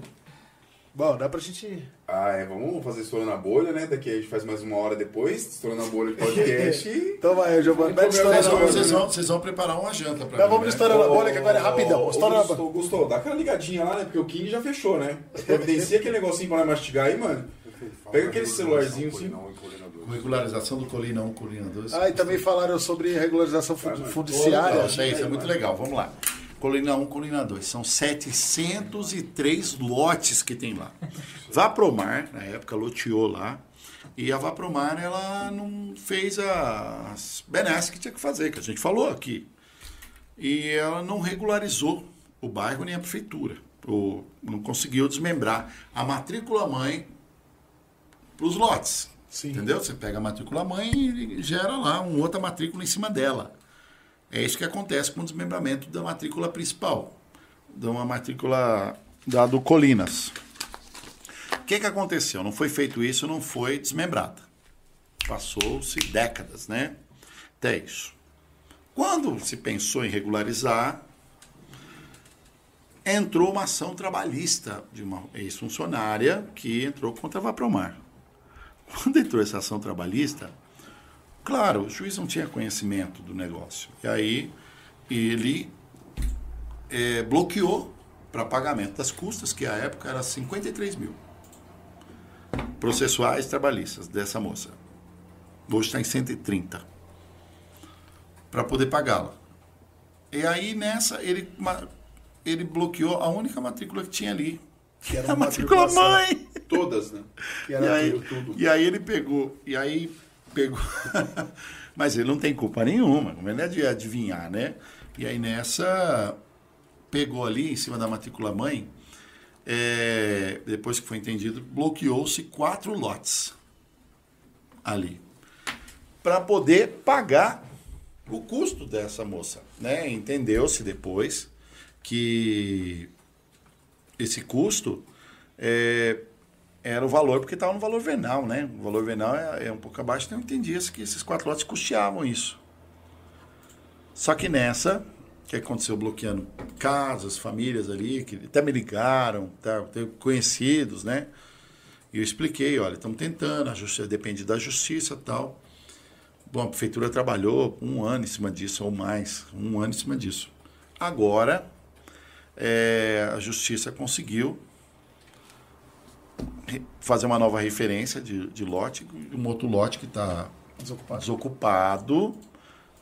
Bom, dá pra gente. Ah, é, vamos fazer estourando a bolha, né? Daqui a gente faz mais uma hora depois, estourando a bolha de podcast. Então vai, Giovanni, na uma bolha. Vocês vão, vocês vão preparar uma janta para Não, vamos de história na bolha, que agora é rapidão. Ô, na bolha. Gustavo, Gustavo, dá aquela ligadinha lá, né? Porque o King já fechou, né? Providencia aquele negocinho pra nós mastigar aí, mano. Pega aquele celularzinho assim. Regularização do Colina 1, Colina 2. Ah, e também falaram sobre regularização fund- fundiciária. Isso aí, isso é muito legal. Vamos lá. Colina 1, Colina 2. São 703 lotes que tem lá. Vapromar, na época, loteou lá. E a Vapromar, ela não fez as benesses que tinha que fazer, que a gente falou aqui. E ela não regularizou o bairro nem a prefeitura. Ou não conseguiu desmembrar a matrícula mãe para os lotes. Sim. Entendeu? Você pega a matrícula mãe e gera lá uma outra matrícula em cima dela. É isso que acontece com o desmembramento da matrícula principal, de uma matrícula da do Colinas. O que, que aconteceu? Não foi feito isso, não foi desmembrada. Passou-se décadas, né? Até isso. Quando se pensou em regularizar, entrou uma ação trabalhista de uma ex-funcionária que entrou contra a Vapromar. Quando entrou essa ação trabalhista, claro, o juiz não tinha conhecimento do negócio. E aí ele eh, bloqueou para pagamento das custas, que à época era 53 mil processuais trabalhistas dessa moça. Hoje está em 130 para poder pagá-la. E aí nessa ele, ele bloqueou a única matrícula que tinha ali Que era A matrícula mãe! Todas, né? Que E era aí, tudo, tudo. e aí ele pegou, e aí pegou. Mas ele não tem culpa nenhuma, como ele é de adivinhar, né? E aí nessa, pegou ali em cima da matrícula mãe, é, depois que foi entendido, bloqueou-se quatro lotes ali. Para poder pagar o custo dessa moça. Né? Entendeu-se depois que esse custo é, era o valor, porque estava no valor venal, né? O valor venal é, é um pouco abaixo, então entendia-se que esses quatro lotes custeavam isso. Só que nessa, que aconteceu bloqueando casas, famílias ali, que até me ligaram, tá, conhecidos, né? E eu expliquei, olha, estamos tentando, a justiça depende da justiça tal. Bom, a prefeitura trabalhou um ano em cima disso, ou mais, um ano em cima disso. Agora, é, a justiça conseguiu fazer uma nova referência de, de lote, um outro lote que está Desocupado. desocupado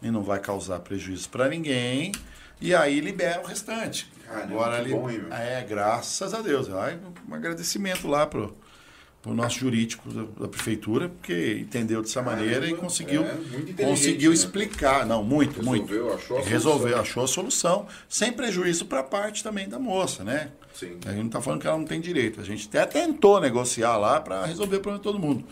e não vai causar prejuízo para ninguém. E aí libera o restante. Caramba, Agora que li- bom, hein, meu? é, graças a Deus. Um agradecimento lá pro, pro nosso jurídico da, da prefeitura, porque entendeu dessa Caramba, maneira e conseguiu, é, conseguiu né? explicar. Não, muito, Resolveu, muito. achou a Resolveu, solução. achou a solução, sem prejuízo para a parte também da moça, né? Sim. A gente não está falando que ela não tem direito. A gente até tentou negociar lá para resolver o problema de todo mundo.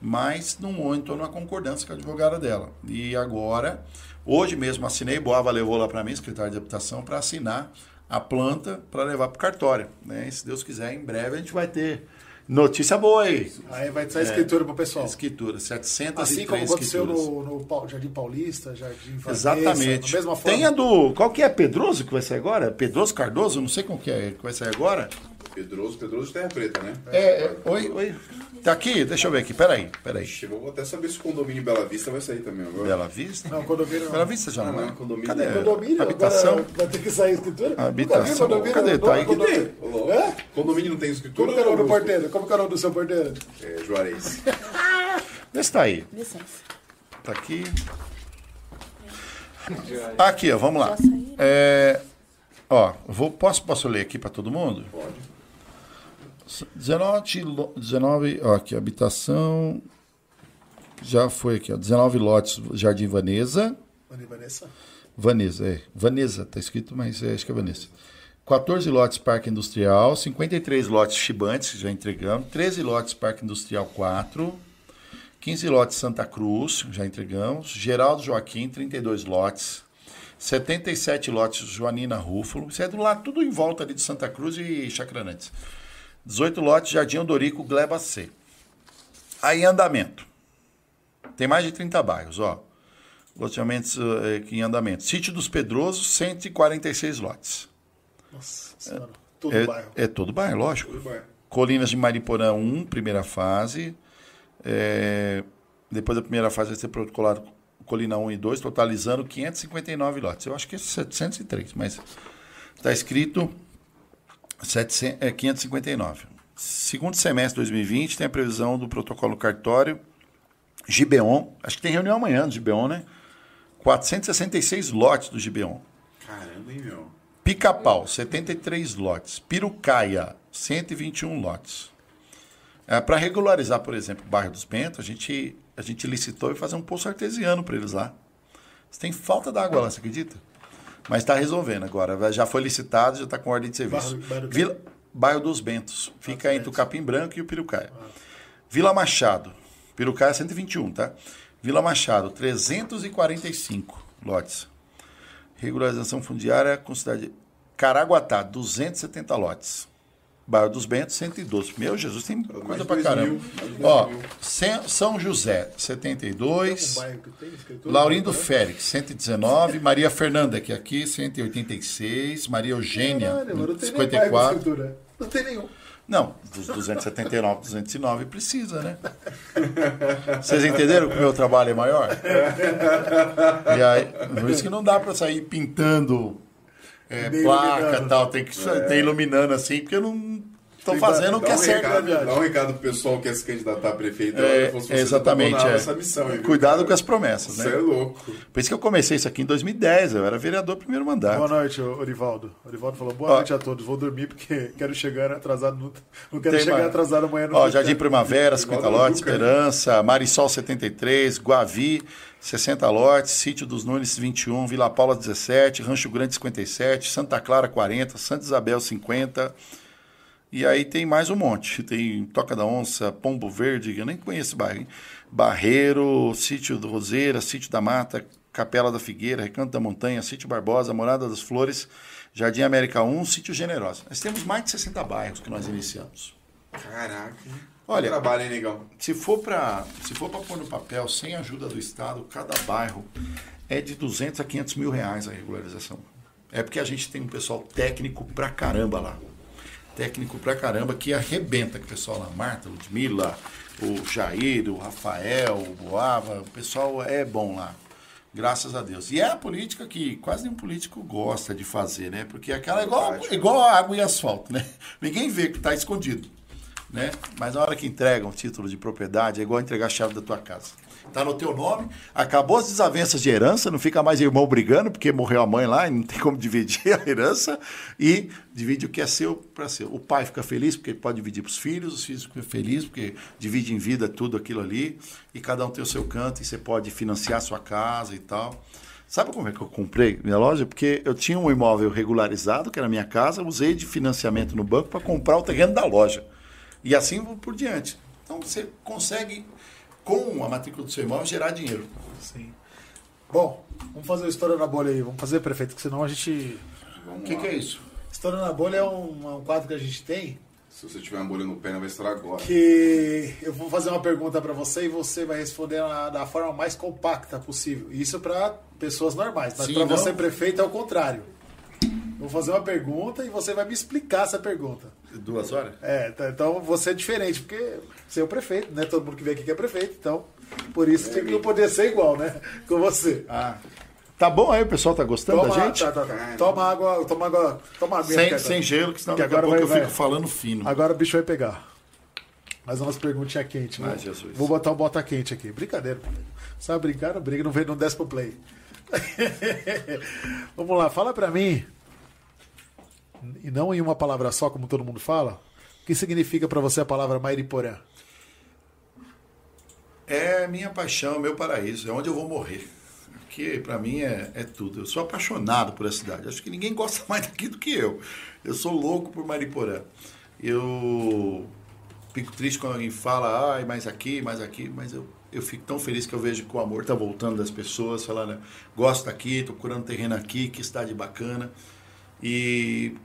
Mas não entrou numa concordância com a advogada dela. E agora, hoje mesmo assinei, Boava levou lá para mim, secretário de habitação, para assinar a planta para levar para o cartório. Né? E se Deus quiser, em breve a gente vai ter notícia boa aí. Aí vai sair escritura pro pessoal. Escritura, 703 Assim como aconteceu no, no Jardim Paulista, Jardim Vanessa, Exatamente. Mesma forma. Tem a do. Qual que é? Pedroso que vai sair agora? Pedroso Cardoso? Não sei qual que é que vai sair agora. Pedroso, Pedroso de Terra Preta, né? É, é, oi, oi. Tá aqui? Deixa eu ver aqui. Peraí, peraí. Ixi, vou até saber se o condomínio Bela Vista vai sair também agora. Bela Vista? Não, condomínio não. Bela Vista já Ah, não não, é? condomínio Cadê? não. Condomínio, Habitação? agora vai ter que sair a escritura. Habitação. Condomínio, Cadê? não, Tá aí. condomínio. Louco. É? Condomínio não tem escritura? Como é o nome do porteiro? Como que é o nome do seu porteiro? É, Juarez. Vê se tá aí. Licença. Tá aqui. Aqui, ó, vamos lá. É, ó, vou, posso, posso ler aqui para todo mundo? Pode. 19, lo- 19 ó, aqui, habitação. Já foi aqui, ó. 19 lotes, Jardim Vanessa. Vanessa. Vanessa, é. Vanessa, tá escrito, mas é, acho que é Vanessa. 14 lotes Parque Industrial, 53 lotes Chibantes, já entregamos, 13 lotes Parque Industrial 4, 15 lotes Santa Cruz, já entregamos, Geraldo Joaquim, 32 lotes, 77 lotes Joanina Rúfulo, isso é do lado, tudo em volta ali de Santa Cruz e Chacranantes. 18 lotes Jardim Odorico, Gleba C. Aí andamento. Tem mais de 30 bairros, ó. Loteamentos eh, em andamento. Sítio dos Pedrosos, 146 lotes. Nossa senhora. Todo É, bairro. é todo bairro, lógico. Tudo bem. Colinas de Mariporã 1, primeira fase. É, depois da primeira fase vai ser protocolado Colina 1 e 2, totalizando 559 lotes. Eu acho que é 703, mas está escrito 700, é, 559. Segundo semestre de 2020, tem a previsão do protocolo cartório Gibeon. Acho que tem reunião amanhã do Gibeon, né? 466 lotes do Gibeon. Caramba, hein, meu? Pica-pau, 73 lotes. Pirucaia, 121 lotes. É, para regularizar, por exemplo, o bairro dos Bentos, a gente, a gente licitou e fazer um poço artesiano para eles lá. Você tem falta d'água lá, você acredita? Mas está resolvendo agora. Já foi licitado, já está com ordem de serviço. Bairro-? Vila, bairro dos Bentos. Fica entre o. Capim Branco e o Pirucaia. Vila Machado. Pirucaia 121, tá? Vila Machado, 345 lotes. Regularização fundiária com cidade. Caraguatá, 270 lotes. Bairro dos Bentos, 112. Meu Jesus, tem coisa mais pra caramba. mil, Ó, mil. São José, Tem 72. um bairro que tem. Laurindo né? Félix, 119. Maria Fernanda, que é aqui, 186. Maria Eugênia, Caralho, mano, não tem nem bairro com 54. escritura. Não tem nenhum. Não, dos 279, 209 precisa, né? Vocês entenderam que o meu trabalho é maior? E aí, por isso que não dá para sair pintando é, placa e tal, tem que ter iluminando assim, porque não, estão fazendo o que um, é certo. recado, dá um recado pro pessoal que quer se candidatar a prefeito. É, você exatamente. abandonava é. essa missão. hein, Cuidado com as promessas, né? é louco. Por isso que eu comecei isso aqui em 2010. Eu era vereador primeiro mandato. Boa noite, Orivaldo. Orivaldo falou, boa Ó. noite a todos. Vou dormir porque quero chegar atrasado. No... Não quero chegar mais. atrasado amanhã no Ó. Jardim Primavera, 50 Igual a lotes? Esperança, Marisol 73, Guavi, 60 lotes, Sítio dos Nunes 21, Vila Paula 17, Rancho Grande 57, Santa Clara 40, Santa Isabel 50. E aí tem mais um monte. Tem Toca da Onça, Pombo Verde, eu nem conheço esse bairro. hein? Barreiro, Sítio do Roseira, Sítio da Mata, Capela da Figueira, Recanto da Montanha, Sítio Barbosa, Morada das Flores, Jardim América 1, Sítio Generosa. Nós temos mais de 60 bairros que nós iniciamos. Caraca. Olha- Trabalho, hein, negão? Se for para se for para pôr no papel, sem ajuda do Estado, cada bairro é de 200 a 500 mil reais a regularização. É porque a gente tem um pessoal técnico pra caramba lá. Técnico pra caramba que arrebenta com o pessoal lá. Marta, Ludmilla, o Jair, o Rafael, o Boava. O pessoal é bom lá. Graças a Deus. E é a política que quase nenhum político gosta de fazer, né? Porque aquela é igual, igual a água e asfalto, né? Ninguém vê que está escondido né? Mas na hora que entrega um título de propriedade, é igual entregar a chave da tua casa. Tá no teu nome, acabou as desavenças de herança, não fica mais irmão brigando, porque morreu a mãe lá e não tem como dividir a herança, e divide o que é seu para seu. O pai fica feliz porque pode dividir para os filhos, os filhos ficam felizes porque divide em vida tudo aquilo ali, e cada um tem o seu canto, e você pode financiar a sua casa e tal. Sabe como é que eu comprei minha loja? Porque eu tinha um imóvel regularizado, que era minha casa, usei de financiamento no banco para comprar o terreno da loja. E assim por diante. Então você consegue, com a matrícula do seu imóvel, gerar dinheiro. Sim. Bom, vamos fazer o História na Bolha aí. Vamos fazer, prefeito, que senão a gente... O que, que é isso? História na Bolha é um, é um quadro que a gente tem Se você tiver uma bolha no pé, não vai estourar agora. que eu vou fazer uma pergunta pra você e você vai responder na- da forma mais compacta possível. Isso pra pessoas normais, mas não? você prefeito é o contrário. Vou fazer uma pergunta e você vai me explicar essa pergunta. Duas horas? É, tá- então você é diferente, porque você é o prefeito, né? Todo mundo que vem aqui que é prefeito, então por isso tinha que não poder ser igual, né? Com você. Ah. Tá bom aí, o pessoal tá gostando Toma, da gente? tá, tá, tá. toma água, toma água, toma água. Sem, sem gelo, que senão Que daqui a agora pouco vai- eu fico vai. falando fino. Agora o bicho vai pegar. Mais umas perguntinhas quentes. Ai, Vou, Jesus. vou botar um bota quente aqui. Brincadeira. Sabe brincar? Não briga, não, vem, não desce pro play. Vamos lá, fala pra mim. E não em uma palavra só, como todo mundo fala. O que significa pra você a palavra Mairiporã? É minha paixão, é meu paraíso, é onde eu vou morrer. Aqui, pra mim, é, é tudo. Eu sou apaixonado por essa cidade. Acho que ninguém gosta mais daqui do que eu. Eu sou louco por Mariporã. Eu fico triste quando alguém fala, ai, mais aqui, mais aqui, mas eu, eu fico tão feliz que eu vejo que o amor tá voltando das pessoas, falando, gosto daqui, tô curando terreno aqui, que cidade bacana. E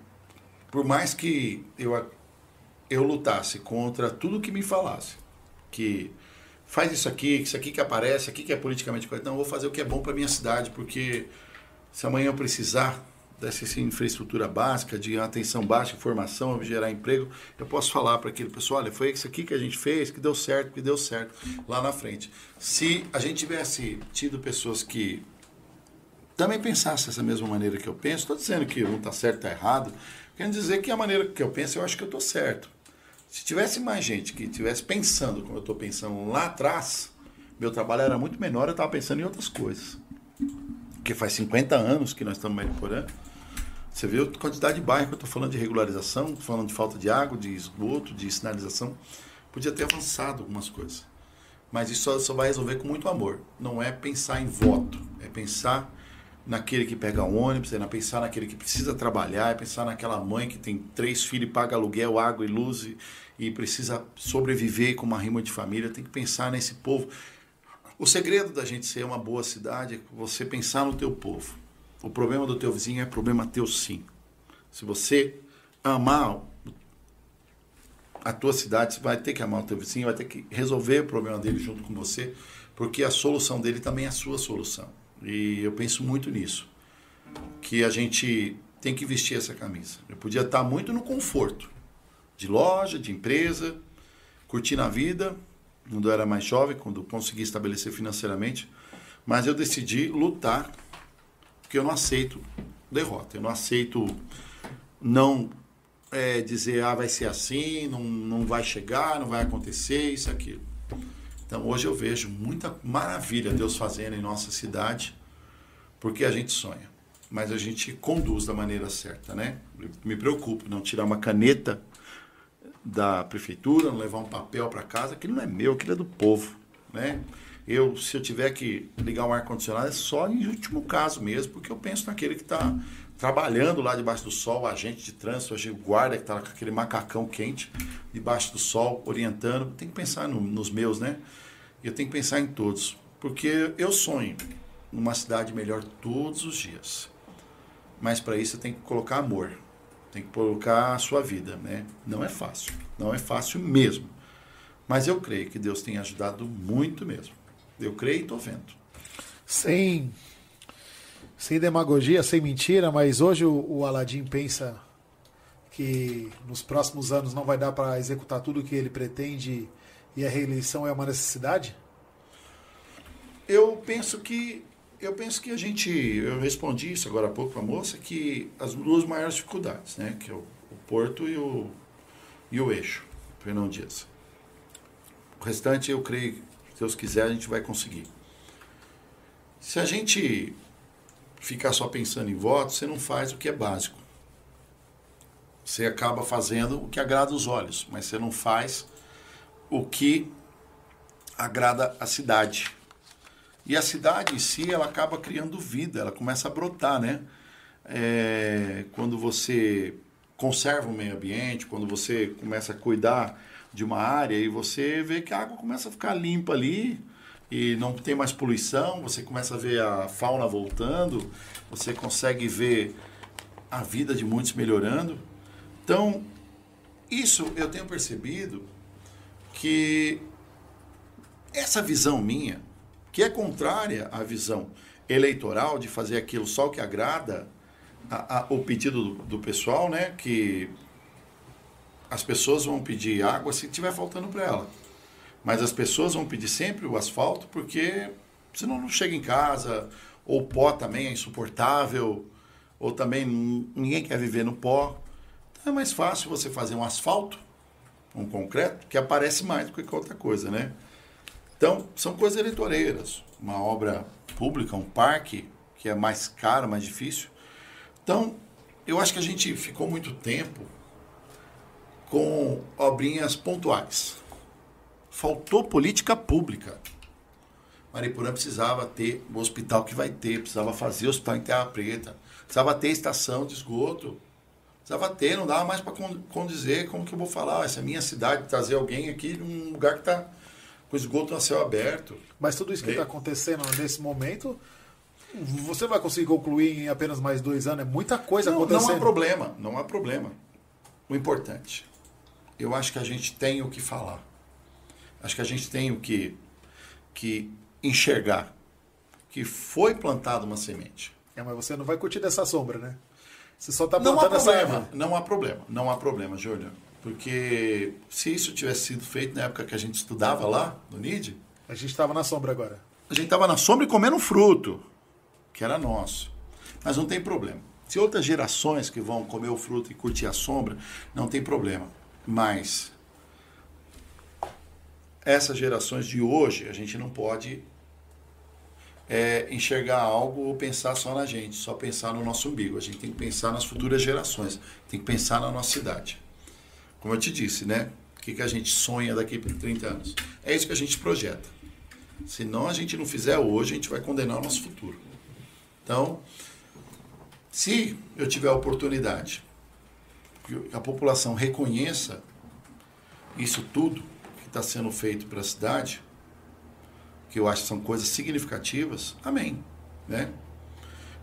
por mais que eu, eu lutasse contra tudo que me falasse, que faz isso aqui, que isso aqui que aparece, aqui que é politicamente correto. Não, vou fazer o que é bom para minha cidade, porque se amanhã eu precisar dessa infraestrutura básica, de atenção básica, formação, gerar emprego, eu posso falar para aquele pessoal, olha, foi isso aqui que a gente fez, que deu certo, que deu certo lá na frente. Se a gente tivesse tido pessoas que também pensassem dessa mesma maneira que eu penso, estou dizendo que um está certo, está errado, querendo dizer que a maneira que eu penso, eu acho que eu estou certo. Se tivesse mais gente que estivesse pensando como eu estou pensando lá atrás, meu trabalho era muito menor, eu estava pensando em outras coisas. Porque faz 50 anos que nós estamos em Mariporã. Você vê a quantidade de bairro que eu estou falando de regularização, falando de falta de água, de esgoto, de sinalização. Podia ter avançado algumas coisas. Mas isso só vai resolver com muito amor. Não é pensar em voto, é pensar naquele que pega ônibus, é na- pensar naquele que precisa trabalhar, é pensar naquela mãe que tem três filhos e paga aluguel, água e luz e, e precisa sobreviver com uma rima de família. Tem que pensar nesse povo. O segredo da gente ser uma boa cidade é você pensar no teu povo. O problema do teu vizinho é problema teu sim. Se você amar a tua cidade, você vai ter que amar o teu vizinho, vai ter que resolver o problema dele junto com você, porque a solução dele também é a sua solução. E eu penso muito nisso, que a gente tem que vestir essa camisa. Eu podia estar muito no conforto de loja, de empresa, curtindo a vida, quando eu era mais jovem, quando consegui estabelecer financeiramente, mas eu decidi lutar, porque eu não aceito derrota, eu não aceito não é, dizer, ah, vai ser assim, não, não vai chegar, não vai acontecer, isso, aquilo. Então hoje eu vejo muita maravilha Deus fazendo em nossa cidade, porque a gente sonha, mas a gente conduz da maneira certa, né? Me preocupo não tirar uma caneta da prefeitura, não levar um papel para casa, aquilo não é meu, aquilo é do povo, né? Eu, se eu tiver que ligar um ar-condicionado, é só em último caso mesmo, porque eu penso naquele que está trabalhando lá debaixo do sol, o agente de trânsito, o guarda que está com aquele macacão quente, debaixo do sol, orientando. Tem que pensar no, nos meus, né? Eu tenho que pensar em todos, porque eu sonho numa cidade melhor todos os dias. Mas para isso eu tenho que colocar amor, tem que colocar a sua vida, né? Não é fácil, não é fácil mesmo. Mas eu creio que Deus tem ajudado muito mesmo. Eu creio e estou vendo. Sem, sem demagogia, sem mentira, mas hoje o, o Aladim pensa que nos próximos anos não vai dar para executar tudo o que ele pretende e a reeleição é uma necessidade? Eu penso que eu penso que a gente eu respondi isso agora há pouco para a moça que as duas maiores dificuldades, né, que é o, o Porto e o e o eixo, Fernão Dias. O restante eu creio se Deus quiser, a gente vai conseguir. Se a gente ficar só pensando em votos, você não faz o que é básico. Você acaba fazendo o que agrada os olhos, mas você não faz o que agrada a cidade. E a cidade em si, ela acaba criando vida, ela começa a brotar, né? É, quando você conserva o meio ambiente, quando você começa a cuidar de uma área e você vê que a água começa a ficar limpa ali e não tem mais poluição, você começa a ver a fauna voltando, você consegue ver a vida de muitos melhorando. Então, isso eu tenho percebido que essa visão minha, que é contrária à visão eleitoral de fazer aquilo só que agrada a, a, o pedido do, do pessoal, né, que as pessoas vão pedir água se tiver faltando para ela. Mas as pessoas vão pedir sempre o asfalto porque senão não chega em casa, ou o pó também é insuportável, ou também ninguém quer viver no pó. Então é mais fácil você fazer um asfalto, um concreto, que aparece mais do que qualquer outra coisa, né? Então, são coisas eleitoreiras. Uma obra pública, um parque, que é mais caro, mais difícil. Então, eu acho que a gente ficou muito tempo com obrinhas pontuais. Faltou política pública. Mariporã precisava ter o hospital que vai ter, precisava fazer o hospital em Terra Preta, precisava ter estação de esgoto, precisava ter, não dava mais para condizer como que eu vou falar, essa é a minha cidade, trazer alguém aqui num lugar que está com esgoto a céu aberto. Mas tudo isso que está acontecendo nesse momento, você vai conseguir concluir em apenas mais dois anos? É muita coisa não, acontecendo. Não há problema, não há problema. O importante eu acho que a gente tem o que falar. Acho que a gente tem o que, que enxergar. Que foi plantada uma semente. É, mas você não vai curtir dessa sombra, né? Você só está plantando essa erva. Não há problema, não há problema, Júlio. Porque se isso tivesse sido feito na época que a gente estudava lá, no NID... A gente estava na sombra agora. A gente estava na sombra e comendo fruto, que era nosso. Mas não tem problema. Se outras gerações que vão comer o fruto e curtir a sombra, não tem problema. Mas essas gerações de hoje, a gente não pode é, enxergar algo ou pensar só na gente, só pensar no nosso umbigo. A gente tem que pensar nas futuras gerações, tem que pensar na nossa cidade. Como eu te disse, né? O que, que a gente sonha daqui para 30 anos? É isso que a gente projeta. Se não a gente não fizer hoje, a gente vai condenar o nosso futuro. Então, se eu tiver a oportunidade que a população reconheça isso tudo que está sendo feito para a cidade, que eu acho que são coisas significativas, amém. Né?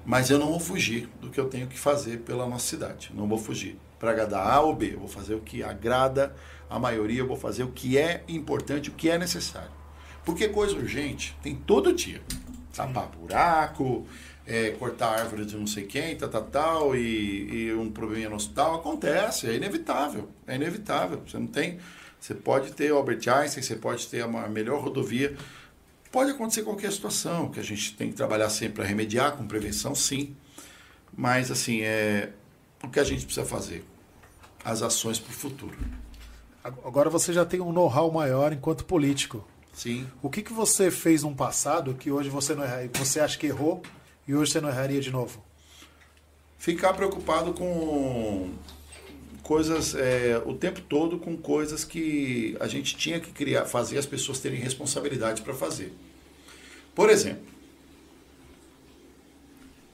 Mas eu não vou fugir do que eu tenho que fazer pela nossa cidade. Não vou fugir para agradar A ou B. Eu vou fazer o que agrada a maioria, eu vou fazer o que é importante, o que é necessário. Porque coisa urgente tem todo dia. Tapar buraco, é, cortar árvore de não sei quem, tal, tal, tal, e, e um problema no hospital, acontece, é inevitável, é inevitável. Você não tem, você pode ter Albert Einstein, você pode ter uma melhor rodovia, pode acontecer qualquer situação, que a gente tem que trabalhar sempre para remediar, com prevenção, sim, mas assim, é, o que a gente precisa fazer? as ações para o futuro. Agora você já tem um know-how maior enquanto político. Sim. O que, que você fez no passado que hoje você não erra, você acha que errou e hoje você não erraria de novo? Ficar preocupado com coisas é, o tempo todo com coisas que a gente tinha que criar, fazer as pessoas terem responsabilidade para fazer. Por exemplo,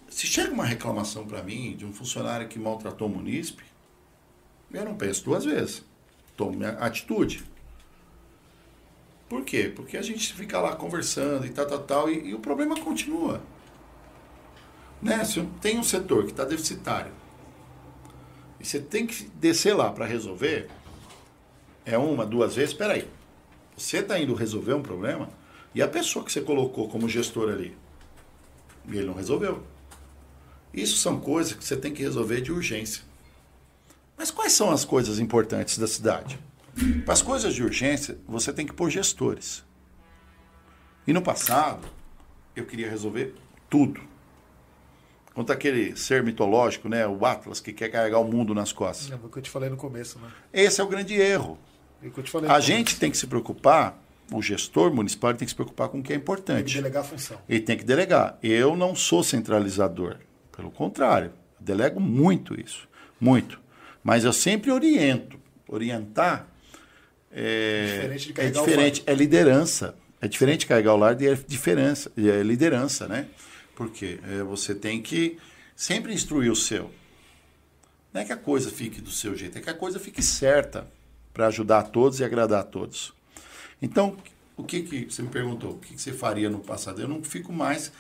se chega uma reclamação para mim de um funcionário que maltratou o munícipe, eu não penso duas vezes. Tomo minha atitude. Por quê? Porque a gente fica lá conversando e tal, tal, tal, e, e o problema continua. Né? Se tem um setor que está deficitário e você tem que descer lá para resolver, é uma, duas vezes, espera aí. Você está indo resolver um problema e a pessoa que você colocou como gestor ali, ele não resolveu. Isso são coisas que você tem que resolver de urgência. Mas quais são as coisas importantes da cidade? Para as coisas de urgência, você tem que pôr gestores. E no passado, eu queria resolver tudo. Quanto aquele ser mitológico, né, o Atlas, que quer carregar o mundo nas costas. É o que eu te falei no começo, né? Esse é o grande erro. É o A gente começo. tem que se preocupar, o gestor municipal tem que se preocupar com o que é Tem que importante. delegar a função. Ele tem que delegar. Eu não sou centralizador. Pelo contrário, delego muito isso. Muito. Mas eu sempre oriento. Orientar é Diferente de é, carregar o diferente, é liderança. É diferente de carregar o lar e é diferença, é liderança, né? Porque é, você tem que sempre instruir o seu. Não é que a coisa fique do seu jeito, é que a coisa fique certa para ajudar a todos e agradar a todos. Então, o que que você me perguntou? O que, que você faria no passado? Eu não fico mais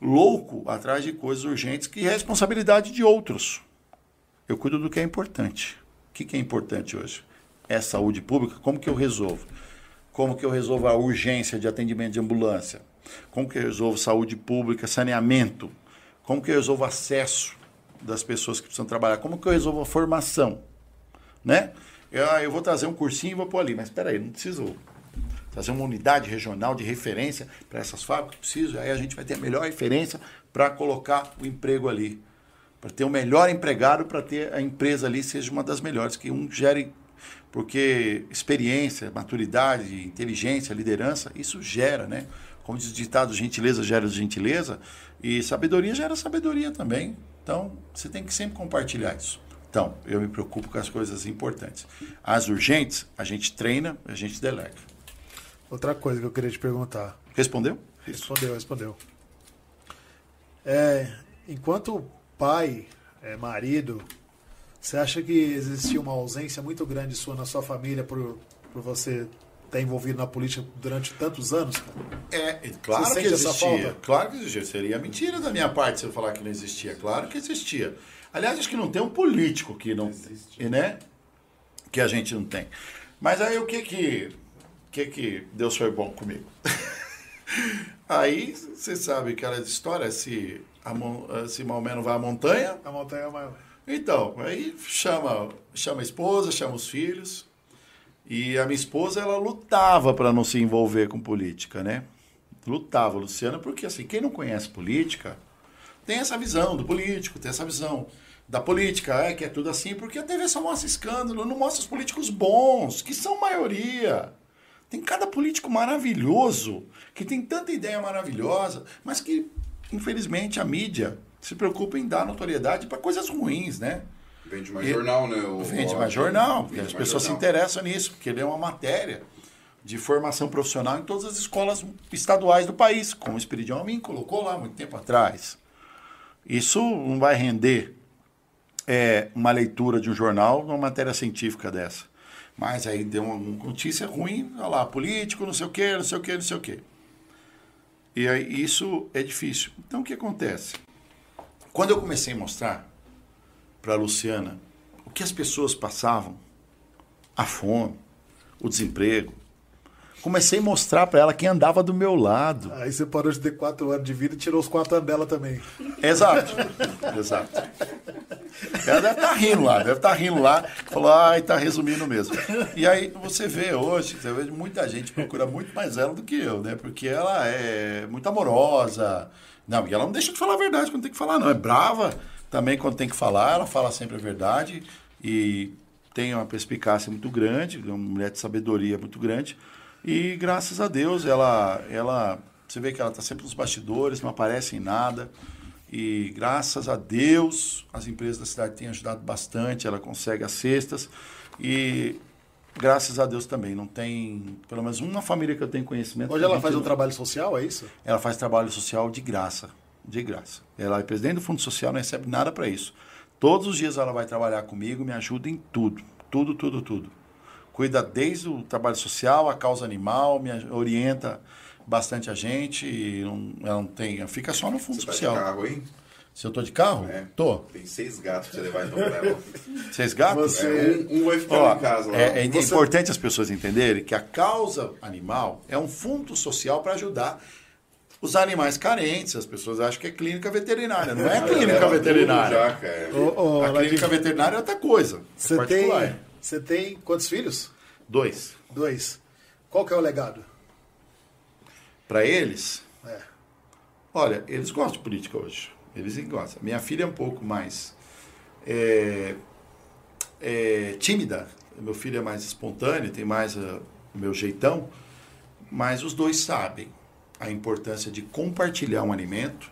louco atrás de coisas urgentes que é responsabilidade de outros. Eu cuido do que é importante. O que, que é importante hoje? É saúde pública. Como que eu resolvo? Como que eu resolvo a urgência de atendimento de ambulância? Como que eu resolvo saúde pública, saneamento? Como que eu resolvo acesso das pessoas que precisam trabalhar? Como que eu resolvo a formação? Né? Eu, ah, eu vou trazer um cursinho e vou pôr ali, mas espera aí, não preciso trazer uma unidade regional de referência para essas fábricas, preciso, aí a gente vai ter a melhor referência para colocar o emprego ali. Para ter o melhor empregado, para ter a empresa ali seja uma das melhores, que um gere. Porque experiência, maturidade, inteligência, liderança, isso gera, né? Como diz o ditado, gentileza gera gentileza, e sabedoria gera sabedoria também. Então, você tem que sempre compartilhar isso. Então, eu me preocupo com as coisas importantes. As urgentes, a gente treina, a gente delega. Outra coisa que eu queria te perguntar. Respondeu? Respondeu, respondeu. É, enquanto pai, é, marido, você acha que existia uma ausência muito grande sua na sua família por, por você estar envolvido na política durante tantos anos? É, é claro que existia. falta? Claro que existia. Seria mentira da minha parte se eu falar que não existia. Claro que existia. Aliás, acho que não tem um político que não, e, né? Que a gente não tem. Mas aí o que que, o que que Deus foi bom comigo? aí você sabe aquela história se a, se Maomé não vai à montanha, A montanha é uma... então, aí chama, chama a esposa, chama os filhos. E a minha esposa, ela lutava para não se envolver com política, né? Lutava, Luciana, porque assim, quem não conhece política tem essa visão do político, tem essa visão da política, é que é tudo assim, porque a TV só mostra escândalo, não mostra os políticos bons, que são maioria. Tem cada político maravilhoso, que tem tanta ideia maravilhosa, mas que, infelizmente, a mídia se preocupa em dar notoriedade para coisas ruins, né? Vende mais E- jornal, né? O, Vende mais jornal, porque as pessoas se jornal. interessam nisso, porque ele é uma matéria de formação profissional em todas as escolas estaduais do país, como o Espiridião Amin colocou lá muito tempo atrás. Isso não vai render é, uma leitura de um jornal numa matéria científica dessa. Mas aí deu uma notícia ruim, olha lá, político, não sei o quê, não sei o quê, não sei o quê. E aí isso é difícil. Então o que acontece? Quando eu comecei a mostrar para a Luciana o que as pessoas passavam, a fome, o desemprego, comecei a mostrar para ela quem andava do meu lado. Aí você parou de ter quatro anos de vida e tirou os quatro anos dela também. Exato. Exato. Ela deve estar rindo lá, deve estar rindo lá. Falou, ai, tá resumindo mesmo. E aí você vê hoje, você vê muita gente procura muito mais ela do que eu, né? Porque ela é muito amorosa. Não, e ela não deixa de falar a verdade quando tem que falar, não. É brava também quando tem que falar, ela fala sempre a verdade. e tem uma perspicácia muito grande, uma mulher de sabedoria muito grande. E graças a Deus ela, ela você vê que ela está sempre nos bastidores, não aparece em nada. E graças a Deus as empresas da cidade têm ajudado bastante, ela consegue as cestas. E graças a Deus também, não tem pelo menos uma família que eu tenho conhecimento. Hoje ela faz um não- trabalho social, é isso? ela faz trabalho social de graça, de graça. Ela é presidente do Fundo Social, não recebe nada para isso. Todos os dias ela vai trabalhar comigo, me ajuda em tudo, tudo, tudo, tudo. Cuida desde o trabalho social, a causa animal, me orienta bastante a gente. E não, ela não tem, fica só no Fundo Você tá de Social. carro aí? Se eu tô de carro, É. tô. Tem seis gatos pra você levar então pra ela. Vocês gatos? Você- É, um, um vai ficar Ó, em casa lá. é, é Você- importante as pessoas entenderem que a causa animal é um fundo social para ajudar os animais carentes. As pessoas acham que é clínica veterinária. Não é clínica Leva tudo veterinária. Já, cara. Ô, ô, A clínica veterinária é outra coisa. você é tem, você tem quantos filhos? Dois. Dois. Qual que é o legado? Para eles, É. olha, eles gostam de política hoje. Eles gostam. Minha filha é um pouco mais é, é, tímida. Meu filho é mais espontâneo, tem mais ah, o meu jeitão. Mas os dois sabem a importância de compartilhar um alimento.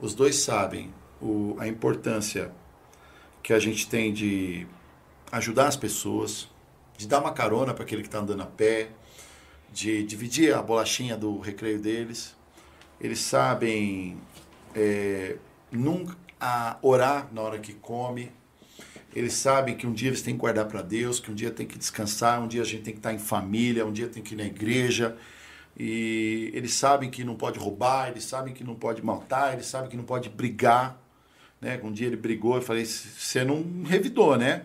Os dois sabem o, a importância que a gente tem de ajudar as pessoas, de dar uma carona para aquele que está andando a pé, de dividir a bolachinha do recreio deles. Eles sabem é, nunca a orar na hora que come. Eles sabem que um dia eles têm que guardar para Deus, que um dia tem que descansar, um dia a gente tem que estar em família, um dia tem que ir na igreja. E eles sabem que não pode roubar, eles sabem que não pode matar, eles sabem que não pode brigar. Né? Um dia ele brigou, eu falei, você não revidou, né?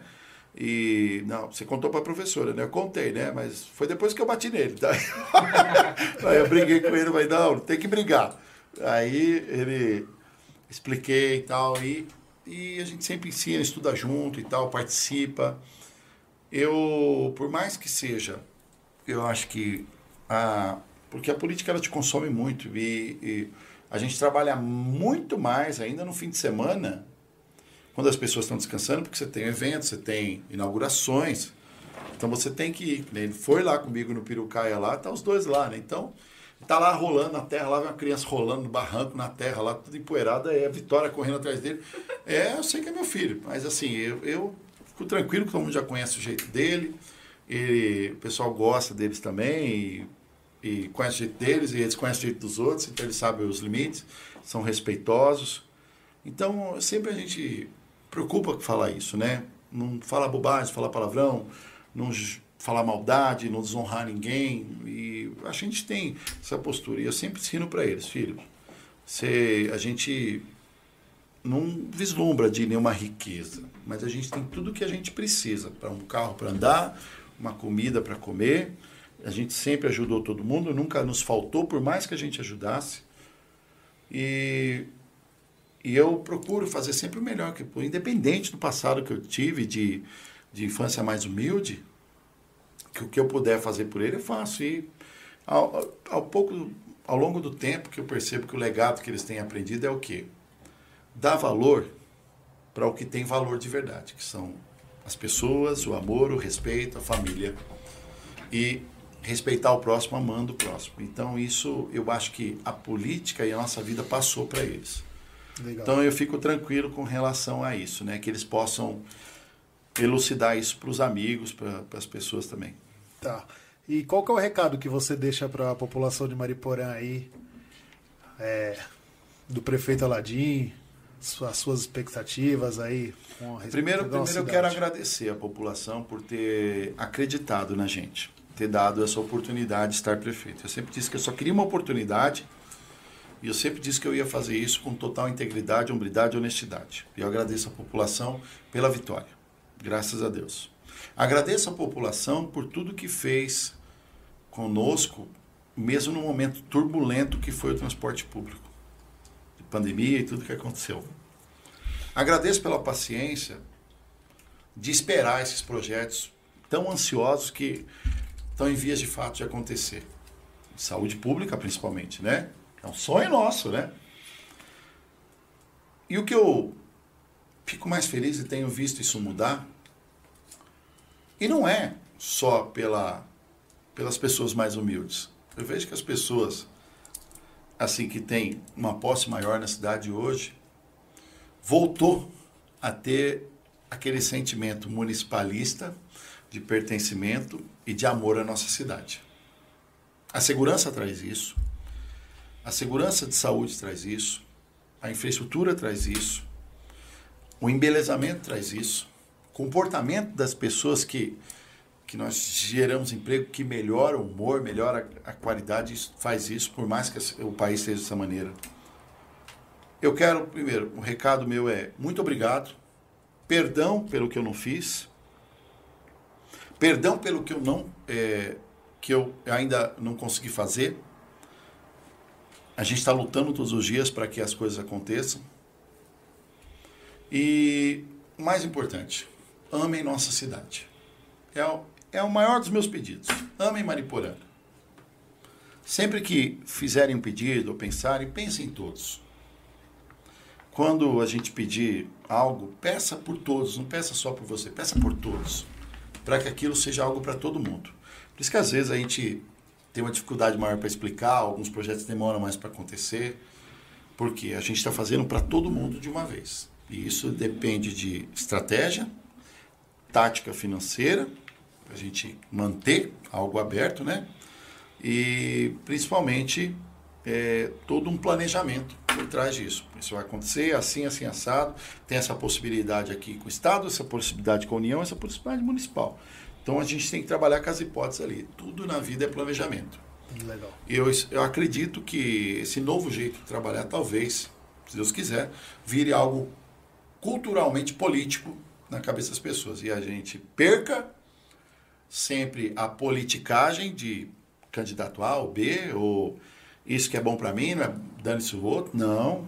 E não, você contou para a professora, né? Eu contei, né? Mas foi depois que eu bati nele. Tá? Aí eu briguei com ele, falei, não, tem que brigar. Aí ele expliquei e tal, e, e a gente sempre ensina, estuda junto e tal, participa. Eu, por mais que seja, eu acho que a, porque a política ela te consome muito e, e a gente trabalha muito mais ainda no fim de semana quando as pessoas estão descansando, porque você tem eventos, você tem inaugurações. Então você tem que ir. né? Ele foi lá comigo no Pirucaia lá, tá os dois lá, né? Então, tá lá rolando na terra, lá vem uma criança rolando no barranco na terra, lá tudo empoeirado, é a Vitória correndo atrás dele. É, eu sei que é meu filho, mas assim, eu, eu fico tranquilo, que todo mundo já conhece o jeito dele. Ele, o pessoal gosta deles também e, e conhece o jeito deles, e eles conhecem o jeito dos outros, então eles sabem os limites, são respeitosos. Então, sempre a gente preocupa com falar isso, né? Não falar bobagem, falar palavrão, não falar maldade, não desonrar ninguém. E a gente tem essa postura. E eu sempre ensino para eles, filho, você, a gente não vislumbra de nenhuma riqueza, mas a gente tem tudo que a gente precisa para um carro para andar, uma comida para comer. A gente sempre ajudou todo mundo, nunca nos faltou, por mais que a gente ajudasse. E e eu procuro fazer sempre o melhor, que, independente do passado que eu tive, de, de infância mais humilde, que o que eu puder fazer por ele, eu faço. E ao, ao, pouco, ao longo do tempo que eu percebo que o legado que eles têm aprendido é o quê? Dar valor para o que tem valor de verdade, que são as pessoas, o amor, o respeito, a família. E respeitar o próximo amando o próximo. Então, isso eu acho que a política e a nossa vida passou para eles. Legal. Então eu fico tranquilo com relação a isso, né? Que eles possam elucidar isso para os amigos, para as pessoas também. Tá. E qual que é o recado que você deixa para a população de Mariporã aí, é, do prefeito Aladim, as suas expectativas aí? Primeiro, primeiro eu quero agradecer a população por ter acreditado na gente, ter dado essa oportunidade de estar prefeito. Eu sempre disse que eu só queria uma oportunidade e eu sempre disse que eu ia fazer isso com total integridade, hombridade e honestidade. E eu agradeço a população pela vitória. Graças a Deus. Agradeço a população por tudo que fez conosco, mesmo no momento turbulento que foi o transporte público, de pandemia e tudo que aconteceu. Agradeço pela paciência de esperar esses projetos tão ansiosos que estão em vias de fato de acontecer. Saúde pública, principalmente, né? É um sonho nosso, né? E o que eu fico mais feliz e tenho visto isso mudar E não é só pela, pelas pessoas mais humildes. Eu vejo que as pessoas assim que têm uma posse maior na cidade hoje voltou a ter aquele sentimento municipalista de pertencimento e de amor à nossa cidade. A segurança traz isso. A segurança de saúde traz isso. A infraestrutura traz isso. O embelezamento traz isso. O comportamento das pessoas que, que nós geramos emprego, que melhora o humor, melhora a, qualidade, faz isso, por mais que o país seja dessa maneira. Eu quero, primeiro, o um recado meu é muito obrigado, perdão pelo que eu não fiz, perdão pelo que eu não, é, que eu ainda não consegui fazer. A gente está lutando todos os dias para que as coisas aconteçam. E mais importante, amem nossa cidade. É o, é o maior dos meus pedidos. Amem Mariporanga. Sempre que fizerem um pedido ou pensarem, pensem em todos. Quando a gente pedir algo, peça por todos, não peça só por você, peça por todos, para que aquilo seja algo para todo mundo. Por isso que às vezes a gente tem uma dificuldade maior para explicar, alguns projetos demoram mais para acontecer, porque a gente está fazendo para todo mundo de uma vez. E isso depende de estratégia, tática financeira, para a gente manter algo aberto, né? E principalmente é, todo um planejamento por trás disso. Isso vai acontecer assim, assim, assado. Tem essa possibilidade aqui com o Estado, essa possibilidade com a União, essa possibilidade municipal. Então a gente tem que trabalhar com as hipóteses ali. Tudo na vida é planejamento. Legal. Eu, eu acredito que esse novo jeito de trabalhar, talvez, se Deus quiser, vire algo culturalmente político na cabeça das pessoas. E a gente perca sempre a politicagem de candidato A ou B, ou isso que é bom para mim, não é dane-se o outro. Não.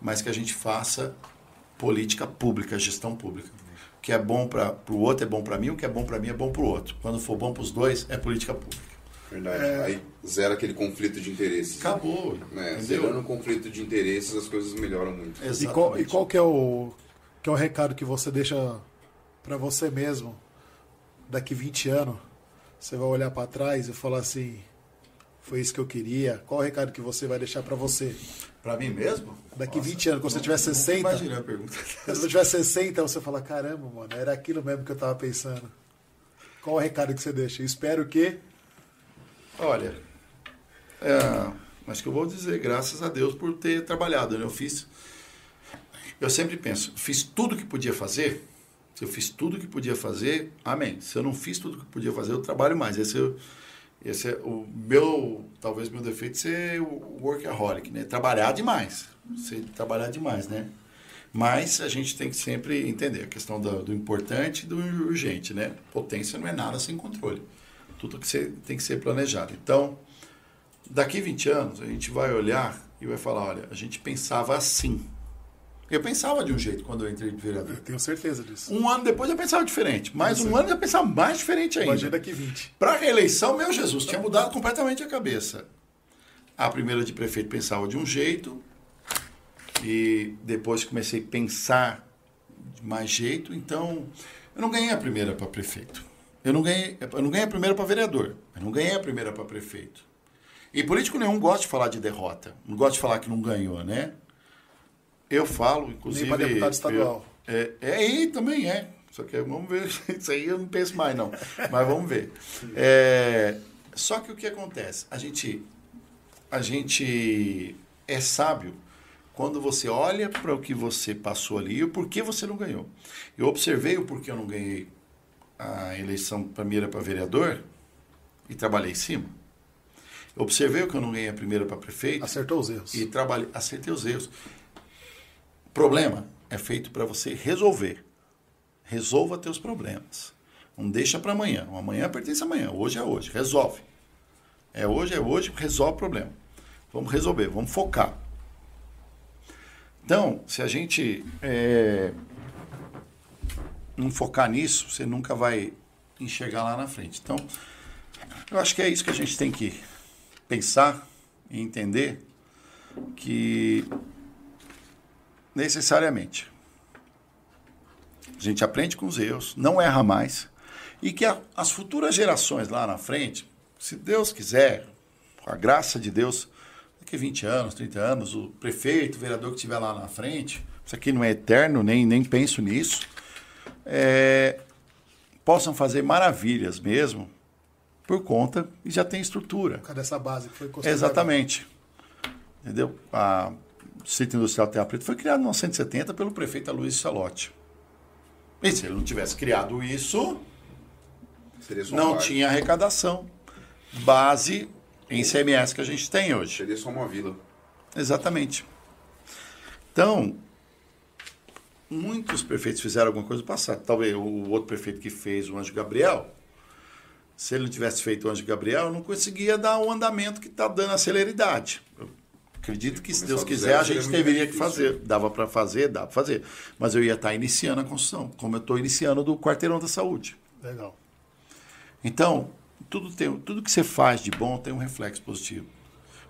Mas que a gente faça política pública, gestão pública. O que é bom para o outro é bom para mim, o que é bom para mim é bom para o outro. Quando for bom para os dois, é política pública. Verdade. É... Aí zera aquele conflito de interesses. Acabou. Né? Zerando o conflito de interesses, as coisas melhoram muito. E qual, e qual que é o que é o recado que você deixa para você mesmo daqui 20 anos? Você vai olhar para trás e falar assim: foi isso que eu queria. Qual o recado que você vai deixar para você? Para mim mesmo? Daqui Nossa, 20 anos, quando você tiver 60. Imagina a pergunta. Quando você tiver 60, você fala: caramba, mano, era aquilo mesmo que eu tava pensando. Qual o recado que você deixa? Eu espero que. Olha, é, acho que eu vou dizer, graças a Deus por ter trabalhado. Né? Eu fiz eu sempre penso, fiz tudo que podia fazer. Se eu fiz tudo que podia fazer, amém. Se eu não fiz tudo que podia fazer, eu trabalho mais. Esse é, esse é o meu, talvez meu defeito ser o workaholic, né? Trabalhar demais. Ser, trabalhar demais, né? Mas a gente tem que sempre entender a questão do, do importante e do urgente, né? Potência não é nada sem controle. Tudo que ser, tem que ser planejado. Então, daqui 20 anos, a gente vai olhar e vai falar, olha, a gente pensava assim. Eu pensava de um jeito quando eu entrei de vereador. Eu tenho certeza disso. Um ano depois eu pensava diferente. Mais um ano eu pensava mais diferente ainda. Imagina daqui 20. Para a reeleição, meu Jesus, tinha mudado completamente a cabeça. A primeira de prefeito pensava de um jeito. E depois comecei a pensar de mais jeito. Então, eu não ganhei a primeira para prefeito. Eu não ganhei, eu não ganhei a primeira para vereador. Eu não ganhei a primeira para prefeito. E político nenhum gosta de falar de derrota. Não gosta de falar que não ganhou, né? Eu falo, inclusive. Nem para deputado estadual. Eu, é, é, aí também é. Só que vamos ver. Isso aí eu não penso mais, não. Mas vamos ver. É, só que o que acontece? A gente, a gente é sábio quando você olha para o que você passou ali e o porquê você não ganhou. Eu observei o porquê eu não ganhei a eleição primeira para vereador e trabalhei em cima. Eu observei o que eu não ganhei a primeira para prefeito. Acertou os erros. E trabalhei, acertei os erros. Problema é feito para você resolver. Resolva teus problemas. Não deixa para amanhã. O amanhã pertence a amanhã. Hoje é hoje. Resolve. É hoje, é hoje, resolve o problema. Vamos resolver, vamos focar. Então, se a gente é, não focar nisso, você nunca vai enxergar lá na frente. Então, eu acho que é isso que a gente tem que pensar e entender que necessariamente. A gente aprende com os erros, não erra mais. E que a, as futuras gerações lá na frente, se Deus quiser, com a graça de Deus, daqui a 20 anos, 30 anos, o prefeito, o vereador que estiver lá na frente, isso aqui não é eterno, nem, nem penso nisso, é, possam fazer maravilhas mesmo por conta e já tem estrutura. Por causa dessa base que foi construída. Exatamente. Entendeu? A Sítio Industrial Terra Preta foi criado em 1970 pelo prefeito Luiz Salotti. E se ele não tivesse criado isso, não tinha arrecadação. Base em CMS que a gente tem hoje. Seria só uma vila. Exatamente. Então, muitos prefeitos fizeram alguma coisa no passado. Talvez o outro prefeito que fez, o Anjo Gabriel, se ele não tivesse feito o Anjo Gabriel, não conseguia dar o andamento que está dando a celeridade. Acredito que, se Deus quiser, a gente deveria que fazer. Dava para fazer, dá para fazer. Mas eu ia estar iniciando a construção, como eu estou iniciando do quarteirão da saúde. Legal. Então, tudo, tem, tudo que você faz de bom tem um reflexo positivo.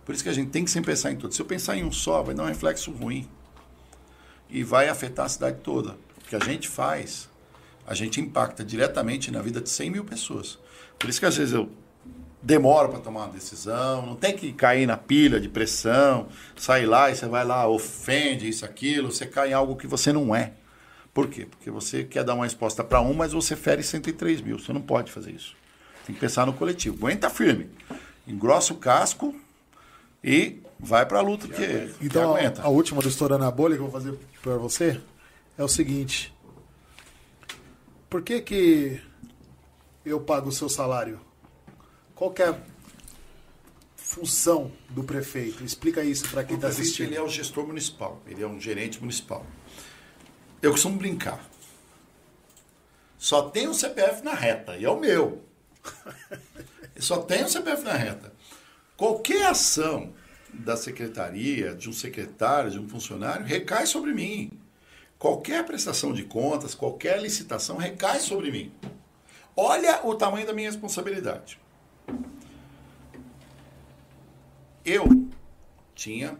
Por isso que a gente tem que sempre pensar em tudo. Se eu pensar em um só, vai dar um reflexo ruim. E vai afetar a cidade toda. O que a gente faz, a gente impacta diretamente na vida de 100 mil pessoas. Por isso que às vezes eu demoro para tomar uma decisão, não tem que cair na pilha de pressão, sair lá e você vai lá, ofende isso, aquilo, você cai em algo que você não é. Por quê? Porque você quer dar uma resposta para um, mas você fere 103 mil. Você não pode fazer isso. Tem que pensar no coletivo. Aguenta firme. Engrossa o casco e vai para a luta que, que Então, aguenta. a, a última do Estourando a Bolha que eu vou fazer para você é o seguinte. Por que que eu pago o seu salário? Qual é a função do prefeito? Explica isso para quem está assistindo. ele é o gestor municipal, ele é um gerente municipal. Eu costumo brincar. Só tem um CPF na reta, e é o meu. Só tem um CPF na reta. Qualquer ação da secretaria, de um secretário, de um funcionário, recai sobre mim. Qualquer prestação de contas, qualquer licitação recai sobre mim. Olha o tamanho da minha responsabilidade. Eu tinha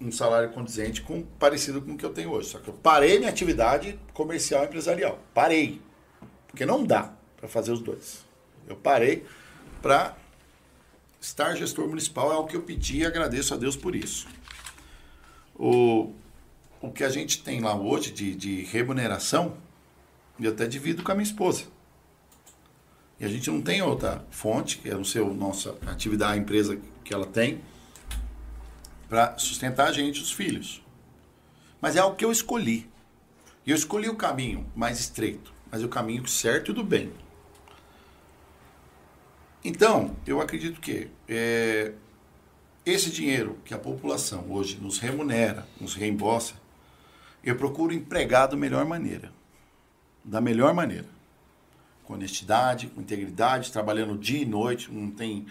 um salário condizente com parecido com o que eu tenho hoje. Só que eu parei minha atividade comercial e empresarial. Parei. Porque não dá para fazer os dois. Eu parei para estar gestor municipal, é o que eu pedi e agradeço a Deus por isso. O, o que a gente tem lá hoje de, de remuneração, eu até divido com a minha esposa. E a gente não tem outra fonte, que é não ser a nossa atividade, a empresa que ela tem, para sustentar a gente, os filhos. Mas é algo que eu escolhi. E eu escolhi o caminho mais estreito, mas o caminho certo e do bem. Então, eu acredito que é, esse dinheiro que a população hoje nos remunera, nos reembolsa, eu procuro empregar da melhor maneira. Da melhor maneira. Com honestidade, com integridade, trabalhando dia e noite, não tem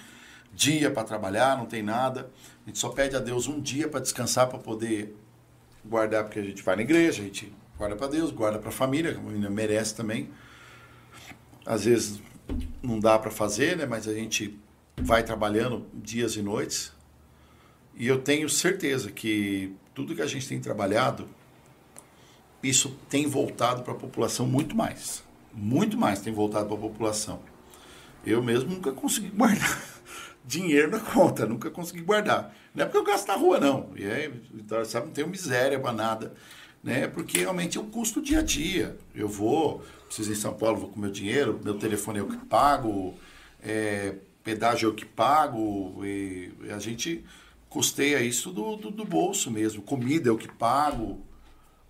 dia para trabalhar, não tem nada. A gente só pede a Deus um dia para descansar, para poder guardar, porque a gente vai na igreja, a gente guarda para Deus, guarda para a família, que a família merece também. Às vezes não dá para fazer, né? mas a gente vai trabalhando dias e noites. E eu tenho certeza que tudo que a gente tem trabalhado, isso tem voltado para a população muito mais. Muito mais tem voltado para a população. Eu mesmo nunca consegui guardar dinheiro na conta, nunca consegui guardar. Não é porque eu gasto na rua, não. E aí, então, sabe, não tenho miséria para nada. Né? Porque realmente eu custo dia a dia. Eu vou, preciso ir em São Paulo, vou com meu dinheiro, meu telefone é eu que pago, é, pedágio eu que pago, e a gente custeia isso do, do, do bolso mesmo. Comida eu que pago.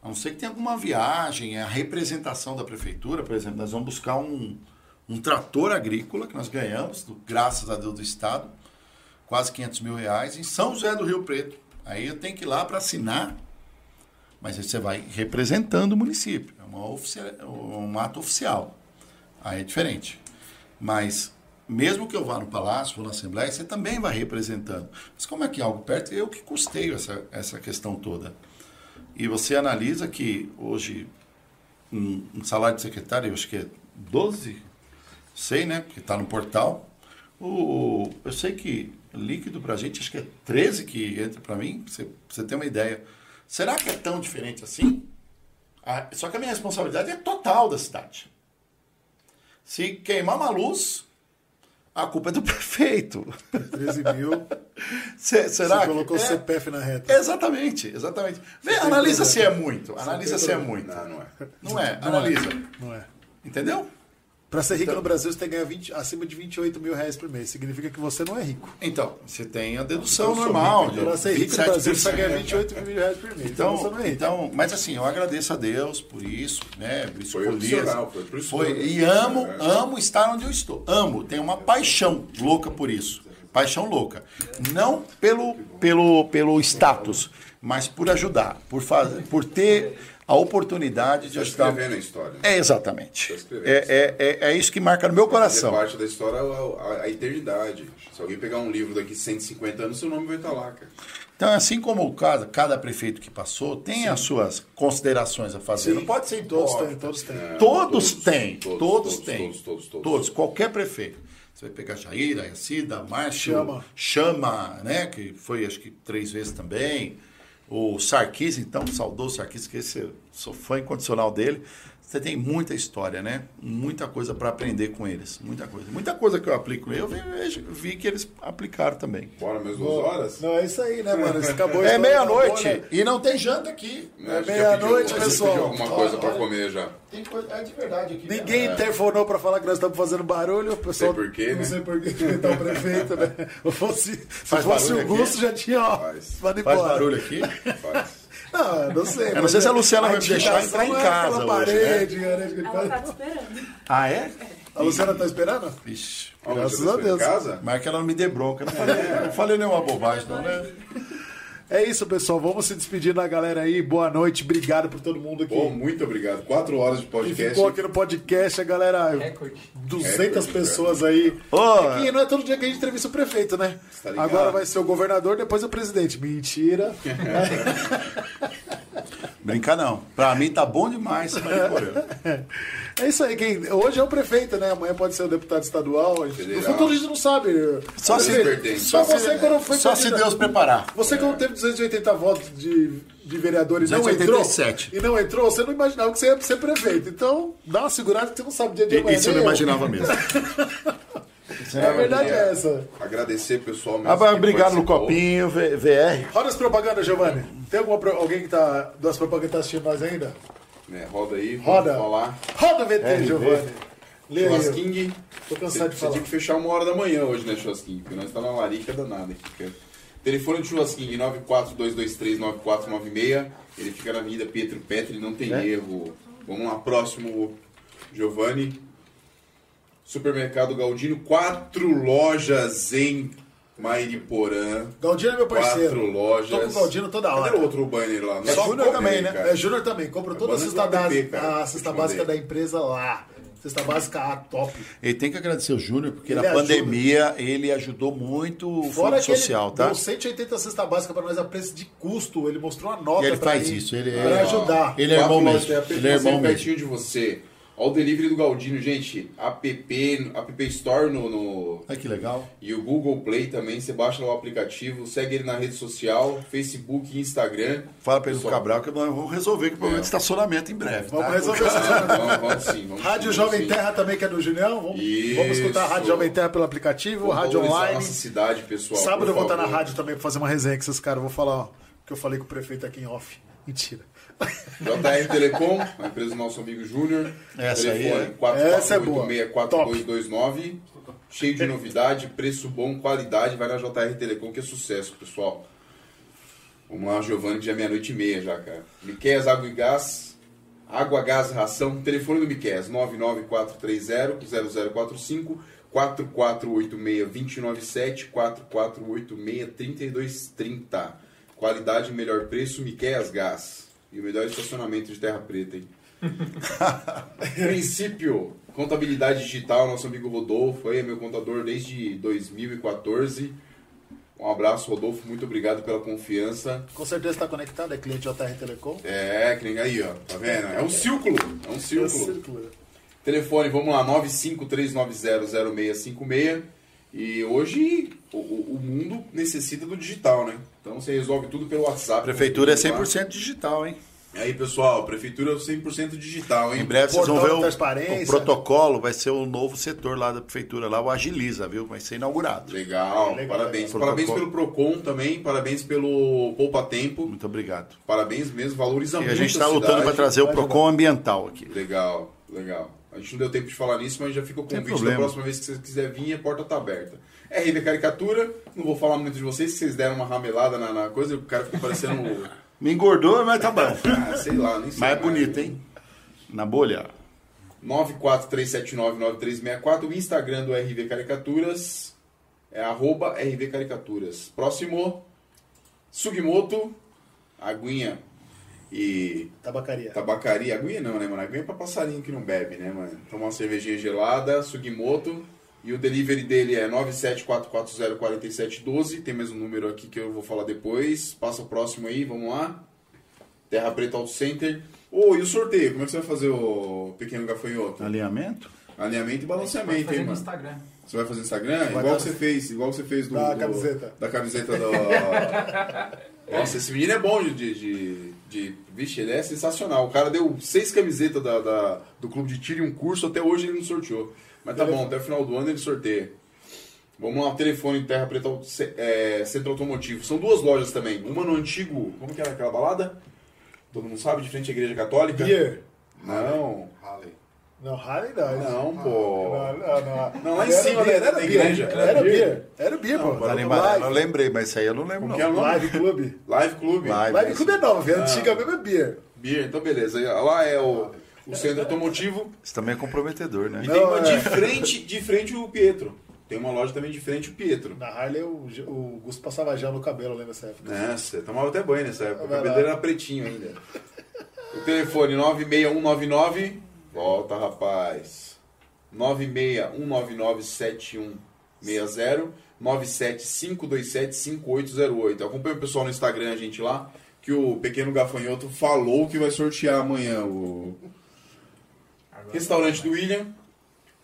A não ser que tenha alguma viagem, é a representação da prefeitura, por exemplo, nós vamos buscar um, um trator agrícola que nós ganhamos, do, graças a Deus do Estado, quase 500 mil reais, em São José do Rio Preto. Aí eu tenho que ir lá para assinar, mas aí você vai representando o município, é uma oficia- um ato oficial. Aí é diferente. Mas mesmo que eu vá no palácio, vou na Assembleia, você também vai representando. Mas como é que é algo perto, eu que custeio essa, essa questão toda. E você analisa que hoje um, um salário de secretário, eu acho que é 12, sei, né? Porque está no portal. O, eu sei que líquido para a gente, acho que é 13 que entra para mim, você, você ter uma ideia. Será que é tão diferente assim? Ah, só que a minha responsabilidade é total da cidade. Se queimar uma luz, a culpa é do prefeito. 13 mil. Se- será Você colocou o é, CPF na reta. Exatamente, exatamente. Vê, analisa se é muito. Analisa se é muito. Não, não é. Não é, analisa. Não é. Entendeu? Pra ser rico no Brasil, você tem que ganhar 20 acima de 28 mil reais por mês. Significa que você não é rico. Então, você tem a dedução sou normal. de Pra ser rico no Brasil, você vai ganhar 27%. 28 mil reais por mês. Então, você Então, não é rico. então, mas assim, eu agradeço a Deus por isso, né? Eu Foi escolhi opcional, foi por isso foi- e amo, É. amo estar onde eu estou. Amo, tenho uma paixão louca por isso. Paixão louca. Não pelo, pelo, pelo status, mas por ajudar, por fazer, por ter a oportunidade de Tá ajudar. escrevendo a história. É exatamente. Tá escrevendo. É, é, é, é isso que marca no meu Fazer coração. parte da história a, a- a eternidade. Se alguém pegar um livro daqui 150 anos, seu nome vai estar lá, cara. Então, assim como cada, cada prefeito que passou tem as suas considerações a fazer. Não pode ser Todos têm, todos têm. É, Todos, têm, todos, todos, todos, têm. todos, todos, todos. qualquer prefeito. Você vai pegar Jair, Ayacida, Márcio, Chama. Chama, né? Que foi acho que três vezes também. O Sarkis, então, saudoso Sarkis, que esse, sou fã incondicional dele. Você tem muita história, né? Muita coisa para aprender com eles. Muita coisa. Muita coisa que eu aplico. Eu vi, vi que eles aplicaram também. Bora mais duas horas? Não, é isso aí, né, mano? Isso acabou É meia-noite né? e não tem janta aqui. Né, gente já meia-noite, pessoal. alguma coisa pra Olha, comer já. Tem coisa, é de verdade aqui. Ninguém né? interfonou pra falar que nós estamos fazendo barulho. O pessoal, Sei por quê, Não né? sei por quê, que tá o prefeito, né? Se fosse, se fosse o Gusto, já tinha, ó, Faz. Faz barulho aqui. Faz. Não, não sei. Eu não sei se a é- Luciana vai me deixar entrar em é casa hoje, né? parede, né? Ela tá faz- te esperando. Ah, é? A Luciana tá esperando? Vixe. Onde Graças a Deus. casa? Mas que ela não me dê bronca. Não falei, não falei nenhuma bobagem, não, né? É isso, pessoal. Vamos se despedir da galera aí. Boa noite. Obrigado por todo mundo aqui. Bom, muito obrigado. Quatro horas de que podcast. ficou aqui no podcast, a galera. Recorde. 200 Recorde, pessoas aí. Ô, É que não é todo dia que a gente entrevista o prefeito, né? Tá? Agora vai ser o governador, depois o presidente. Mentira. Brincar não. Pra mim tá bom demais. É isso aí. Quem... Hoje é o prefeito, né? Amanhã pode ser o deputado estadual. A gente-. No futuro a gente não sabe. Só se, Prefeito. Só você quando foi só se Deus preparar. Você quando teve 280 votos de, de vereador e não entrou, 287. e não entrou, você não imaginava que você ia ser prefeito. Então, dá uma segurada que você não sabe dia de amanhã. isso eu não imaginava mesmo. A verdade é essa. Agradecer, pessoal. mesmo Ah, obrigado no copinho, V- VR. Roda as propagandas, Giovanni. Tem alguma, pro- alguém que tá das propagandas tá assistindo nós ainda? Né, roda aí, Roda. falar. Roda VT, Giovanni. Lê. Churrasquinho. Tô Você, cansado de você falar. tinha que fechar uma hora da manhã hoje, né, Churrasquinho? Porque nós estamos na larica danada aqui. cara. Telefone do Churrasquinho, 942239496. Ele fica na Avenida Pietro Petri, não tem É? erro. Vamos lá, próximo, Giovanni. Supermercado Galdino, quatro lojas em Mairiporã. Galdino é meu parceiro. Quatro lojas. Tô com o Galdino toda hora. Cadê o outro banner lá? É Só Júnior também, né? cara. É Júnior também. Compra toda a cesta básica, cara. a cesta básica da empresa lá. Cesta básica A, top. Ele tem que agradecer o Júnior, porque Ele na ajuda. pandemia ele ajudou muito o Fora fundo que social, ele tá? deu 180 cesta básica para nós a preço de custo. Ele mostrou a nota E ele faz ir, isso, ele pra é- ajudar. Ele é irmão mesmo. Ele é irmão mesmo. pertinho de você. Ó, o delivery do Galdino, gente. App, app Store no, no- Olha que legal. e o Google Play também. Você baixa lá o aplicativo, segue ele na rede social, Facebook e Instagram. Fala pra ele do Cabral que nós vamos resolver que o problema É. de estacionamento em breve. Vamos tá? resolver esse Vamos, vamos sim. Vamos Rádio sim, Jovem sim. Terra também, que é do Julião. Vamos, Isso. vamos escutar a Rádio Jovem Terra pelo aplicativo, Vamos Rádio Online. Nossa cidade, pessoal. Sábado eu vou estar na favor. rádio também pra fazer uma resenha com esses caras. Eu Vou falar ó, que eu falei com o prefeito aqui em off. Mentira. JR Telecom, a empresa do nosso amigo Júnior. Essa aí Telefone é- Essa é boa. 4486-4229. Cheio de novidade, preço bom, qualidade. Vai na JR Telecom que é sucesso, pessoal. Vamos lá, Giovanni, que já é meia-noite e meia já, cara. Miqueias Água e Gás. Água, Gás, Ração. Telefone do Miqueias, 99430-0045. 4486-297. 4486-3230. Qualidade e melhor preço, Miqueias Gás. E o melhor estacionamento de Terra Preta, hein? Princípio, contabilidade digital, nosso amigo Rodolfo, aí é meu contador desde 2014. Um abraço, Rodolfo, muito obrigado pela confiança. Com certeza está conectado, é cliente JR Telecom. É, nem aí, ó, tá vendo? É um círculo, é um É círculo. círculo. Telefone, vamos lá, 953900656. E hoje o, o- mundo necessita do digital, né? Então você resolve tudo pelo WhatsApp. A prefeitura é Tudo lá. 100% digital, hein? Aí, pessoal, prefeitura 100% digital, hein? Em breve vocês vão ver o, transparência. o protocolo, vai ser o novo setor lá da prefeitura, lá o Agiliza, viu? Vai ser inaugurado. Legal, Legal, parabéns. legal. Parabéns pelo. Procon também, parabéns pelo Poupa Tempo. Muito obrigado. Parabéns mesmo, valoriza E muito a gente está lutando para trazer o Procon ambiental aqui. Legal, legal. A gente não deu tempo de falar nisso, mas já fica o convite da próxima vez que você quiser vir, a porta tá aberta. RB Caricatura, não vou falar muito de vocês, que vocês deram uma ramelada na, na coisa, o cara ficou parecendo. Me engordou, mas tá bom. ah, sei lá, nem sei. Mas é bonito, hein? Na bolha. 943799364, o Instagram do RV Caricaturas é arroba RV Caricaturas. Próximo, Sugimoto, aguinha e Tabacaria. tabacaria. Aguinha não, né, mano? Aguinha é pra passarinho que não bebe, né, mano? Tomar uma cervejinha gelada, Sugimoto. E o delivery dele é 974404712. Tem mais um número aqui que eu vou falar depois. Passa o próximo aí, vamos lá. Terra Preta Auto Center. Ô, e o sorteio? Como é que você vai fazer o pequeno gafanhoto? Alinhamento? Alinhamento e balanceamento, fazer hein, no mano? Instagram. Você vai fazer no Instagram? Vai igual dar- você fez, igual você fez do, Da do- camiseta. Da camiseta do. Nossa, esse menino é bom de, de, de, Vixe, ele é sensacional. O cara deu seis camisetas da, da- do clube de tiro e um curso, até hoje ele não sorteou. Mas tá bom, até o final do ano ele sorteia. Vamos lá, telefone em Terra Preta é, Centro Automotivo. São duas lojas também. Uma no antigo. Como que era aquela balada? Todo mundo sabe, de frente à Igreja Católica? Beer. Não. Não, Harley não. Não, pô. Não, não, não. Não, lá em Era cima beer, da- era da igreja. Era Era beer. Era beer, Não, pô. Live, Eu lembrei, mas isso aí eu não lembro, Como que é o não. Live Club. Live Clube. Live. Live Club é nova, velho. Ah. Antiga mesmo é beer. Beer, então beleza. Lá é o, o centro automotivo. Isso também é comprometedor, né? E Não, tem uma é. de frente, de frente o Pietro. Tem uma loja também de frente o Pietro. Na Harley, o, o Gusto passava gel no cabelo, lembra dessa época? Nossa, eu tomava até banho nessa época. O cabelo era pretinho ainda. O telefone 96199. Volta, rapaz. 961997160. 975275808. Acompanha o pessoal no Instagram, a gente lá. Que o pequeno gafanhoto falou que vai sortear amanhã o restaurante do William.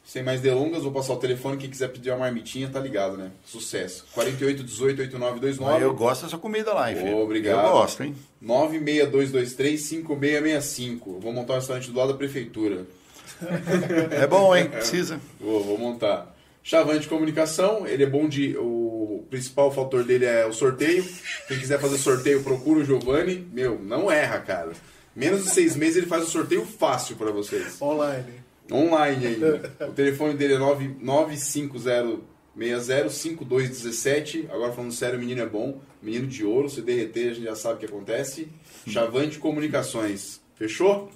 Sem mais delongas, vou passar o telefone. Quem quiser pedir uma marmitinha, tá ligado, né? Sucesso. 48188929. Mas eu gosto dessa comida lá, hein, filho? Obrigado. Eu gosto, hein? 962235665. Vou montar um restaurante do lado da prefeitura. É bom, hein? Precisa. Vou, vou montar. Chavante Comunicação, ele é bom de. O principal fator dele é o sorteio. Quem quiser fazer sorteio, procura o Giovanni. Meu, não erra, cara. Menos de seis meses ele faz o sorteio fácil pra vocês. Online. Online ainda. O telefone dele é 9- 950605217. Agora falando sério, o menino é bom. Menino de ouro, se derreter, a gente já sabe o que acontece. Chavante Comunicações. Fechou?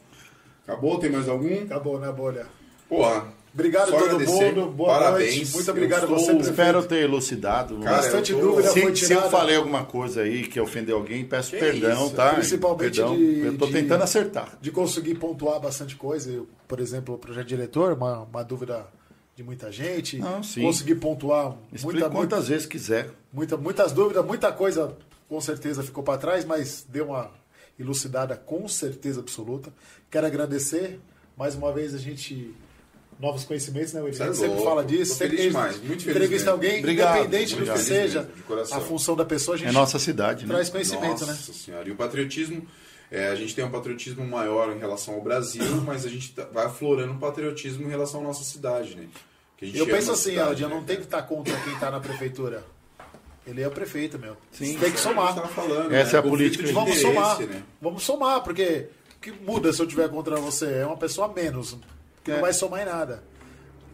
Acabou? Tem mais algum? Acabou, né, bolha? Porra. Obrigado só a todo agradecer. mundo. Boa Parabéns. noite. Muito obrigado a estou- você, prefeito. Espero ter elucidado. Cara, Bastante eu tô- dúvida foi se, se eu falei alguma coisa aí que ofendeu alguém, peço Que perdão, isso? tá? Principalmente perdão. de- Eu tô de- tentando acertar. de conseguir pontuar bastante coisa. Eu, por exemplo, o projeto diretor, uma, uma dúvida de muita gente. Não, sim. Conseguir pontuar Explique muita, quantas muita, vezes quiser. muita, muitas dúvidas, muita coisa com certeza ficou para trás, mas deu uma elucidada com certeza absoluta. Quero agradecer. Mais uma vez a gente. Novos conhecimentos, né, William? Você A é gente sempre louco. fala disso. Sempre feliz que demais, muito feliz entrevista mesmo. alguém, Obrigado, independente muito do que seja mesmo, a função da pessoa, a gente É nossa cidade, né? traz conhecimento, Nossa né? senhora. E o patriotismo, é, a gente tem um patriotismo maior em relação ao Brasil, mas a gente tá- vai aflorando um patriotismo em relação à nossa cidade, né? Que a gente Eu penso a assim, cidade, Aldia, né, não tem que estar contra quem está na prefeitura. Ele é o prefeito, meu. Sim. tem que é o somar. tava falando, Essa é a política. de Vamos somar. Né? Vamos somar, porque o que muda se eu tiver contra você? É uma pessoa menos, que É. não vai somar em nada.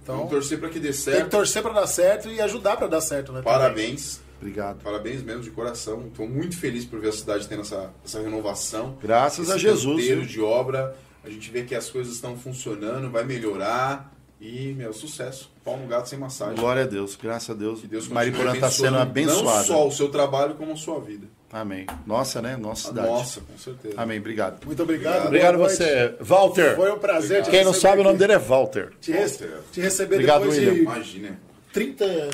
Então, Vamos torcer para que dê tem que certo. torcer para dar certo e ajudar para dar certo, né? também. Parabéns. Obrigado. Parabéns mesmo de coração. Estou muito feliz por ver a cidade tendo essa, essa renovação. Graças esse a Jesus, canteiro viu? de obra. A gente vê que as coisas estão funcionando, vai melhorar. E, meu, sucesso. Pau no gato sem massagem. Glória a Deus, graças a Deus. Que Deus Mariporã está sendo abençoada. Não só o seu trabalho, como a sua vida. Amém. Nossa, né? Nossa cidade. Nossa, com certeza. Amém. Obrigado. Muito obrigado. Obrigado a você, Walter. Foi um prazer te Quem não receber sabe, o nome aqui. dele é Walter. Te, re- Walter. te receber Obrigado, depois William. de Imagina. 30,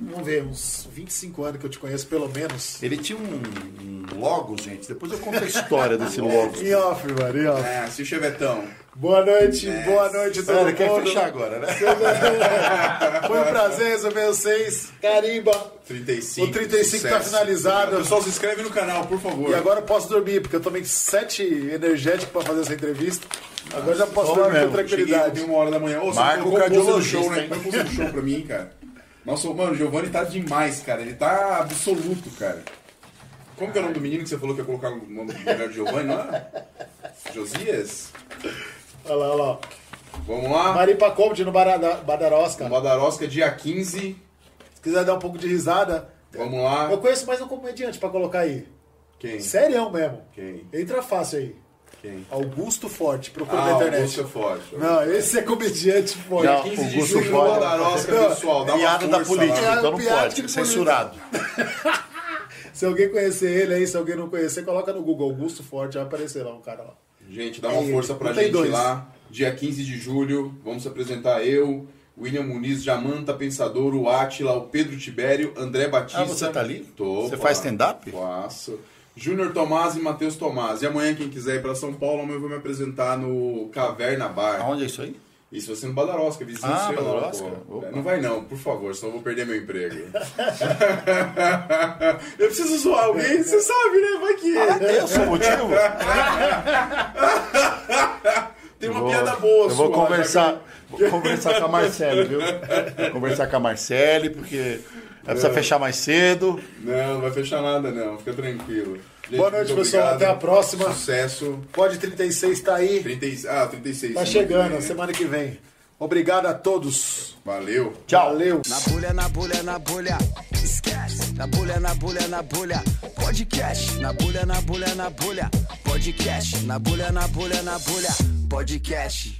vamos ver, uns 25 anos que eu te conheço, pelo menos. Ele tinha um, um logo, gente. Depois eu conto a história desse logo. Em off, mano, em off. É, se o Chevetão. Boa noite, boa noite, todo Sério, quer mundo. fechar agora, né? Foi um prazer receber vocês. Carimba. 35. O 35 tá sucesso. finalizado. Pessoal, se inscreve no canal, por favor. E agora eu posso dormir, porque eu tomei sete energéticos pra fazer essa entrevista. Agora já posso dormir com mesmo. Cheguei tranquilidade. uma hora da manhã. Ô, você Marca o no cardiologista, show, né? Põe no show pra mim, cara. Nossa, mano, o Giovanni tá demais, cara. Ele tá absoluto, cara. Como que é o nome do menino que você falou que ia colocar o nome do melhor de Giovanni lá? Josias? Olha lá, olha lá. Vamos lá. Maripa Comedy no Barada- Badarosca. Badarosca, dia 15. Se quiser dar um pouco de risada. Vamos lá. Eu conheço mais um comediante pra colocar aí. Quem? Serião mesmo. Quem? Entra fácil aí. Quem? Augusto Forte. Procura Ah, na internet. Augusto é forte. Não, esse é comediante forte. Não. 15 de Augusto julho no Forte. Badarosca, Não, pessoal. Dá uma Piada da política, lá. então não piada pode. de Censurado. Se alguém conhecer ele aí, se alguém não conhecer, coloca no Google Augusto Forte, vai aparecer lá um cara lá. Gente, dá uma É, força pra gente dois. lá. Dia 15 de julho, vamos se apresentar eu, William Muniz, Jamanta Pensador, o Átila, o Pedro Tibério, André Batista. Ah, você tá ali? Tô. Você pá. faz stand-up? Faço. Júnior Tomás e Matheus Tomás. E amanhã, quem quiser ir pra São Paulo, amanhã eu vou me apresentar no Caverna Bar. Aonde é isso aí? Isso vai ser no Badarosca, vizinho Ah, seu. lá, Badarosca? Opa. É, Não vai não, por favor, senão eu vou perder meu emprego. eu preciso zoar alguém, você sabe, né? Vai que... Eu sou o motivo? Tem uma Vou- piada boa Eu vou sua, já conversar, vou conversar com a Marcele, viu? Vou conversar com a Marcele, porque ela precisa fechar mais cedo. Não, não vai fechar nada não, fica tranquilo. Gente, Boa noite, pessoal. obrigado. Até a próxima. Sucesso. Pode 36 tá aí. 30, e- ah, 36. Tá chegando, que vem. semana que vem. Obrigado a todos. Valeu. Tchau. Valeu. Na bolha, na bolha, na bolha, esquece. Na bolha, na bolha, na bolha, podcast. Na bolha, na bolha, na bolha, podcast. Na bolha, na bolha, na bolha, podcast.